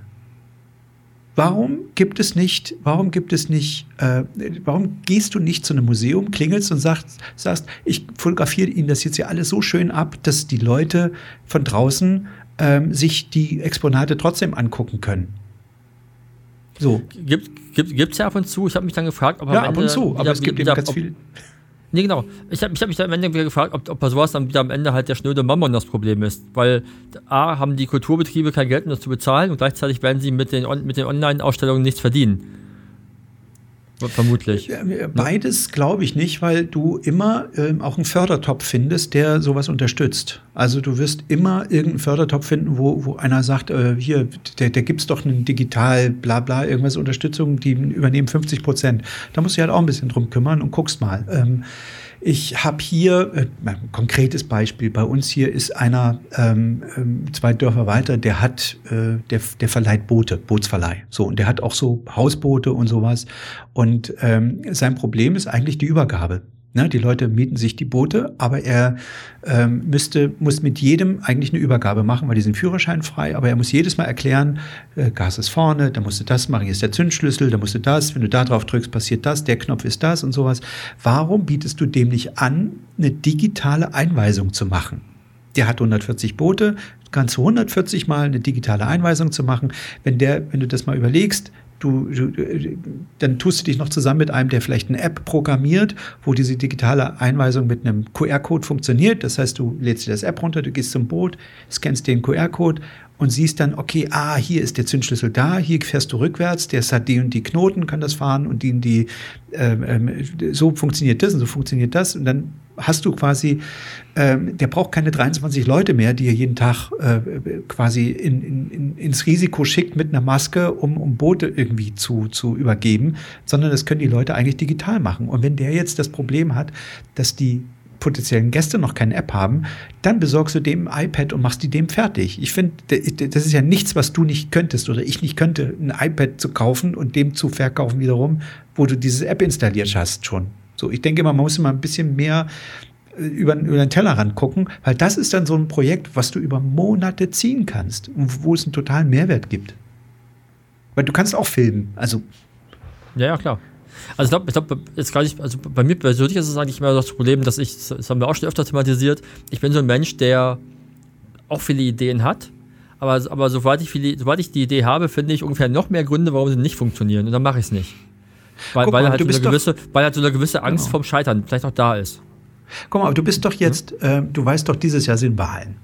Warum gibt es nicht, warum gibt es nicht, äh, warum gehst du nicht zu einem Museum, klingelst und sagst, sagst, ich fotografiere Ihnen das jetzt hier alles so schön ab, dass die Leute von draußen ähm, sich die Exponate trotzdem angucken können? So. Gibt es gibt, ja ab und zu. Ich habe mich dann gefragt, ob Ja, ab und zu, aber es gibt wieder, eben ganz viel. Nee, genau. Ich habe ich hab mich dann am Ende wieder gefragt, ob, ob bei sowas dann wieder am Ende halt der schnöde Mammon das Problem ist. Weil A, haben die Kulturbetriebe kein Geld, um das zu bezahlen und gleichzeitig werden sie mit den, mit den Online-Ausstellungen nichts verdienen. Vermutlich. Beides glaube ich nicht, weil du immer ähm, auch einen Fördertopf findest, der sowas unterstützt. Also du wirst immer irgendeinen Fördertopf finden, wo, wo einer sagt, äh, hier, der, der gibt es doch einen digital, bla bla, irgendwas Unterstützung, die übernehmen 50 Prozent. Da musst du halt auch ein bisschen drum kümmern und guckst mal. Ähm, ich habe hier äh, ein konkretes Beispiel. Bei uns hier ist einer ähm, ähm, zwei Dörfer weiter, der hat, äh, der, der verleiht Boote, Bootsverleih. So und der hat auch so Hausboote und sowas. Und ähm, sein Problem ist eigentlich die Übergabe. Ne, die Leute mieten sich die Boote, aber er ähm, müsste, muss mit jedem eigentlich eine Übergabe machen, weil die sind führerscheinfrei, aber er muss jedes Mal erklären, äh, Gas ist vorne, da musst du das machen, hier ist der Zündschlüssel, da musst du das, wenn du da drauf drückst, passiert das, der Knopf ist das und sowas. Warum bietest du dem nicht an, eine digitale Einweisung zu machen? Der hat 140 Boote, kannst du 140 Mal eine digitale Einweisung zu machen. Wenn der, wenn du das mal überlegst, Du, du, dann tust du dich noch zusammen mit einem, der vielleicht eine App programmiert, wo diese digitale Einweisung mit einem QR-Code funktioniert. Das heißt, du lädst dir das App runter, du gehst zum Boot, scannst den QR-Code und siehst dann, okay, ah, hier ist der Zündschlüssel da, hier fährst du rückwärts, der hat die und die Knoten, kann das fahren und die und die, ähm, ähm, so funktioniert das und so funktioniert das und dann hast du quasi, ähm, der braucht keine 23 Leute mehr, die er jeden Tag äh, quasi in, in, ins Risiko schickt mit einer Maske, um, um Boote irgendwie zu, zu übergeben, sondern das können die Leute eigentlich digital machen. Und wenn der jetzt das Problem hat, dass die potenziellen Gäste noch keine App haben, dann besorgst du dem ein iPad und machst die dem fertig. Ich finde, das ist ja nichts, was du nicht könntest oder ich nicht könnte, ein iPad zu kaufen und dem zu verkaufen wiederum, wo du diese App installiert hast schon. So, ich denke mal, man muss immer ein bisschen mehr äh, über, über den Tellerrand gucken, weil das ist dann so ein Projekt, was du über Monate ziehen kannst und wo es einen totalen Mehrwert gibt. Weil du kannst auch filmen, also. Ja, ja, klar. Also ich glaube, ich glaube, jetzt gar nicht, also bei mir persönlich ist es eigentlich immer das Problem, dass ich, das haben wir auch schon öfter thematisiert, ich bin so ein Mensch, der auch viele Ideen hat, aber, aber sobald, ich viele, sobald ich die Idee habe, finde ich ungefähr noch mehr Gründe, warum sie nicht funktionieren und dann mache ich es nicht. Weil, weil, mal, halt so eine gewisse, weil halt so eine gewisse Angst genau. vom Scheitern vielleicht auch da ist. Guck mal, aber du bist doch jetzt, äh, du weißt doch, dieses Jahr sind Wahlen.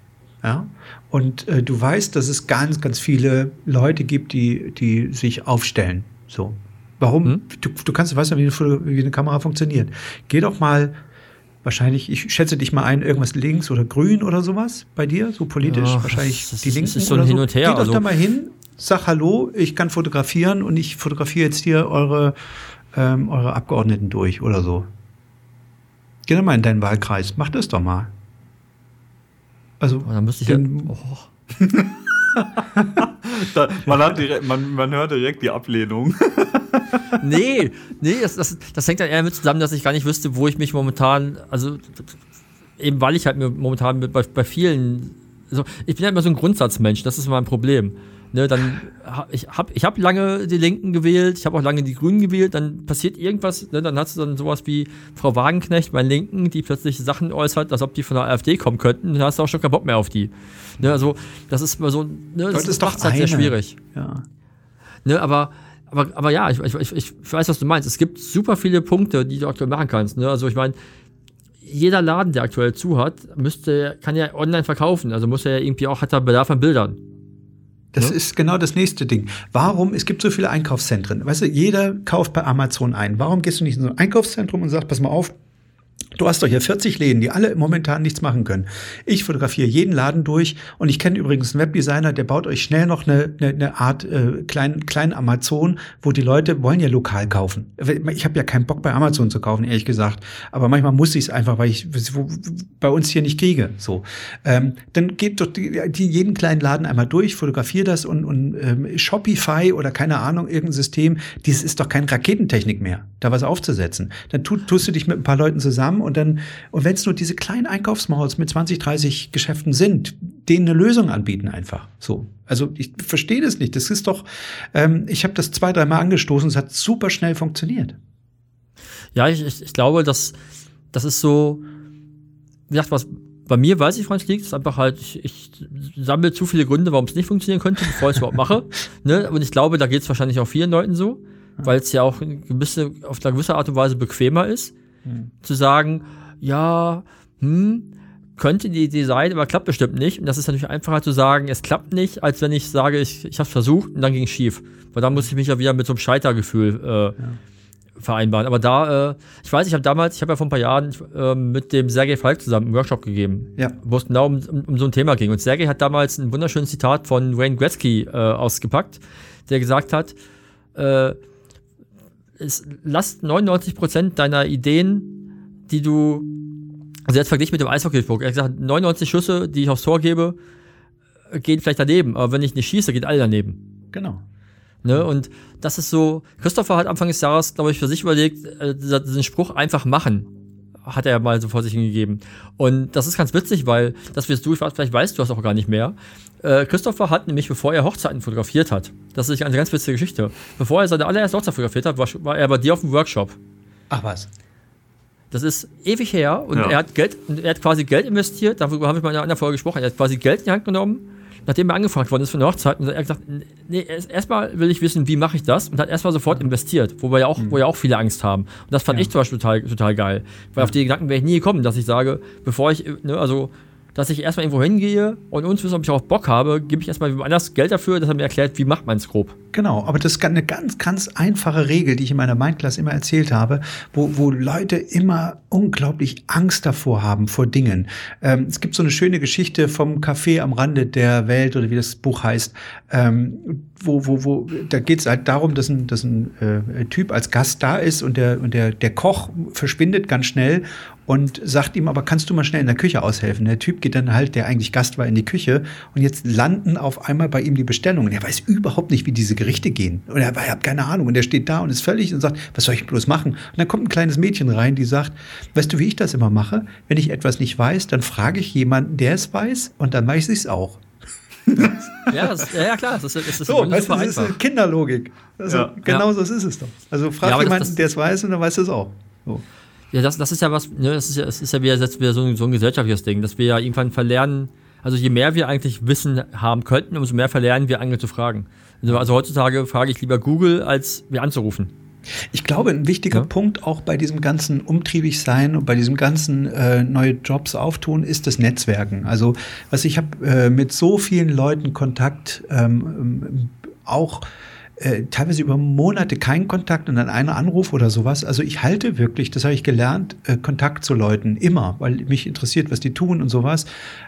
Ja? Und äh, du weißt, dass es ganz, ganz viele Leute gibt, die, die sich aufstellen. So. Warum? Hm? Du, du kannst, weißt ja, wie, wie eine Kamera funktioniert. Geh doch mal, wahrscheinlich, ich schätze dich mal ein, irgendwas links oder grün oder sowas bei dir, so politisch, ja, wahrscheinlich das, die Linken. Das ist so ein Hin und Her. Geh doch also. da mal hin, sag Hallo, ich kann fotografieren und ich fotografiere jetzt hier eure, ähm, eure Abgeordneten durch oder so. Geh doch mal in deinen Wahlkreis, mach das doch mal. Also, oh, dann müsste ich denn, ja, oh. da, man, hat direkt, man, man hört direkt die Ablehnung. nee, nee, das, das, das hängt dann eher mit zusammen, dass ich gar nicht wüsste, wo ich mich momentan, also eben weil ich halt mir momentan bei, bei vielen, also ich bin ja immer so ein Grundsatzmensch, das ist mein Problem. Ne, dann ich habe ich hab lange die Linken gewählt, ich habe auch lange die Grünen gewählt, dann passiert irgendwas, ne, dann hast du dann sowas wie Frau Wagenknecht bei Linken, die plötzlich Sachen äußert, als ob die von der AfD kommen könnten, dann hast du auch schon keinen Bock mehr auf die. Ne, also das ist immer so, ne, das, das ist doch halt sehr schwierig. Ja. Ne, aber, aber, aber ja, ich, ich, ich, ich weiß, was du meinst. Es gibt super viele Punkte, die du aktuell machen kannst. Ne? Also ich meine, jeder Laden, der aktuell zu hat, müsste, kann ja online verkaufen. Also muss er ja irgendwie auch, hat er Bedarf an Bildern. Das Ja. ist genau das nächste Ding. Warum? Es gibt so viele Einkaufszentren. Weißt du, jeder kauft bei Amazon ein. Warum gehst du nicht in so ein Einkaufszentrum und sagst, pass mal auf, Du hast doch hier 40 Läden, die alle momentan nichts machen können. Ich fotografiere jeden Laden durch und ich kenne übrigens einen Webdesigner, der baut euch schnell noch eine, eine, eine Art äh, kleinen kleinen Amazon, wo die Leute wollen ja lokal kaufen. Ich habe ja keinen Bock bei Amazon zu kaufen, ehrlich gesagt. Aber manchmal muss ich es einfach, weil ich bei uns hier nicht kriege. So, ähm, dann geht doch die, die jeden kleinen Laden einmal durch, fotografiere das und, und ähm, Shopify oder keine Ahnung irgendein System. Dieses ist doch kein Raketentechnik mehr, da was aufzusetzen. Dann tu, tust du dich mit ein paar Leuten zusammen und dann, und wenn es nur diese kleinen Einkaufsmalls mit 20, 30 Geschäften sind, denen eine Lösung anbieten einfach. So. Also ich verstehe das nicht. Das ist doch, ähm, ich habe das zwei, dreimal angestoßen, es hat super schnell funktioniert. Ja, ich, ich, ich glaube, dass das ist so, wie gesagt, was bei mir weiß ich, woran es liegt, ist einfach halt, ich, ich sammle zu viele Gründe, warum es nicht funktionieren könnte, bevor ich es überhaupt mache. Ne? Und ich glaube, da geht es wahrscheinlich auch vielen Leuten so, weil es ja auch gewisse, auf eine gewisse Art und Weise bequemer ist, zu sagen, ja, hm, könnte die Idee sein, aber klappt bestimmt nicht. Und das ist natürlich einfacher zu sagen, es klappt nicht, als wenn ich sage, ich, ich habe es versucht und dann ging es schief. Weil dann muss ich mich ja wieder mit so einem Scheitergefühl äh, vereinbaren. Aber da, äh, ich weiß, ich habe damals, ich habe ja vor ein paar Jahren äh, mit dem Sergei Falk zusammen einen Workshop gegeben, Ja. wo es genau um, um, um so ein Thema ging. Und Sergei hat damals ein wunderschönes Zitat von Wayne Gretzky äh, ausgepackt, der gesagt hat, äh, es, lass 99% deiner Ideen, die du, also jetzt verglichen mit dem Eishockey-Flug, er hat gesagt, 99 Schüsse, die ich aufs Tor gebe, äh, gehen vielleicht daneben, aber wenn ich nicht schieße, geht alle daneben. Genau. Ne? Und das ist so, Christopher hat Anfang des Jahres, glaube ich, für sich überlegt, äh, diesen Spruch einfach machen. Hat er mal so vor sich hingegeben. Und das ist ganz witzig, weil, das wirst du, ich weiß, vielleicht weißt du das auch gar nicht mehr. Äh, Christopher hat nämlich, bevor er Hochzeiten fotografiert hat, das ist eine ganz witzige Geschichte, bevor er seine allererste Hochzeit fotografiert hat, war, war er bei dir auf dem Workshop. Ach was. Das ist ewig her und Ja. er hat Geld, er hat quasi Geld investiert, darüber habe ich mal in einer anderen Folge gesprochen, er hat quasi Geld in die Hand genommen, nachdem er angefragt worden ist für eine Hochzeit und er hat gesagt, nee, erst- erstmal will ich wissen, wie mache ich das und hat erstmal sofort investiert, wo wir ja auch, wo ja auch viele Angst haben. Und das fand Ja. ich zum Beispiel total, total geil. Weil auf die Gedanken wäre ich nie gekommen, dass ich sage, bevor ich, ne, also dass ich erstmal irgendwo hingehe und uns wissen, ob ich auch Bock habe, gebe ich erstmal jemand anders Geld dafür, dass er mir erklärt, wie macht man es grob. Genau, aber das ist eine ganz, ganz einfache Regel, die ich in meiner Mindclass immer erzählt habe, wo, wo Leute immer unglaublich Angst davor haben, vor Dingen. Ähm, es gibt so eine schöne Geschichte vom Café am Rande der Welt oder wie das Buch heißt, ähm, wo, wo, wo, da geht es halt darum, dass ein, dass ein äh, Typ als Gast da ist und der, und der, der Koch verschwindet ganz schnell und sagt ihm, aber kannst du mal schnell in der Küche aushelfen? Der Typ geht dann halt, der eigentlich Gast war, in die Küche und jetzt landen auf einmal bei ihm die Bestellungen. Er weiß überhaupt nicht, wie diese Gerichte gehen. Und er, er hat keine Ahnung. Und er steht da und ist völlig und sagt, was soll ich bloß machen? Und dann kommt ein kleines Mädchen rein, die sagt, weißt du, wie ich das immer mache? Wenn ich etwas nicht weiß, dann frage ich jemanden, der es weiß und dann weiß ich es auch. Ja, das, ja, ja, klar, das ist, das ist So, weißt das ist eine. Kinderlogik. Also, Ja. genau so ist es doch. Also frag Ja, das- jemanden, das- der es weiß und dann weiß er es auch. So. Ja, das, das ist ja was, ne, das ist ja, das ist ja wieder, jetzt wieder so, ein, so ein gesellschaftliches Ding, dass wir ja irgendwann verlernen, also je mehr wir eigentlich Wissen haben könnten, umso mehr verlernen wir andere zu fragen. Also, also heutzutage frage ich lieber Google, als mir anzurufen. Ich glaube, ein wichtiger Ja. Punkt auch bei diesem ganzen umtriebig sein und bei diesem ganzen äh, neue Jobs auftun ist das Netzwerken. Also, was ich habe äh, mit so vielen Leuten Kontakt, ähm, ähm, auch äh, teilweise über Monate keinen Kontakt und dann einen Anruf oder sowas. Also ich halte wirklich, das habe ich gelernt, äh, Kontakt zu Leuten immer, weil mich interessiert, was die tun und sowas.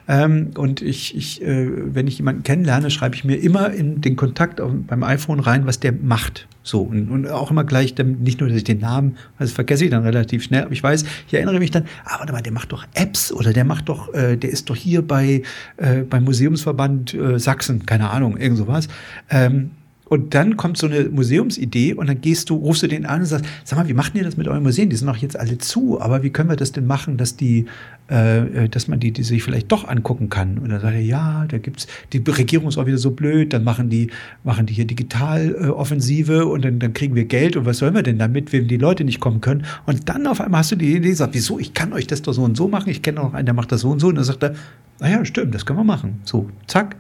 Ähm, und ich, ich äh, wenn ich jemanden kennenlerne, schreibe ich mir immer in den Kontakt auf, beim iPhone rein, was der macht. So, und, und auch immer gleich, nicht nur, dass ich den Namen, das vergesse ich dann relativ schnell, aber ich weiß, ich erinnere mich dann, ah, warte mal, der macht doch Apps oder der macht doch, äh, der ist doch hier bei äh, beim Museumsverband äh, Sachsen, keine Ahnung, irgend sowas. Ähm, und dann kommt so eine Museumsidee und dann gehst du, rufst du den an und sagst, sag mal, wie macht ihr das mit euren Museen? Die sind doch jetzt alle zu, aber wie können wir das denn machen, dass die, äh, dass man die, die sich vielleicht doch angucken kann? Und dann sagt er, ja, da gibt's, die Regierung ist auch wieder so blöd, dann machen die, machen die hier Digitaloffensive äh, und dann, dann kriegen wir Geld und was sollen wir denn damit, wenn die Leute nicht kommen können? Und dann auf einmal hast du die Idee gesagt, wieso, ich kann euch das doch so und so machen, ich kenne noch einen, der macht das so und so. Und dann sagt er, naja, stimmt, das können wir machen. So, zack.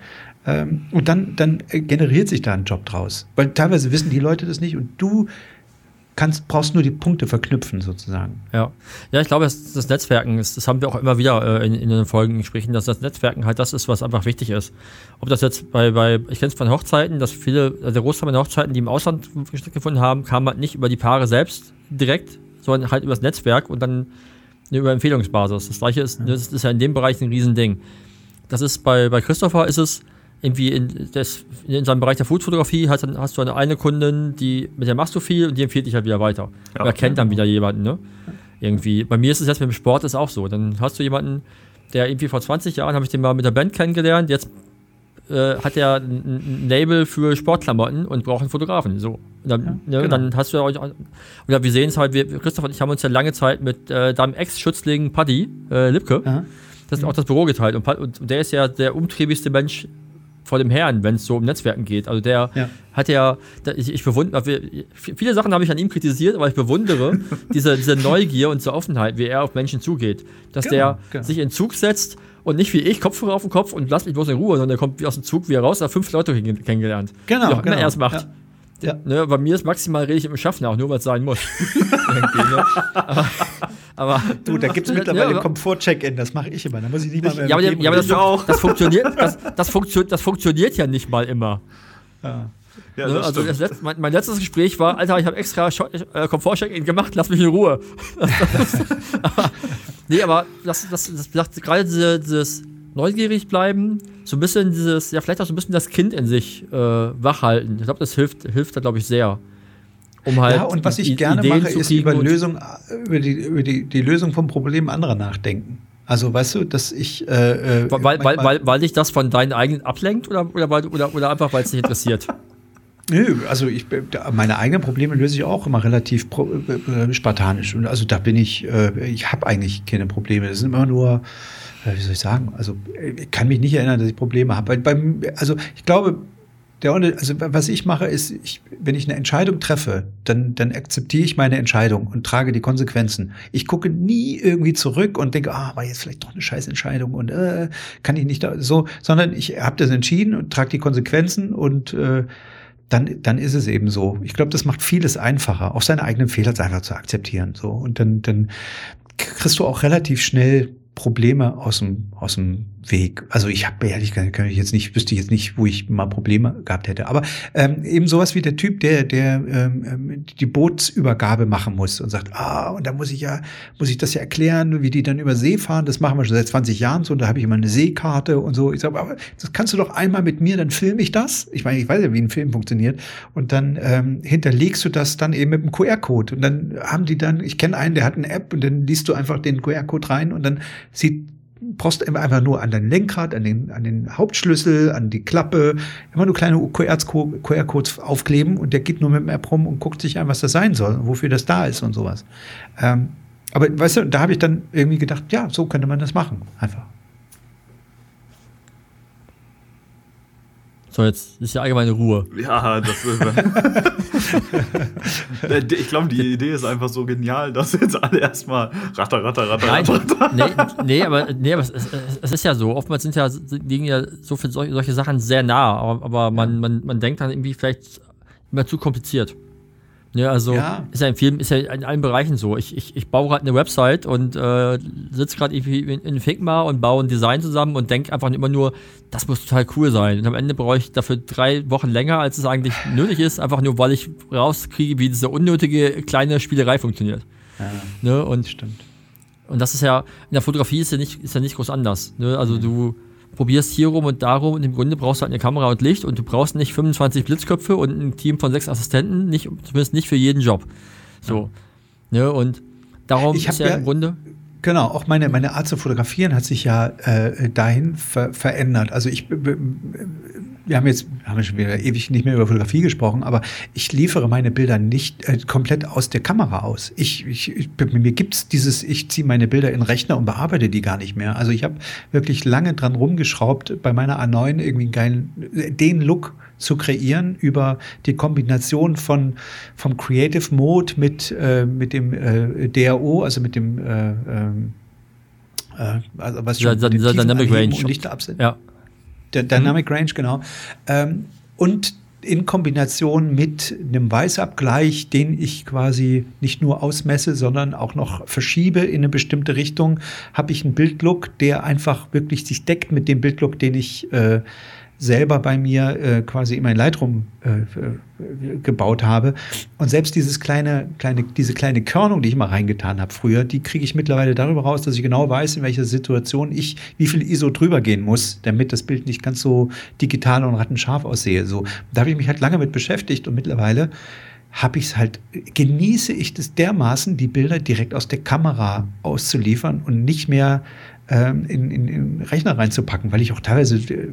Ähm, und dann, dann generiert sich da ein Job draus. Weil teilweise wissen die Leute das nicht und du kannst, brauchst nur die Punkte verknüpfen sozusagen. Ja, ja ich glaube, das, das Netzwerken, das, das, haben wir auch immer wieder äh, in, in den Folgen gesprochen, dass das Netzwerken halt das ist, was einfach wichtig ist. Ob das jetzt bei, bei ich kenne es von Hochzeiten, dass viele, also der Großteil meiner Hochzeiten, die im Ausland stattgefunden haben, kamen halt nicht über die Paare selbst direkt, sondern halt über das Netzwerk und dann über Empfehlungsbasis. Das gleiche ist, das ist ja in dem Bereich ein Riesending. Das ist bei, bei Christopher ist es, irgendwie in, das, in seinem Bereich der Foodfotografie hast, hast du eine, eine Kundin, die, mit der machst du viel und die empfiehlt dich halt wieder weiter. Ja. Oder kennt dann wieder jemanden, ne? Irgendwie. Bei mir ist es jetzt mit dem Sport ist auch so. Dann hast du jemanden, der irgendwie vor 20 Jahren habe ich den mal mit der Band kennengelernt, jetzt äh, hat er ein, Label für Sportklamotten und braucht einen Fotografen. So. Dann, ja, ne, genau. dann, hast du ja euch. Oder wir sehen es halt, wir, Christoph und ich haben uns ja lange Zeit mit äh, deinem Ex-Schützling Paddy äh, Lipke, ja. das ist auch das Büro geteilt. Und, und, der ist ja der umtriebigste Mensch vor dem Herrn, wenn es so um Netzwerken geht. Also der ja. hat ja, ich, ich bewundere, viele Sachen habe ich an ihm kritisiert, aber ich bewundere diese, diese Neugier und diese Offenheit, wie er auf Menschen zugeht. Dass genau, der genau. sich in Zug setzt und nicht wie ich, Kopfhörer auf den Kopf und lass mich bloß in Ruhe, sondern der kommt wie aus dem Zug wieder raus, hat fünf Leute kennengelernt. Genau. Wie auch genau. er es macht. Ja. Ja. Ne, bei mir ist maximal rede ich im Schaffen auch, nur weil es sein muss. ne? aber, aber, du, da gibt es mittlerweile ja, Komfort-Check-In, das mache ich immer. Da muss ich nicht mal mehr. Ja, aber, ja, aber das, auch. das, funktioniert, das, das, funktio das funktioniert ja nicht mal immer. Ja. Ja, ne? also Letz-, mein, mein, letztes Gespräch war, Alter, ich habe extra äh, Komfort-Check-In gemacht, lass mich in Ruhe. aber, nee, aber das, das, das, das gerade diese, dieses neugierig bleiben, so ein bisschen dieses, ja, vielleicht auch so ein bisschen das Kind in sich äh, wachhalten. Ich glaube, das hilft, hilft da, glaube ich, sehr. Um halt ja, und was ich gerne Ideen mache, ist über, Lösung, über, die, über die, die Lösung von Problemen anderer nachdenken. Also weißt du, dass ich. Äh, äh weil, weil, weil, weil dich das von deinen eigenen ablenkt oder, oder, oder, oder einfach, weil es dich interessiert? Nö, also ich, meine eigenen Probleme löse ich auch immer relativ äh, spartanisch. Und also da bin ich, äh, ich habe eigentlich keine Probleme. Das sind immer nur wie soll ich sagen, also ich kann mich nicht erinnern, dass ich Probleme habe. Also ich glaube, der, also was ich mache, ist, ich, wenn ich eine Entscheidung treffe, dann, dann akzeptiere ich meine Entscheidung und trage die Konsequenzen. Ich gucke nie irgendwie zurück und denke, ah, war jetzt vielleicht doch eine scheiß Entscheidung und äh, kann ich nicht da, so, sondern ich habe das entschieden und trage die Konsequenzen und äh, dann, dann ist es eben so. Ich glaube, das macht vieles einfacher, auch seine eigenen Fehler einfach zu akzeptieren. So und dann, dann kriegst du auch relativ schnell Probleme aus dem, aus dem Weg. Also ich habe ehrlich gesagt, kann ich jetzt nicht, wüsste jetzt nicht, wo ich mal Probleme gehabt hätte. Aber ähm, eben sowas wie der Typ, der, der ähm, ähm, die Bootsübergabe machen muss und sagt, ah, und da muss ich ja, muss ich das ja erklären, wie die dann über See fahren. Das machen wir schon seit 20 Jahren so. Und da habe ich immer eine Seekarte und so. Ich sage, aber das kannst du doch einmal mit mir, dann filme ich das. Ich meine, ich weiß ja, wie ein Film funktioniert. Und dann ähm, hinterlegst du das dann eben mit einem QR-Code. Und dann haben die dann, ich kenne einen, der hat eine App und dann liest du einfach den QR-Code rein und dann sieht brauchst einfach nur an dein Lenkrad, an den, an den Hauptschlüssel, an die Klappe, immer nur kleine QR-Codes aufkleben und der geht nur mit dem App rum und guckt sich an, was das sein soll, wofür das da ist und sowas. Ähm, aber weißt du, da habe ich dann irgendwie gedacht, ja, so könnte man das machen, einfach. So, jetzt ist ja allgemeine Ruhe. Ja, das ist. ich glaube, die Idee ist einfach so genial, dass jetzt alle erstmal ratter, ratter, ratter, Nein, ratter. Nee, nee, aber, nee, aber es, es, ist ja so. Oftmals sind ja, liegen ja so viele solche, solche Sachen sehr nah, aber, aber man, man, man denkt dann irgendwie vielleicht immer zu kompliziert. Ja, also Ja. ist ja in vielen, ist ja in allen Bereichen so. Ich, ich, ich baue gerade eine Website und äh, sitze gerade irgendwie in, in Figma und baue ein Design zusammen und denke einfach immer nur, das muss total cool sein. Und am Ende brauche ich dafür drei Wochen länger, als es eigentlich nötig ist, einfach nur, weil ich rauskriege, wie diese unnötige kleine Spielerei funktioniert. Ja, Ne? Und stimmt. und das ist ja, in der Fotografie ist ja nicht, ist ja nicht groß anders. Ne? Also du probierst hier rum und darum und im Grunde brauchst du halt eine Kamera und Licht und du brauchst nicht 25 Blitzköpfe und ein Team von sechs Assistenten, nicht, zumindest nicht für jeden Job. So. Ne? Und darum Ich ist ja, ja- im Grunde. Genau, auch meine, meine Art zu fotografieren hat sich ja äh, dahin ver verändert. Also ich, b- wir haben jetzt, haben wir schon wieder ewig nicht mehr über Fotografie gesprochen, aber ich liefere meine Bilder nicht äh, komplett aus der Kamera aus. Ich, ich, ich mir gibt's dieses, ich ziehe meine Bilder in Rechner und bearbeite die gar nicht mehr. Also ich habe wirklich lange dran rumgeschraubt, bei meiner A9 irgendwie einen geilen, äh, den Look zu kreieren über die Kombination von vom Creative Mode mit äh, mit dem äh, DAO, also mit dem äh, ähm, äh, also was schon mit dem dieser Dynamic Range. und Lichter. Ja. Der Dynamic Range, genau. Ähm, und in Kombination mit einem Weißabgleich, den ich quasi nicht nur ausmesse, sondern auch noch verschiebe in eine bestimmte Richtung, habe ich einen Bildlook, der einfach wirklich sich deckt mit dem Bildlook, den ich äh, selber bei mir äh, quasi in mein Lightroom äh, äh, gebaut habe. Und selbst dieses kleine, kleine, diese kleine Körnung, die ich mal reingetan habe früher, die kriege ich mittlerweile darüber raus, dass ich genau weiß, in welcher Situation ich wie viel ISO drüber gehen muss, damit das Bild nicht ganz so digital und rattenscharf aussehe. So, da habe ich mich halt lange mit beschäftigt und mittlerweile habe ich es halt, genieße ich das dermaßen, die Bilder direkt aus der Kamera auszuliefern und nicht mehr ähm, in, in, in Rechner reinzupacken, weil ich auch teilweise äh,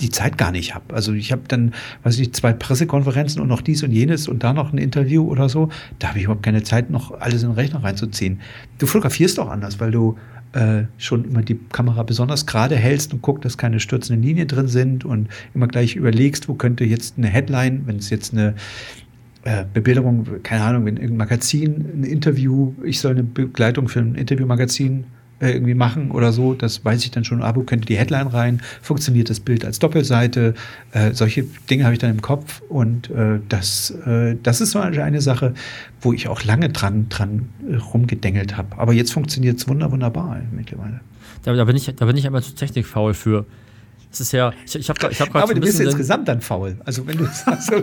die Zeit gar nicht habe. Also ich habe dann, weiß ich, zwei Pressekonferenzen und noch dies und jenes und da noch ein Interview oder so. Da habe ich überhaupt keine Zeit, noch alles in den Rechner reinzuziehen. Du fotografierst auch anders, weil du äh, schon immer die Kamera besonders gerade hältst und guckst, dass keine stürzenden Linien drin sind und immer gleich überlegst, wo könnte jetzt eine Headline, wenn es jetzt eine äh, Bebilderung, keine Ahnung, wenn irgendein Magazin, ein Interview, ich soll eine Begleitung für ein Interviewmagazin äh, irgendwie machen oder so, das weiß ich dann schon, ah, wo könnte die Headline rein, funktioniert das Bild als Doppelseite, äh, solche Dinge habe ich dann im Kopf und äh, das, äh, das ist so eine Sache, wo ich auch lange dran, dran äh, rumgedengelt habe. Aber jetzt funktioniert es wunder, wunderbar mittlerweile. Da, da bin ich, da bin ich einmal zu technikfaul für. Das ist ja, ich, ich habe ich hab gerade Aber so du bist insgesamt dann faul. Also wenn du sagst,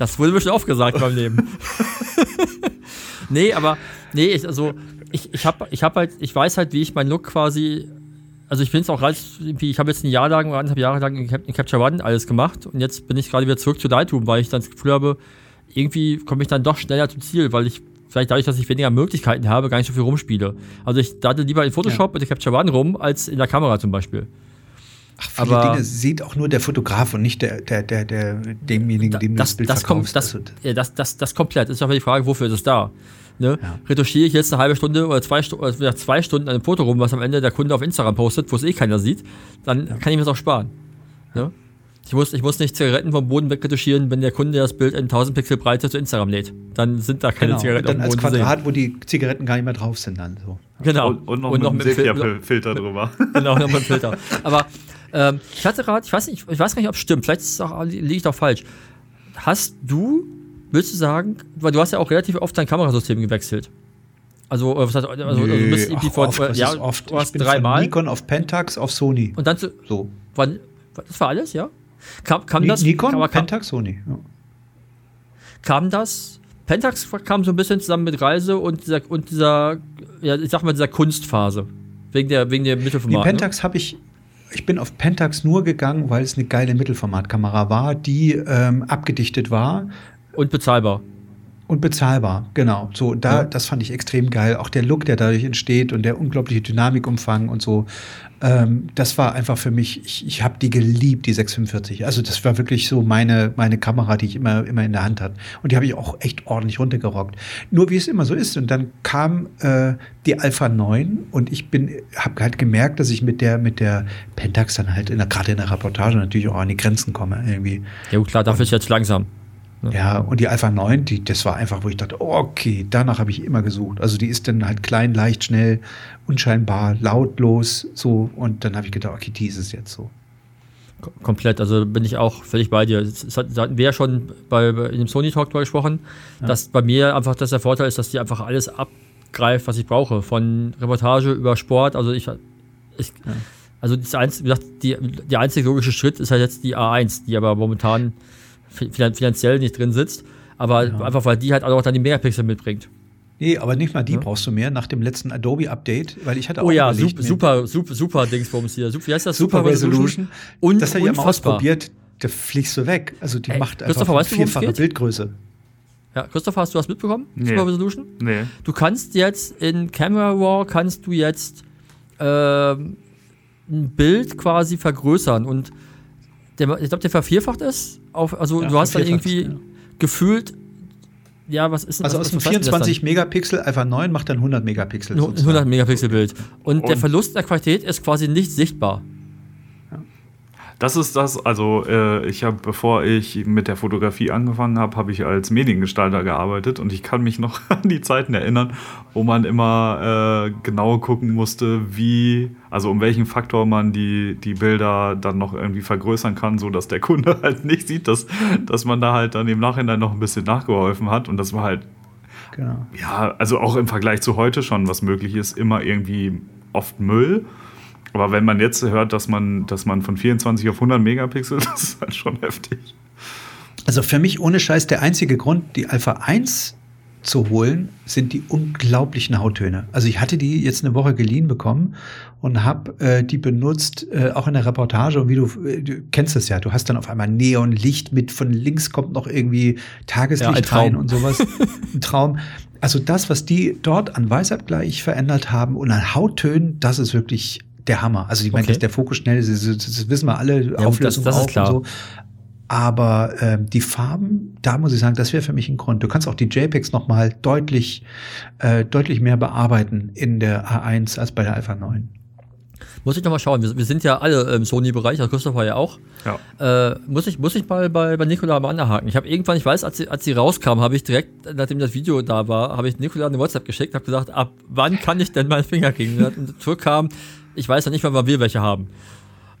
Das wurde mir schon aufgesagt beim Leben. nee, aber nee, ich, also ich, ich habe ich hab halt, ich weiß halt, wie ich meinen Look quasi, also ich bin jetzt auch relativ, ich habe jetzt ein Jahr lang oder anderthalb Jahre lang in, Cap in Capture One alles gemacht und jetzt bin ich gerade wieder zurück zu Lightroom, weil ich dann das Gefühl habe, irgendwie komme ich dann doch schneller zum Ziel, weil ich vielleicht dadurch, dass ich weniger Möglichkeiten habe, gar nicht so viel rumspiele. Also ich dachte lieber in Photoshop mit der Capture One rum, als in der Kamera zum Beispiel. Ach, viele Aber- Dinge sieht auch nur der Fotograf und nicht der, der, der, der demjenigen, dem das, das Bild das kommt, das, ja, das, das, das komplett. Ist aber die Frage, wofür ist es da? Ne? Ja. Retuschiere ich jetzt eine halbe Stunde oder zwei, oder zwei Stunden an einem Foto rum, was am Ende der Kunde auf Instagram postet, wo es eh keiner sieht, dann kann ich mir das auch sparen. Ne? Ich, muss, ich muss nicht Zigaretten vom Boden wegretuschieren, wenn der Kunde das Bild in 1000 Pixel Breite zu Instagram lädt. Dann sind da keine genau. Zigaretten Und dann auf als dem Boden Quadrat, wo die Zigaretten gar nicht mehr drauf sind dann so. sehen. Genau. Und, und noch mit einem Fil- Sepia-Filter drüber. genau, noch mit dem Filter. Aber ähm, ich hatte gerade, ich weiß nicht, ich weiß gar nicht, ob es stimmt, vielleicht ist es auch, liege ich auch falsch. Hast du, willst du sagen, weil du hast ja auch relativ oft dein Kamerasystem gewechselt. Also, äh, was heißt, also, also du bist irgendwie vor, oft, ja, oft. du hast dreimal. Nikon auf Pentax auf Sony. Und dann zu, so. wann, das war alles, ja? Kam, kam Ni- das, Nikon, aber kam, Pentax, Sony. Ja. kam das, Pentax kam so ein bisschen zusammen mit Reise und dieser, und dieser, ja, ich sag mal, dieser Kunstphase. Wegen der, wegen der Mittelformat. ne? Pentax habe ich, ich bin auf Pentax nur gegangen, weil es eine geile Mittelformatkamera war, die ähm, abgedichtet war? Und bezahlbar. und bezahlbar. Genau. So, da, Ja. das fand ich extrem geil. Auch der Look, der dadurch entsteht und der unglaubliche Dynamikumfang und so. Ähm, das war einfach für mich, ich, ich habe die geliebt, die 645. Also das war wirklich so meine, meine Kamera, die ich immer, immer in der Hand hatte. Und die habe ich auch echt ordentlich runtergerockt. Nur wie es immer so ist. Und dann kam äh, die Alpha 9 und ich bin, habe halt gemerkt, dass ich mit der, mit der Pentax dann halt in der, gerade in der Reportage natürlich auch an die Grenzen komme irgendwie. Ja, gut, klar, dafür ist jetzt langsam. Ja, und die Alpha 9, die, das war einfach, wo ich dachte, okay, danach habe ich immer gesucht. Also die ist dann halt klein, leicht, schnell, unscheinbar, lautlos, so. Und dann habe ich gedacht, okay, die ist es jetzt so. Komplett, also bin ich auch völlig bei dir. Das hatten wir ja schon bei, bei in dem Sony Talk drüber gesprochen, ja. dass bei mir einfach das der Vorteil ist, dass die einfach alles abgreift, was ich brauche. Von Reportage über Sport, also ich, ich ja. also das einzige, wie gesagt, die, der einzige logische Schritt ist halt jetzt die A1, die aber momentan finanziell nicht drin sitzt, aber ja. einfach weil die halt auch dann die Megapixel mitbringt. Nee, aber nicht mal die ja. brauchst du mehr nach dem letzten Adobe-Update, weil ich hatte oh auch. Oh ja, super, super, super, super Dingsbums hier. Super, wie heißt das? Super, super Resolution. Und das habe ich ja mal ausprobiert, da fliegst du weg. Also die Ey, macht einfach weißt vierfache Bildgröße. Ja, Christopher, hast du was mitbekommen? Nee. Super Resolution? Nee. Du kannst jetzt in Camera Raw kannst du jetzt ähm, ein Bild quasi vergrößern und der, ich glaube, der vervierfacht ist. Auf, also ja, du hast dann irgendwie ja. gefühlt ja, was ist denn Also aus dem 24 Megapixel Alpha 9 macht dann 100 Megapixel. 100 Megapixel Bild. Und, Und der Verlust der Qualität ist quasi nicht sichtbar. Das ist das, also äh, ich habe, bevor ich mit der Fotografie angefangen habe, habe ich als Mediengestalter gearbeitet und ich kann mich noch an die Zeiten erinnern, wo man immer äh, genau gucken musste, wie, also um welchen Faktor man die, die Bilder dann noch irgendwie vergrößern kann, so dass der Kunde halt nicht sieht, dass, dass man da halt dann im Nachhinein noch ein bisschen nachgeholfen hat und das war halt, genau. ja, also auch im Vergleich zu heute schon, was möglich ist, immer irgendwie oft Müll. Aber wenn man jetzt hört, dass man, dass man von 24 auf 100 Megapixel, das ist halt schon heftig. Also für mich ohne Scheiß der einzige Grund, die Alpha 1 zu holen, sind die unglaublichen Hauttöne. Also ich hatte die jetzt eine Woche geliehen bekommen und habe äh, die benutzt, äh, auch in der Reportage. Und wie du, äh, du kennst es ja, du hast dann auf einmal Neonlicht mit, von links kommt noch irgendwie Tageslicht ja, rein und sowas. ein Traum. Also das, was die dort an Weißabgleich verändert haben und an Hauttönen, das ist wirklich der Hammer. Also ich meine, okay. dass der Fokus schnell ist, das, das wissen wir alle, ja, Auflösung das, das ist klar. und so. Aber äh, die Farben, da muss ich sagen, das wäre für mich ein Grund. Du kannst auch die JPEGs noch mal deutlich, äh, deutlich mehr bearbeiten in der A1 als bei der Alpha 9. Muss ich noch mal schauen. Wir, wir sind ja alle im Sony-Bereich, also Christopher ja auch. Ja. Äh, muss, ich, muss ich mal bei, bei Nikola mal anhaken. Ich habe irgendwann, ich weiß, als sie, als sie rauskam, habe ich direkt, nachdem das Video da war, habe ich Nikola eine WhatsApp geschickt, habe gesagt, ab wann kann ich denn meinen Finger kriegen? Und zurückkam, ich weiß ja nicht mal, wann wir welche haben.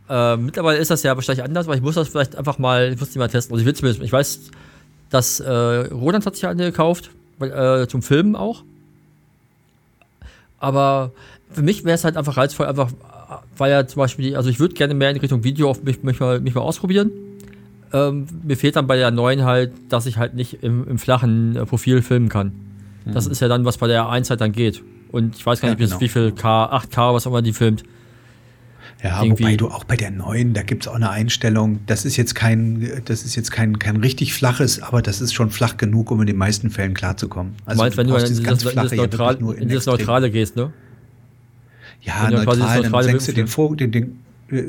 Äh, mittlerweile ist das ja wahrscheinlich anders, aber ich muss das vielleicht einfach mal, ich muss die mal testen. Also ich, will zumindest, ich weiß, dass äh, Roland hat sich eine gekauft, äh, zum Filmen auch. Aber für mich wäre es halt einfach reizvoll, einfach, weil ja zum Beispiel, also ich würde gerne mehr in Richtung Video auf mich, mich, mal, mich mal ausprobieren. Ähm, mir fehlt dann bei der neuen halt, dass ich halt nicht im, im flachen äh, Profil filmen kann. Mhm. Das ist ja dann, was bei der 1 halt dann geht. Und ich weiß gar nicht, ja, genau. wie viel K, 8K, was auch immer die filmt. Ja, Irgendwie. wobei du auch bei der neuen, da gibt es auch eine Einstellung, das ist jetzt kein, das ist jetzt kein, kein richtig flaches, aber das ist schon flach genug, um in den meisten Fällen klarzukommen. Also du meinst, du wenn du in dieses, ganz flache, das, Neutral, in, in dieses Neutrale gehst, ne? Ja, neutral, dann senkst du den, den, den,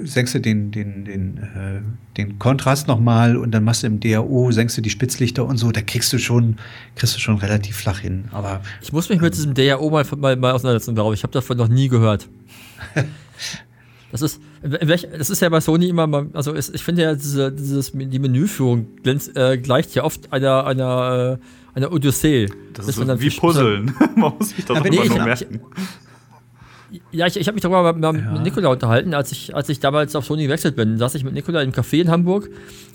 senkst du den, den, den, äh, den Kontrast nochmal und dann machst du im DAO, senkst du die Spitzlichter und so, da kriegst du schon, kriegst du schon relativ flach hin. Aber ich muss mich ähm, mit diesem DAO mal, mal, mal auseinandersetzen, glaube ich. Ich habe davon noch nie gehört. das ist, das ist ja bei Sony immer, also ich finde ja diese, dieses, die Menüführung äh, gleicht ja oft einer, einer, äh, einer Odyssee. Das ist so wie Puzzeln. Man muss sich das ja, nee, nur merken. Ich, ja, ich, ich habe mich darüber mit, mit ja. Nikola unterhalten, als ich, als ich damals auf Sony gewechselt bin. Da saß ich mit Nikola im Café in Hamburg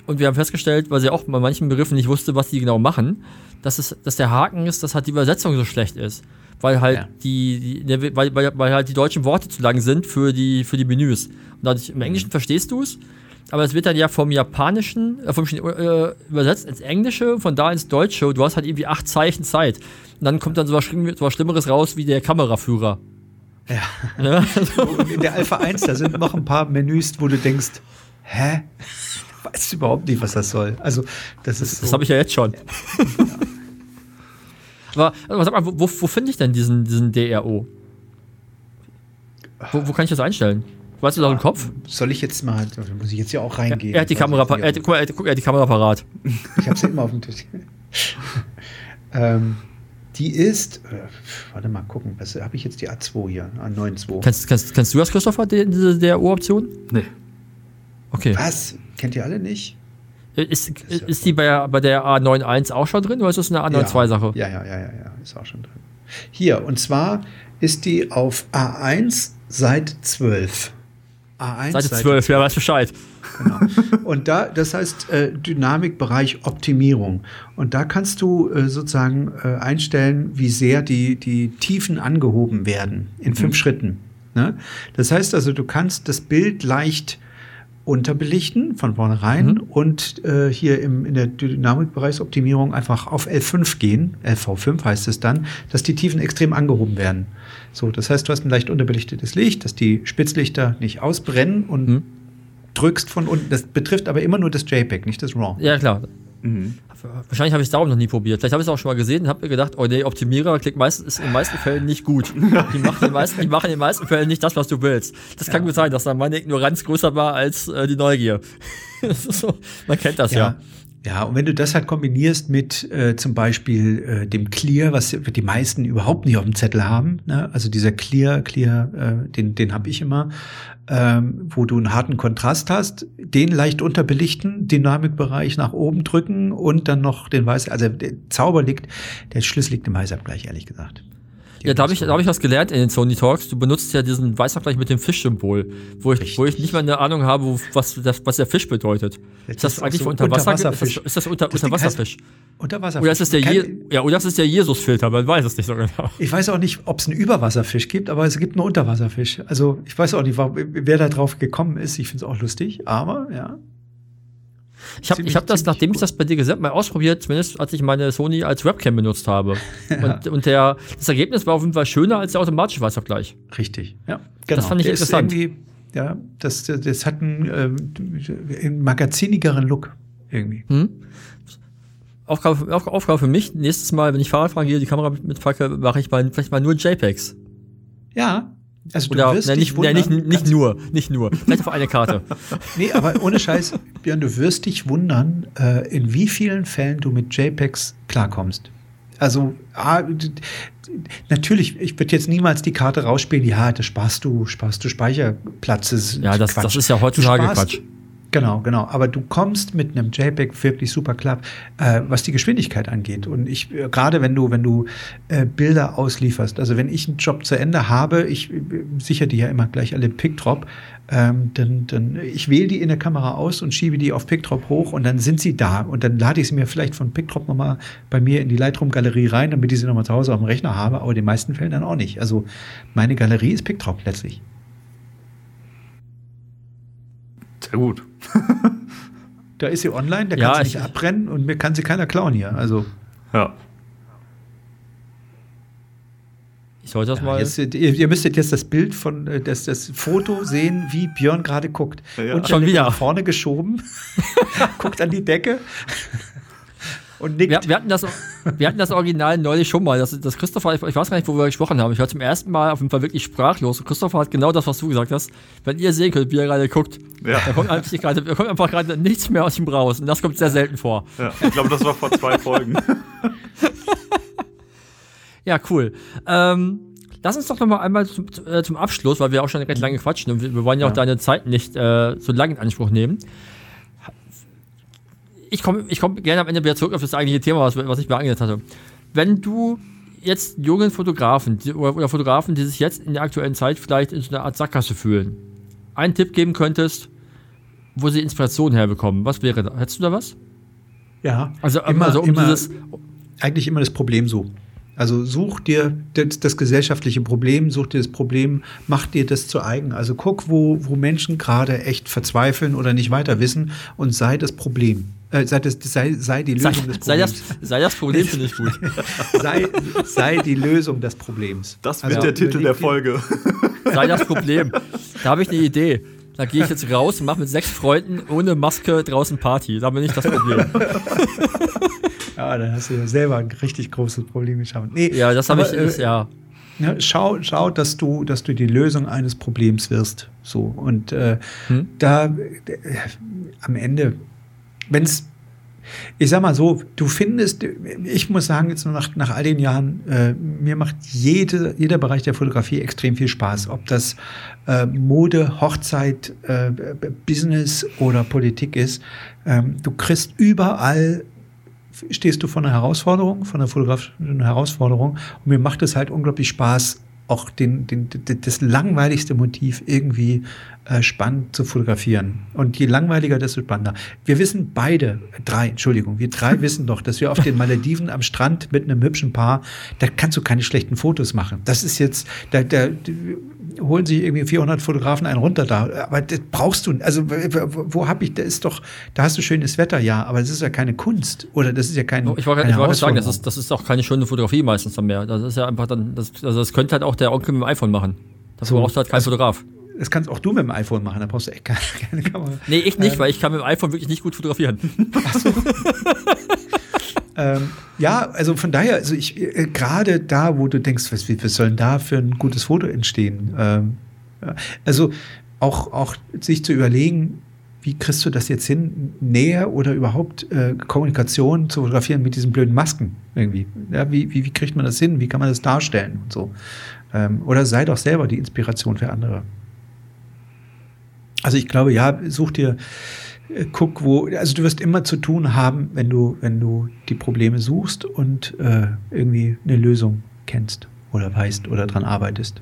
und wir haben festgestellt, weil sie auch bei manchen Begriffen nicht wusste, was die genau machen, dass, es, dass der Haken ist, dass halt die Übersetzung so schlecht ist. Weil halt ja. die, die weil, weil, weil halt die deutschen Worte zu lang sind für die, für die Menüs. Und dadurch, im Englischen mhm. verstehst du es, aber es wird dann ja vom Japanischen, äh, vom äh, übersetzt ins Englische, von da ins Deutsche. Du hast halt irgendwie acht Zeichen Zeit. Und dann kommt dann so was Schlimmeres raus wie der Kameraführer. Ja. ja. In der Alpha 1, da sind noch ein paar Menüs, wo du denkst, hä? Weißt du überhaupt nicht, was das soll. Also, das ist. So. Das habe ich ja jetzt schon. Ja. Aber also, sag mal, wo, wo finde ich denn diesen, diesen DRO? Wo, wo kann ich das einstellen? Weißt du da im Kopf? Soll ich jetzt mal, da muss ich jetzt ja auch reingehen. Er, hat die Kamera, er, guck mal, er, er hat die Kamera parat. Ich habe sie immer auf dem Tisch. ähm, die ist, äh, warte mal gucken, was habe ich jetzt die A2 hier? A92. Kennst, kennst, kennst du das, Christopher, die, diese DRO-Option? Nee. Okay. Was? Kennt ihr alle nicht? Ist, ist, ja ist die bei, bei der A91 auch schon drin oder ist das eine A92-Sache? Ja, ja, ja, ja, ja, ist auch schon drin. Hier, und zwar ist die auf A1 seit 12. A1 Seite 12, ja, weißt Bescheid. Genau. Und da, das heißt äh, Dynamikbereich Optimierung. Und da kannst du äh, sozusagen äh, einstellen, wie sehr die, die Tiefen angehoben werden in fünf mhm. Schritten. Ne? Das heißt also, du kannst das Bild leicht unterbelichten von vornherein mhm. und äh, hier im, in der Dynamikbereichsoptimierung einfach auf L5 gehen, LV5 heißt es dann, dass die Tiefen extrem angehoben werden. So, das heißt, du hast ein leicht unterbelichtetes Licht, dass die Spitzlichter nicht ausbrennen und mhm. Drückst von unten. Das betrifft aber immer nur das JPEG, nicht das RAW. Ja, klar. Mhm. Wahrscheinlich habe ich es darum noch nie probiert. Vielleicht habe ich es auch schon mal gesehen und habe mir gedacht, oh nee, Optimierer klingt meistens, ist in den meisten Fällen nicht gut. Die machen, in meisten, die machen in den meisten Fällen nicht das, was du willst. Das kann ja. gut sein, dass dann meine Ignoranz größer war als äh, die Neugier. so, man kennt das ja. ja. Ja, und wenn du das halt kombinierst mit äh, zum Beispiel äh, dem Clear, was die meisten überhaupt nicht auf dem Zettel haben, ne? also dieser Clear, Clear, äh, den, den habe ich immer, ähm, wo du einen harten Kontrast hast, den leicht unterbelichten, Dynamikbereich nach oben drücken und dann noch den Weiß, also der Zauber liegt, der Schlüssel liegt im Weißabgleich, ehrlich gesagt. Ja, da habe ich, da hab ich was gelernt in den Sony Talks. Du benutzt ja diesen Weißabgleich mit dem Fischsymbol, wo ich, wo ich nicht mal eine Ahnung habe, wo, was, das, was der Fisch bedeutet. Ist das, das eigentlich so Unterwasser? Unterwasserfisch. Ist das, ist das unter, das Unterwasserfisch? Unterwasserfisch. Oder ist das der, Je ja, oder das ist der Jesusfilter, man weiß es nicht so genau. Ich weiß auch nicht, ob es einen Überwasserfisch gibt, aber es gibt einen Unterwasserfisch. Also ich weiß auch nicht, wer da drauf gekommen ist. Ich finde es auch lustig, aber ja. Ich habe hab das, nachdem ich das bei dir gesagt mal ausprobiert, zumindest als ich meine Sony als Webcam benutzt habe. ja. Und, und der, das Ergebnis war auf jeden Fall schöner als der automatische Weißabgleich. Richtig, ja. Genau. Das fand ich der interessant. ja, das, das hat einen, äh, magazinigeren Look irgendwie. Hm? Aufgabe, Aufgabe für mich, nächstes Mal, wenn ich Fahrrad fahren gehe, die Kamera mitpacke, mache ich mal, vielleicht mal nur JPEGs. Ja, also Oder, du wirst nein, nicht, wundern, nein, nicht, nicht nur, nicht nur. Vielleicht auf eine Karte. nee, aber ohne Scheiß, Björn, du wirst dich wundern, äh, in wie vielen Fällen du mit JPEGs klarkommst. Also, ah, natürlich, ich würde jetzt niemals die Karte rausspielen, ja, das sparst du, sparst du Speicherplatz. Ja, das, das ist ja heutzutage Quatsch. Genau, genau. Aber du kommst mit einem JPEG wirklich super klar, äh, was die Geschwindigkeit angeht. Und ich, äh, gerade wenn du, wenn du äh, Bilder auslieferst, also wenn ich einen Job zu Ende habe, ich äh, sichere die ja immer gleich alle PickDrop, ähm, dann, dann ich wähle die in der Kamera aus und schiebe die auf PickDrop hoch und dann sind sie da. Und dann lade ich sie mir vielleicht von PickDrop nochmal bei mir in die Lightroom-Galerie rein, damit ich sie nochmal zu Hause auf dem Rechner habe, aber in den meisten Fällen dann auch nicht. Also meine Galerie ist PickDrop letztlich. Sehr gut. da ist sie online, da kann ja, sie nicht abbrennen und mir kann sie keiner klauen hier. Also. Ja. Ich sollte das ja, mal. Jetzt, ihr, ihr, müsstet jetzt das Bild von äh, das, das Foto sehen, wie Björn gerade guckt. Ja. Und schon wieder vorne geschoben, guckt an die Decke. Und nickt. Wir, wir, hatten das, wir hatten das Original neulich schon mal. Das, das Christopher, ich, ich, weiß gar nicht, wo wir gesprochen haben. Ich war zum ersten Mal auf jeden Fall wirklich sprachlos. Und Christopher hat genau das, was du gesagt hast. Wenn ihr sehen könnt, wie er gerade guckt, ja. da, kommt grade, da kommt einfach gerade nichts mehr aus ihm raus. Und das kommt sehr selten vor. Ja, ich glaube, das war vor zwei Folgen. ja, cool. Ähm, lass uns doch noch mal einmal zum, äh, zum Abschluss, weil wir auch schon recht lange quatschen und wir, wollen ja auch deine Zeit nicht äh, so lange in Anspruch nehmen ich komme ich komm gerne am Ende wieder zurück auf das eigentliche Thema, was, was ich mir angesetzt hatte. Wenn du jetzt jungen Fotografen die, oder, oder, Fotografen, die sich jetzt in der aktuellen Zeit vielleicht in so einer Art Sackgasse fühlen, einen Tipp geben könntest, wo sie Inspiration herbekommen, was wäre da? Hättest du da was? Ja, also, immer, also um immer, dieses eigentlich immer das Problem so. Also such dir das, das, gesellschaftliche Problem, such dir das Problem, mach dir das zu eigen. Also guck, wo, wo Menschen gerade echt verzweifeln oder nicht weiter wissen und sei das Problem. Äh, sei, das, sei, sei die Lösung sei, des Problems. Sei das, sei das Problem, finde ich gut. sei, sei die Lösung des Problems. Das wird also, der Titel der Folge. sei das Problem. Da habe ich eine Idee. Da gehe ich jetzt raus und mache mit sechs Freunden ohne Maske draußen Party. Da bin ich das Problem. ja, dann hast du ja selber ein richtig großes Problem geschaffen. Nee, ja, das habe ich, äh, ja. Ja, schau, schau, dass du, dass du die Lösung eines Problems wirst. So. Und äh, hm? da äh, am Ende wenn es, ich sag mal so, du findest, ich muss sagen, jetzt nach, nach all den Jahren, äh, mir macht jede, jeder Bereich der Fotografie extrem viel Spaß. Ob das äh, Mode, Hochzeit, äh, Business oder Politik ist. Ähm, du kriegst überall stehst du vor einer Herausforderung, von einer fotografischen Herausforderung. Und mir macht es halt unglaublich Spaß, auch den, den, das langweiligste Motiv irgendwie äh, spannend zu fotografieren. Und je langweiliger, desto spannender. Wir wissen beide, drei, Entschuldigung, wir drei wissen doch, dass wir auf den Malediven am Strand mit einem hübschen Paar, da kannst du keine schlechten Fotos machen. Das ist jetzt, da, da holen sich irgendwie 400 Fotografen einen runter da. Aber das brauchst du, also wo, habe ich, da ist doch, da hast du schönes Wetter, ja, aber das ist ja keine Kunst oder das ist ja kein. Ich wollte gerade sagen, das ist, das ist auch keine schöne Fotografie meistens dann mehr. Das ist ja einfach dann, das, also das könnte halt auch der Onkel mit dem iPhone machen. Das so, brauchst du halt kein also, Fotograf. Das kannst auch du mit dem iPhone machen, da brauchst du echt keine, keine Kamera. Nee, ich nicht, ähm, weil ich kann mit dem iPhone wirklich nicht gut fotografieren. Ach so. ähm, ja, also von daher, also ich äh, gerade da, wo du denkst, was, was soll denn da für ein gutes Foto entstehen? Ähm, also auch, auch sich zu überlegen, wie kriegst du das jetzt hin, näher oder überhaupt äh, Kommunikation zu fotografieren mit diesen blöden Masken irgendwie? Ja, wie, wie, wie kriegt man das hin? Wie kann man das darstellen und so? Ähm, oder sei doch selber die Inspiration für andere. Also ich glaube, ja, such dir, guck, wo, also du wirst immer zu tun haben, wenn du, wenn du die Probleme suchst und äh, irgendwie eine Lösung kennst oder weißt oder dran arbeitest.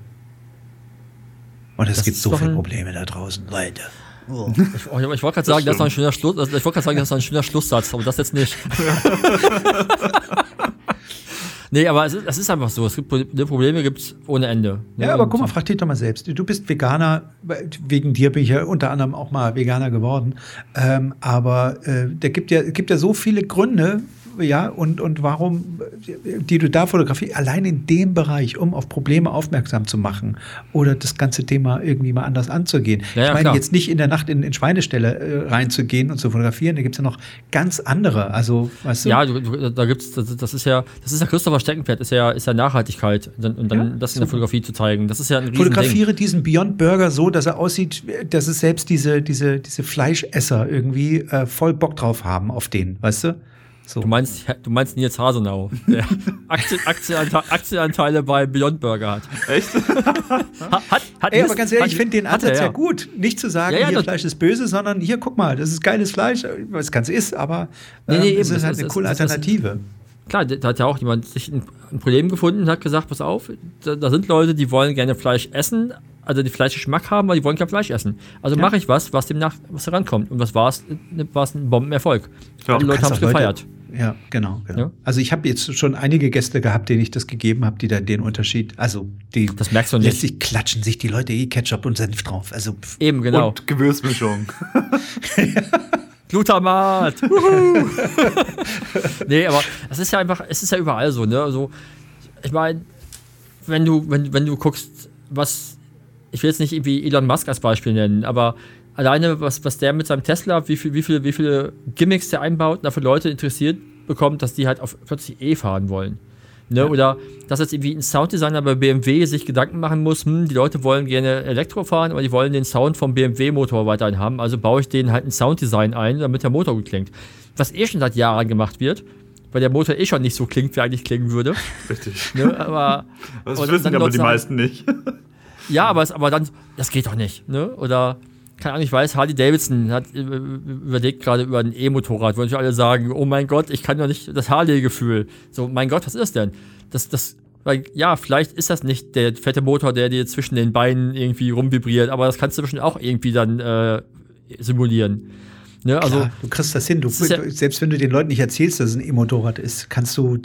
Und es das gibt so viele Probleme da draußen, Leute. Oh. Ich, ich, ich wollte gerade sagen, das ist ein schöner Schluss. Ich wollte gerade sagen, das ist ein schöner Schlusssatz, aber das jetzt nicht. Nee, aber es ist, es ist einfach so. Es gibt Probleme gibt es ohne Ende. Ne? Ja, aber guck mal, frag dich doch mal selbst. Du bist Veganer, wegen dir bin ich ja unter anderem auch mal Veganer geworden. Ähm, aber äh, da gibt ja, gibt ja so viele Gründe, ja, und, und warum, die du da fotografierst, allein in dem Bereich, um auf Probleme aufmerksam zu machen oder das ganze Thema irgendwie mal anders anzugehen. Ja, ich meine, klar. jetzt nicht in der Nacht in, in Schweineställe äh, reinzugehen und zu fotografieren, da gibt es ja noch ganz andere. Also, weißt du? Ja, da gibt's, das, das ist ja, das ist ja Christopher Steckenpferd, ist ja, ist ja Nachhaltigkeit und dann ja, das in der Fotografie zu zeigen. Das ist ja ein Fotografiere diesen Beyond Burger so, dass er aussieht, dass es selbst diese, diese, diese Fleischesser irgendwie äh, voll Bock drauf haben auf den, weißt du? So. Du meinst, du meinst Nils Hasenau, der Aktien, Aktienanteile, Aktienanteile bei Beyond Burger hat. Echt? hat, hat, hat Ey, aber ganz ehrlich, ich finde den Ansatz ja. ja. gut. Nicht zu sagen, ja, ja, hier Fleisch ist böse, sondern hier, guck mal, das ist geiles Fleisch, was ganz ist, aber ähm, nee, nee, es ist halt eine coole Alternative. klar, da hat ja auch jemand sich ein, ein Problem gefunden und hat gesagt, pass auf, da, da, sind Leute, die wollen gerne Fleisch essen, also die Fleischgeschmack haben, aber die wollen kein Fleisch essen. Also mache ich was, was dem nach, was herankommt. Und was war es? War es ein Bombenerfolg. Ja, die Leute haben es gefeiert. Ja, genau. genau. Ja? Also ich habe jetzt schon einige Gäste gehabt, denen ich das gegeben habe, die da den Unterschied, also die das merkst du nicht. letztlich klatschen sich die Leute eh Ketchup und Senf drauf. Also eben genau. Und Gewürzmischung. Glutamat. nee, aber es ist ja einfach, es ist ja überall so, ne? Also ich meine, wenn du wenn wenn du guckst, was ich will jetzt nicht irgendwie Elon Musk als Beispiel nennen, aber alleine, was, was der mit seinem Tesla, wie, viel, wie, viel, wie viele Gimmicks der einbaut und dafür Leute interessiert bekommt, dass die halt auf plötzlich E fahren wollen. Ne? Ja. Oder dass jetzt irgendwie ein Sounddesigner bei BMW sich Gedanken machen muss, hm, die Leute wollen gerne Elektro fahren, aber die wollen den Sound vom BMW-Motor weiterhin haben, also baue ich denen halt ein Sounddesign ein, damit der Motor gut klingt. Was eh schon seit Jahren gemacht wird, weil der Motor eh schon nicht so klingt, wie er eigentlich klingen würde. Richtig. Ne? Aber, das wissen aber die meisten nicht. ja, aber, es, aber dann, das geht doch nicht. Ne? Oder keine Ahnung, ich weiß, Harley Davidson hat überlegt gerade über ein E-Motorrad, wo natürlich alle sagen, oh mein Gott, ich kann doch nicht das Harley-Gefühl. So, mein Gott, was ist das denn? Das, das, weil, ja, vielleicht ist das nicht der fette Motor, der dir zwischen den Beinen irgendwie rumvibriert, aber das kannst du bestimmt auch irgendwie dann äh, simulieren. Ne, also Klar, du kriegst das hin. Du, ja selbst wenn du den Leuten nicht erzählst, dass es ein E-Motorrad ist, kannst du,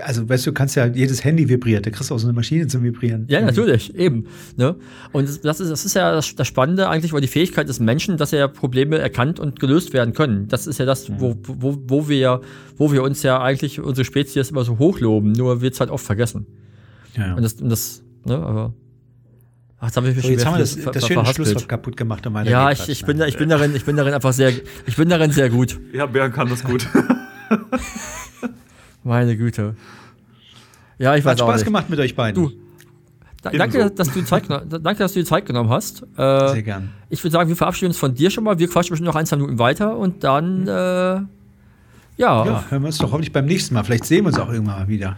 also weißt du, kannst ja jedes Handy vibriert, da kriegst du auch so eine Maschine zum Vibrieren. Ja, natürlich, eben. Ne? Und das ist, das ist ja das, das Spannende eigentlich, weil die Fähigkeit des Menschen, dass er Probleme erkannt und gelöst werden können. Das ist ja das, wo, wo, wo wir, wo wir uns ja eigentlich unsere Spezies immer so hochloben, nur wird es halt oft vergessen. Ja, ja. Und das, und das, ne, aber Ach, jetzt, hab ich so, jetzt haben wir das, das schöne Schlusswort kaputt gemacht. Um ja, ich, ich, bin, ich, bin darin, ich bin darin einfach sehr, ich bin darin sehr gut. Ja, Björn kann das gut. Meine Güte. Ja, ich weiß Hat Spaß nicht. gemacht mit euch beiden. Du, da, danke, dass du Zeit, danke, dass du die Zeit genommen hast. Äh, sehr gern. Ich würde sagen, wir verabschieden uns von dir schon mal. Wir quatschen bestimmt noch ein, zwei Minuten weiter und dann, äh, ja. Ja, hören wir uns doch hoffentlich beim nächsten Mal. Vielleicht sehen wir uns auch irgendwann mal wieder.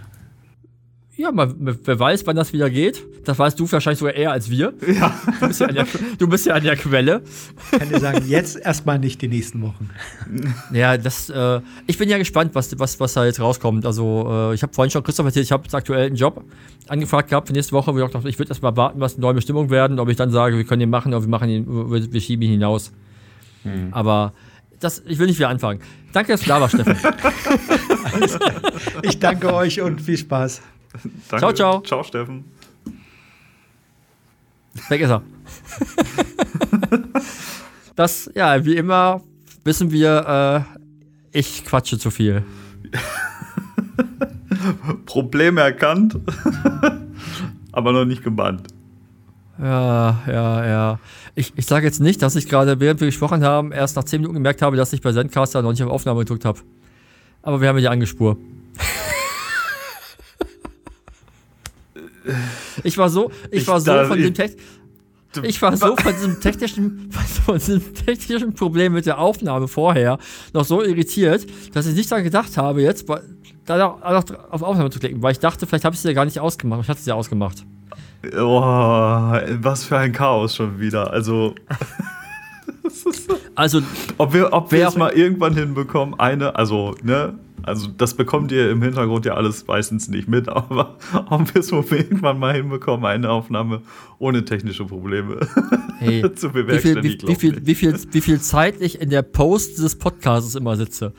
Ja, mal, wer weiß, wann das wieder geht. Das weißt du wahrscheinlich sogar eher als wir. Ja. Du bist ja an der, du bist ja an der Quelle. Ich kann dir sagen, jetzt erstmal nicht die nächsten Wochen. Ja, das, äh, ich bin ja gespannt, was, was, was da jetzt rauskommt. Also, äh, ich habe vorhin schon Christoph erzählt, ich habe jetzt aktuell einen Job angefragt gehabt für nächste Woche, wo ich auch dachte, ich würde erst mal warten, was eine neue Bestimmung werden, ob ich dann sage, wir können den machen oder wir, machen ihn, wir, wir schieben ihn hinaus. Aber das, ich will nicht wieder anfangen. Danke, dass du da warst, Steffen. Ich danke euch und viel Spaß. Danke. Ciao, ciao. Ciao, Steffen. Weg ist er. das, ja, wie immer wissen wir, äh, ich quatsche zu viel. Problem erkannt, aber noch nicht gebannt. Ja, ja, ja. Ich, ich sage jetzt nicht, dass ich gerade, während wir gesprochen haben, erst nach 10 Minuten gemerkt habe, dass ich bei Zencaster noch nicht auf Aufnahme gedrückt habe. Aber wir haben ja die Angespur. ich war so, ich, Ich war so von dem Text. Ich war so von diesem technischen, von diesem technischen Problem mit der Aufnahme vorher noch so irritiert, dass ich nicht daran gedacht habe, jetzt bei- da noch, noch auf Aufnahme zu klicken, weil ich dachte, vielleicht habe ich sie ja gar nicht ausgemacht. Ich hatte sie ja ausgemacht. Oh, was für ein Chaos schon wieder. Also, Also, ob wir, ob wir es mal irgendwann hinbekommen, eine, also, ne, also das bekommt ihr im Hintergrund ja alles meistens nicht mit, aber ob wir es wohl irgendwann mal hinbekommen, eine Aufnahme ohne technische Probleme hey, zu wie viel, bewerkstelligen. wie, wie, glaub viel, wie, viel, wie viel Zeit ich in der Post des Podcasts immer sitze.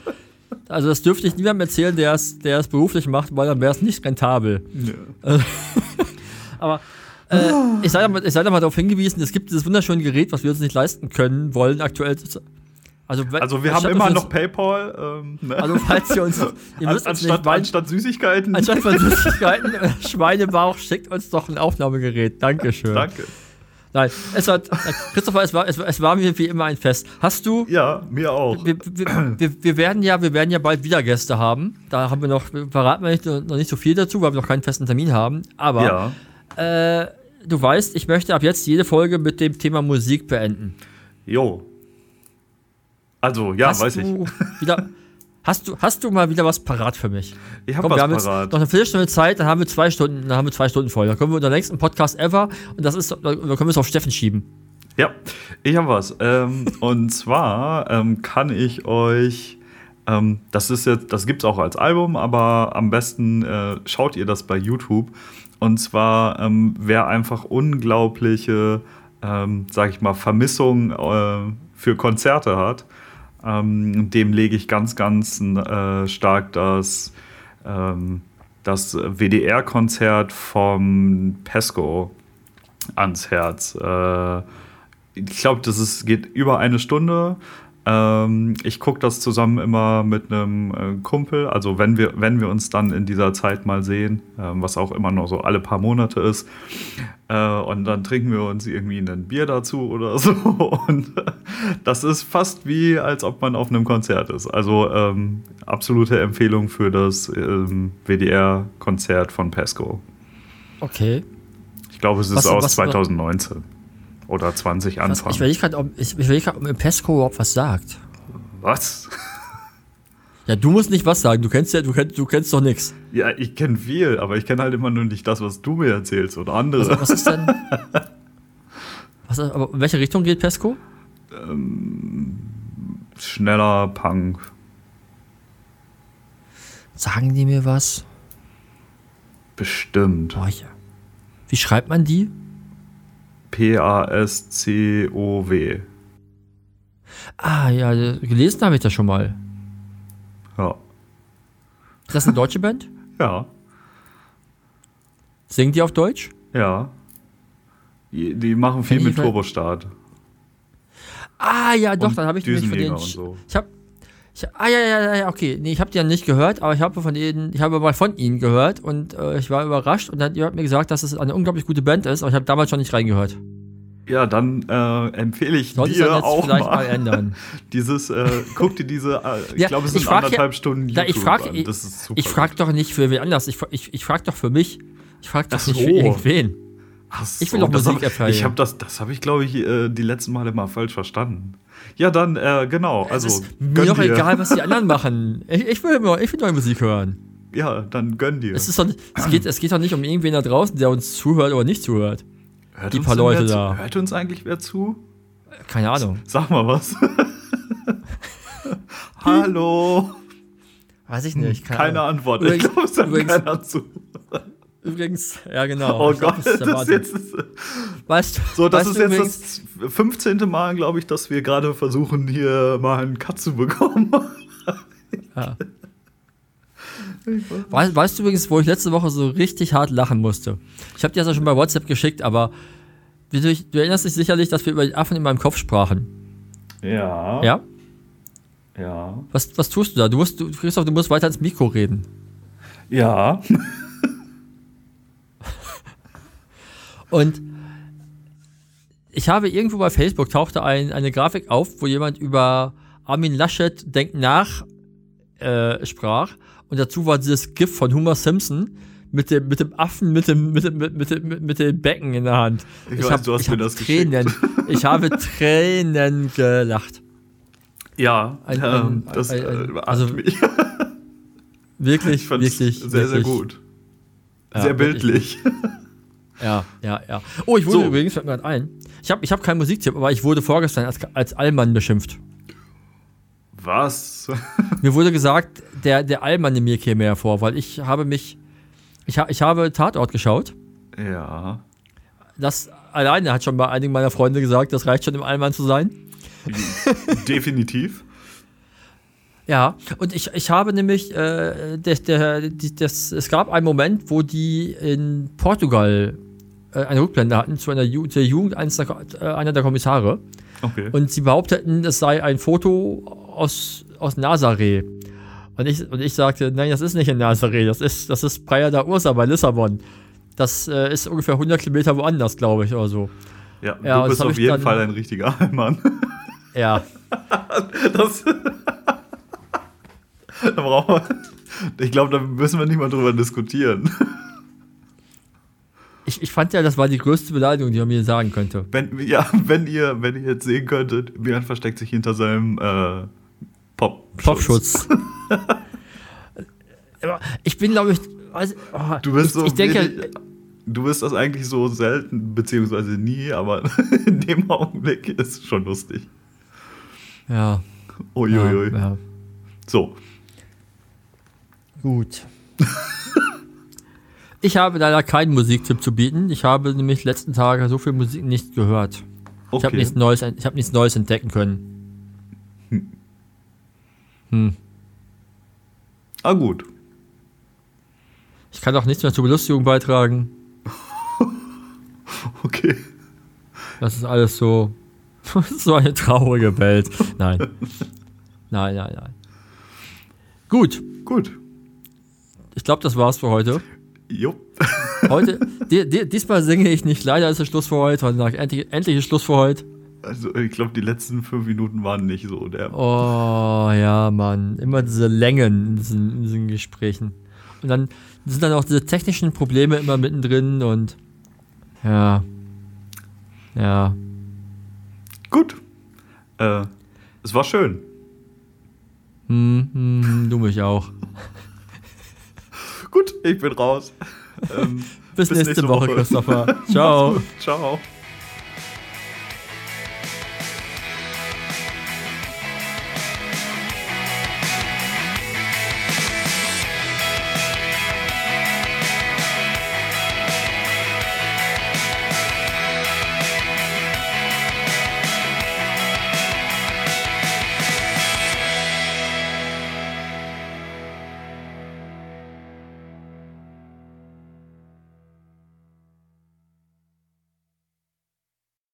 Also, das dürfte ich niemandem erzählen, der es, der es beruflich macht, weil dann wäre es nicht rentabel. Ja. Aber äh, ich sei da mal, ich sei da mal darauf hingewiesen, es gibt dieses wunderschöne Gerät, was wir uns nicht leisten können, wollen aktuell. Also, Also wir haben immer noch PayPal. Ähm, ne? Also, falls ihr uns. Ihr müsst anstatt, nicht weinen. anstatt Süßigkeiten. Anstatt von Süßigkeiten, äh, Schweinebauch, schickt uns doch ein Aufnahmegerät. Dankeschön. Danke. Nein, es war, äh, Christopher, es war, es, es war mir wie immer ein Fest. Hast du, Ja, mir auch. wir, wir, wir, wir werden ja, wir werden ja bald wieder Gäste haben. Da haben wir noch, verraten wir nicht, noch nicht so viel dazu, weil wir noch keinen festen Termin haben. Aber, Ja. äh, du weißt, ich möchte ab jetzt jede Folge mit dem Thema Musik beenden. Jo. Also, ja, hast weiß ich. wieder, hast du, hast du mal wieder was parat für mich? Ich habe was wir haben jetzt parat. noch eine Viertelstunde Zeit, dann haben wir zwei Stunden, dann haben wir zwei Stunden voll. Dann können wir unseren nächsten Podcast ever und das ist, dann können wir es auf Steffen schieben. Ja, ich habe was. Ähm, und zwar ähm, kann ich euch, ähm, das ist jetzt, das gibt's auch als Album, aber am besten äh, schaut ihr das bei YouTube. Und zwar, ähm, wer einfach unglaubliche, ähm, sag ich mal, Vermissung äh, für Konzerte hat, ähm, dem lege ich ganz, ganz äh, stark das, ähm, das WDR-Konzert vom Pesco ans Herz. Äh, ich glaube, das ist, geht über eine Stunde. Ähm, ich gucke das zusammen immer mit einem äh, Kumpel. Also wenn wir, wenn wir uns dann in dieser Zeit mal sehen, ähm, was auch immer noch so alle paar Monate ist. Äh, und dann trinken wir uns irgendwie ein Bier dazu oder so. Und äh, das ist fast wie, als ob man auf einem Konzert ist. Also ähm, absolute Empfehlung für das ähm, WDR-Konzert von Pesco. Okay. Ich glaube, es ist Was- aus was- 2019 oder 20 Was, Anfang. ich überlege gerade, ob, ich grad, ob Pesco überhaupt was sagt. Was? Ja, du musst nicht was sagen. Du kennst ja, du kennst, du kennst doch nichts. Ja, ich kenne viel, aber ich kenne halt immer nur nicht das, was du mir erzählst oder andere. Was, was ist denn? Was, aber in welche Richtung geht Pesco? Schneller Punk. Sagen die mir was? Bestimmt. Boah, ich, wie schreibt man die? P-A-S-C-O-W. Ah, ja, gelesen habe ich das schon mal. Ja. Ist das eine deutsche Band? Ja. Singen die auf Deutsch? Ja. Die, die machen viel ich mit Turbostart. Ah, ja, doch, Und dann habe ich Düsenjäger denen. und so. Ich habe ich, ah ja, ja, ja, okay. Nee, ich habe die ja nicht gehört, aber ich habe von denen, ich habe mal von ihnen gehört und äh, ich war überrascht und dann ihr habt mir gesagt, dass es eine unglaublich gute Band ist, aber ich habe damals schon nicht reingehört. Ja, dann äh, empfehle ich Sollte dir auch vielleicht mal, mal ändern. dieses, äh, guck dir diese, äh, ich Ja, glaube, es sind frag ja- anderthalb Stunden Da, YouTube ich frage an. ich, Das ist super ich frag doch nicht für wen anders, ich, ich, ich frage doch für mich. Ich frage doch Ach nicht so. für irgendwen. Ach Ich will so, doch Musik erfahren. Ich habe das, das habe ich glaube ich äh, die letzten Male mal falsch verstanden. Ja, dann äh, genau. Also es ist mir doch egal, was die anderen machen. Ich, ich will ich will neue Musik hören. ja, dann gönn dir. Es, ist doch, es, geht, es geht doch nicht um irgendwen da draußen, der uns zuhört oder nicht zuhört. hört die paar Leute wer zu- da. Hört uns eigentlich wer zu? Keine Ahnung. Sag mal was. Hallo. Weiß ich nicht. Keine Ahnung. Antwort. Übrigens- ich glaube, es hört übrigens- keiner zu. Übrigens, ja genau. Oh Ich glaub, Gott, das das ist jetzt. Weißt, du- So, das ist jetzt übrigens, das 15. Mal, glaube ich, dass wir gerade versuchen, hier mal einen Cut zu bekommen. Ja. Weißt, weißt du übrigens, wo ich letzte Woche so richtig hart lachen musste? Ich habe dir das ja schon bei WhatsApp geschickt, aber wie du, du erinnerst dich sicherlich, dass wir über die Affen in meinem Kopf sprachen. Ja. Ja? Ja. Was, was tust du da? Du musst, du, Christoph, du musst weiter ins Mikro reden. Ja. Und ich habe irgendwo bei Facebook tauchte ein, eine Grafik auf, wo jemand über Armin Laschet denkt nach äh, sprach. Und dazu war dieses GIF von Homer Simpson mit dem, mit dem Affen mit dem, mit dem, mit, dem, mit dem Becken in der Hand. Ich weiß, du hast ich mir hab das Tränen, Ich habe Tränen gelacht. Ja. Ein- ähm, ein- das ein- äh, also mich. Wirklich, Ich wirklich. sehr, sehr wirklich. gut. Ja, sehr wirklich. Ja, ja, ja. Oh, ich wurde So. übrigens, fällt mir gerade ein. Ich habe ich hab keinen Musiktipp, aber ich wurde vorgestern als, als Allmann beschimpft. Was? Mir wurde gesagt, der, der Allmann in mir käme hervor, weil ich habe mich. Ich, ha, ich habe Tatort geschaut. ja. Das alleine hat schon bei einigen meiner Freunde gesagt, das reicht schon im Allmann zu sein. Definitiv. Ja, und ich, ich habe nämlich, äh, der, der, die, das, es gab einen Moment, wo die in Portugal eine Rückblende hatten zu einer Ju zur Jugend eines der, äh, einer der Kommissare. Okay. Und sie behaupteten, es sei ein Foto aus, aus Nazaré. Und ich, und ich sagte, nein, das ist nicht in Nazaré, das ist, das ist Praia da Ursa bei Lissabon. Das äh, ist ungefähr 100 Kilometer woanders, glaube ich, oder so. ja, ja, du bist auf jeden dann- Fall ein richtiger Mann. Ja, Das. da brauchen wir. Ich glaube, da müssen wir nicht mal drüber diskutieren. Ich, ich fand ja, das war die größte Beleidigung, die man mir sagen könnte. Wenn, ja, wenn ihr, wenn ihr jetzt sehen könntet, Björn versteckt sich hinter seinem äh, Pop Popschutz. Aber ich bin, glaube ich, weiß, oh, Du bist ich, so ich denke, wenig- Du bist das eigentlich so selten, beziehungsweise nie, aber in dem Augenblick ist es schon lustig. ja, Uiuiui. ja, ja, So. gut. Ich habe leider keinen Musiktipp zu bieten. Ich habe nämlich letzten Tage so viel Musik nicht gehört. Okay. Ich habe nichts Neues, ich habe nichts Neues entdecken können. Hm. Ah, gut. Ich kann auch nichts mehr zur Belustigung beitragen. Okay. Das ist alles so, so eine traurige Welt. Nein. Nein, nein, nein. Gut, Gut. ich glaube, das war's für heute. Jupp. Heute, di, di, diesmal singe ich nicht. Leider ist der Schluss für heute. Heute sage ich endlich, endlich ist Schluss für heute. Also, ich glaube, die letzten fünf Minuten waren nicht so der. Oh, ja, Mann. Immer diese Längen in diesen, in diesen Gesprächen. Und dann sind dann auch diese technischen Probleme immer mittendrin und ja. Ja. Gut. Äh, es war schön. Hm, hm, du mich auch. Gut, ich bin raus. Ähm, Bis, nächste, Woche, Christopher. Ciao. Ciao.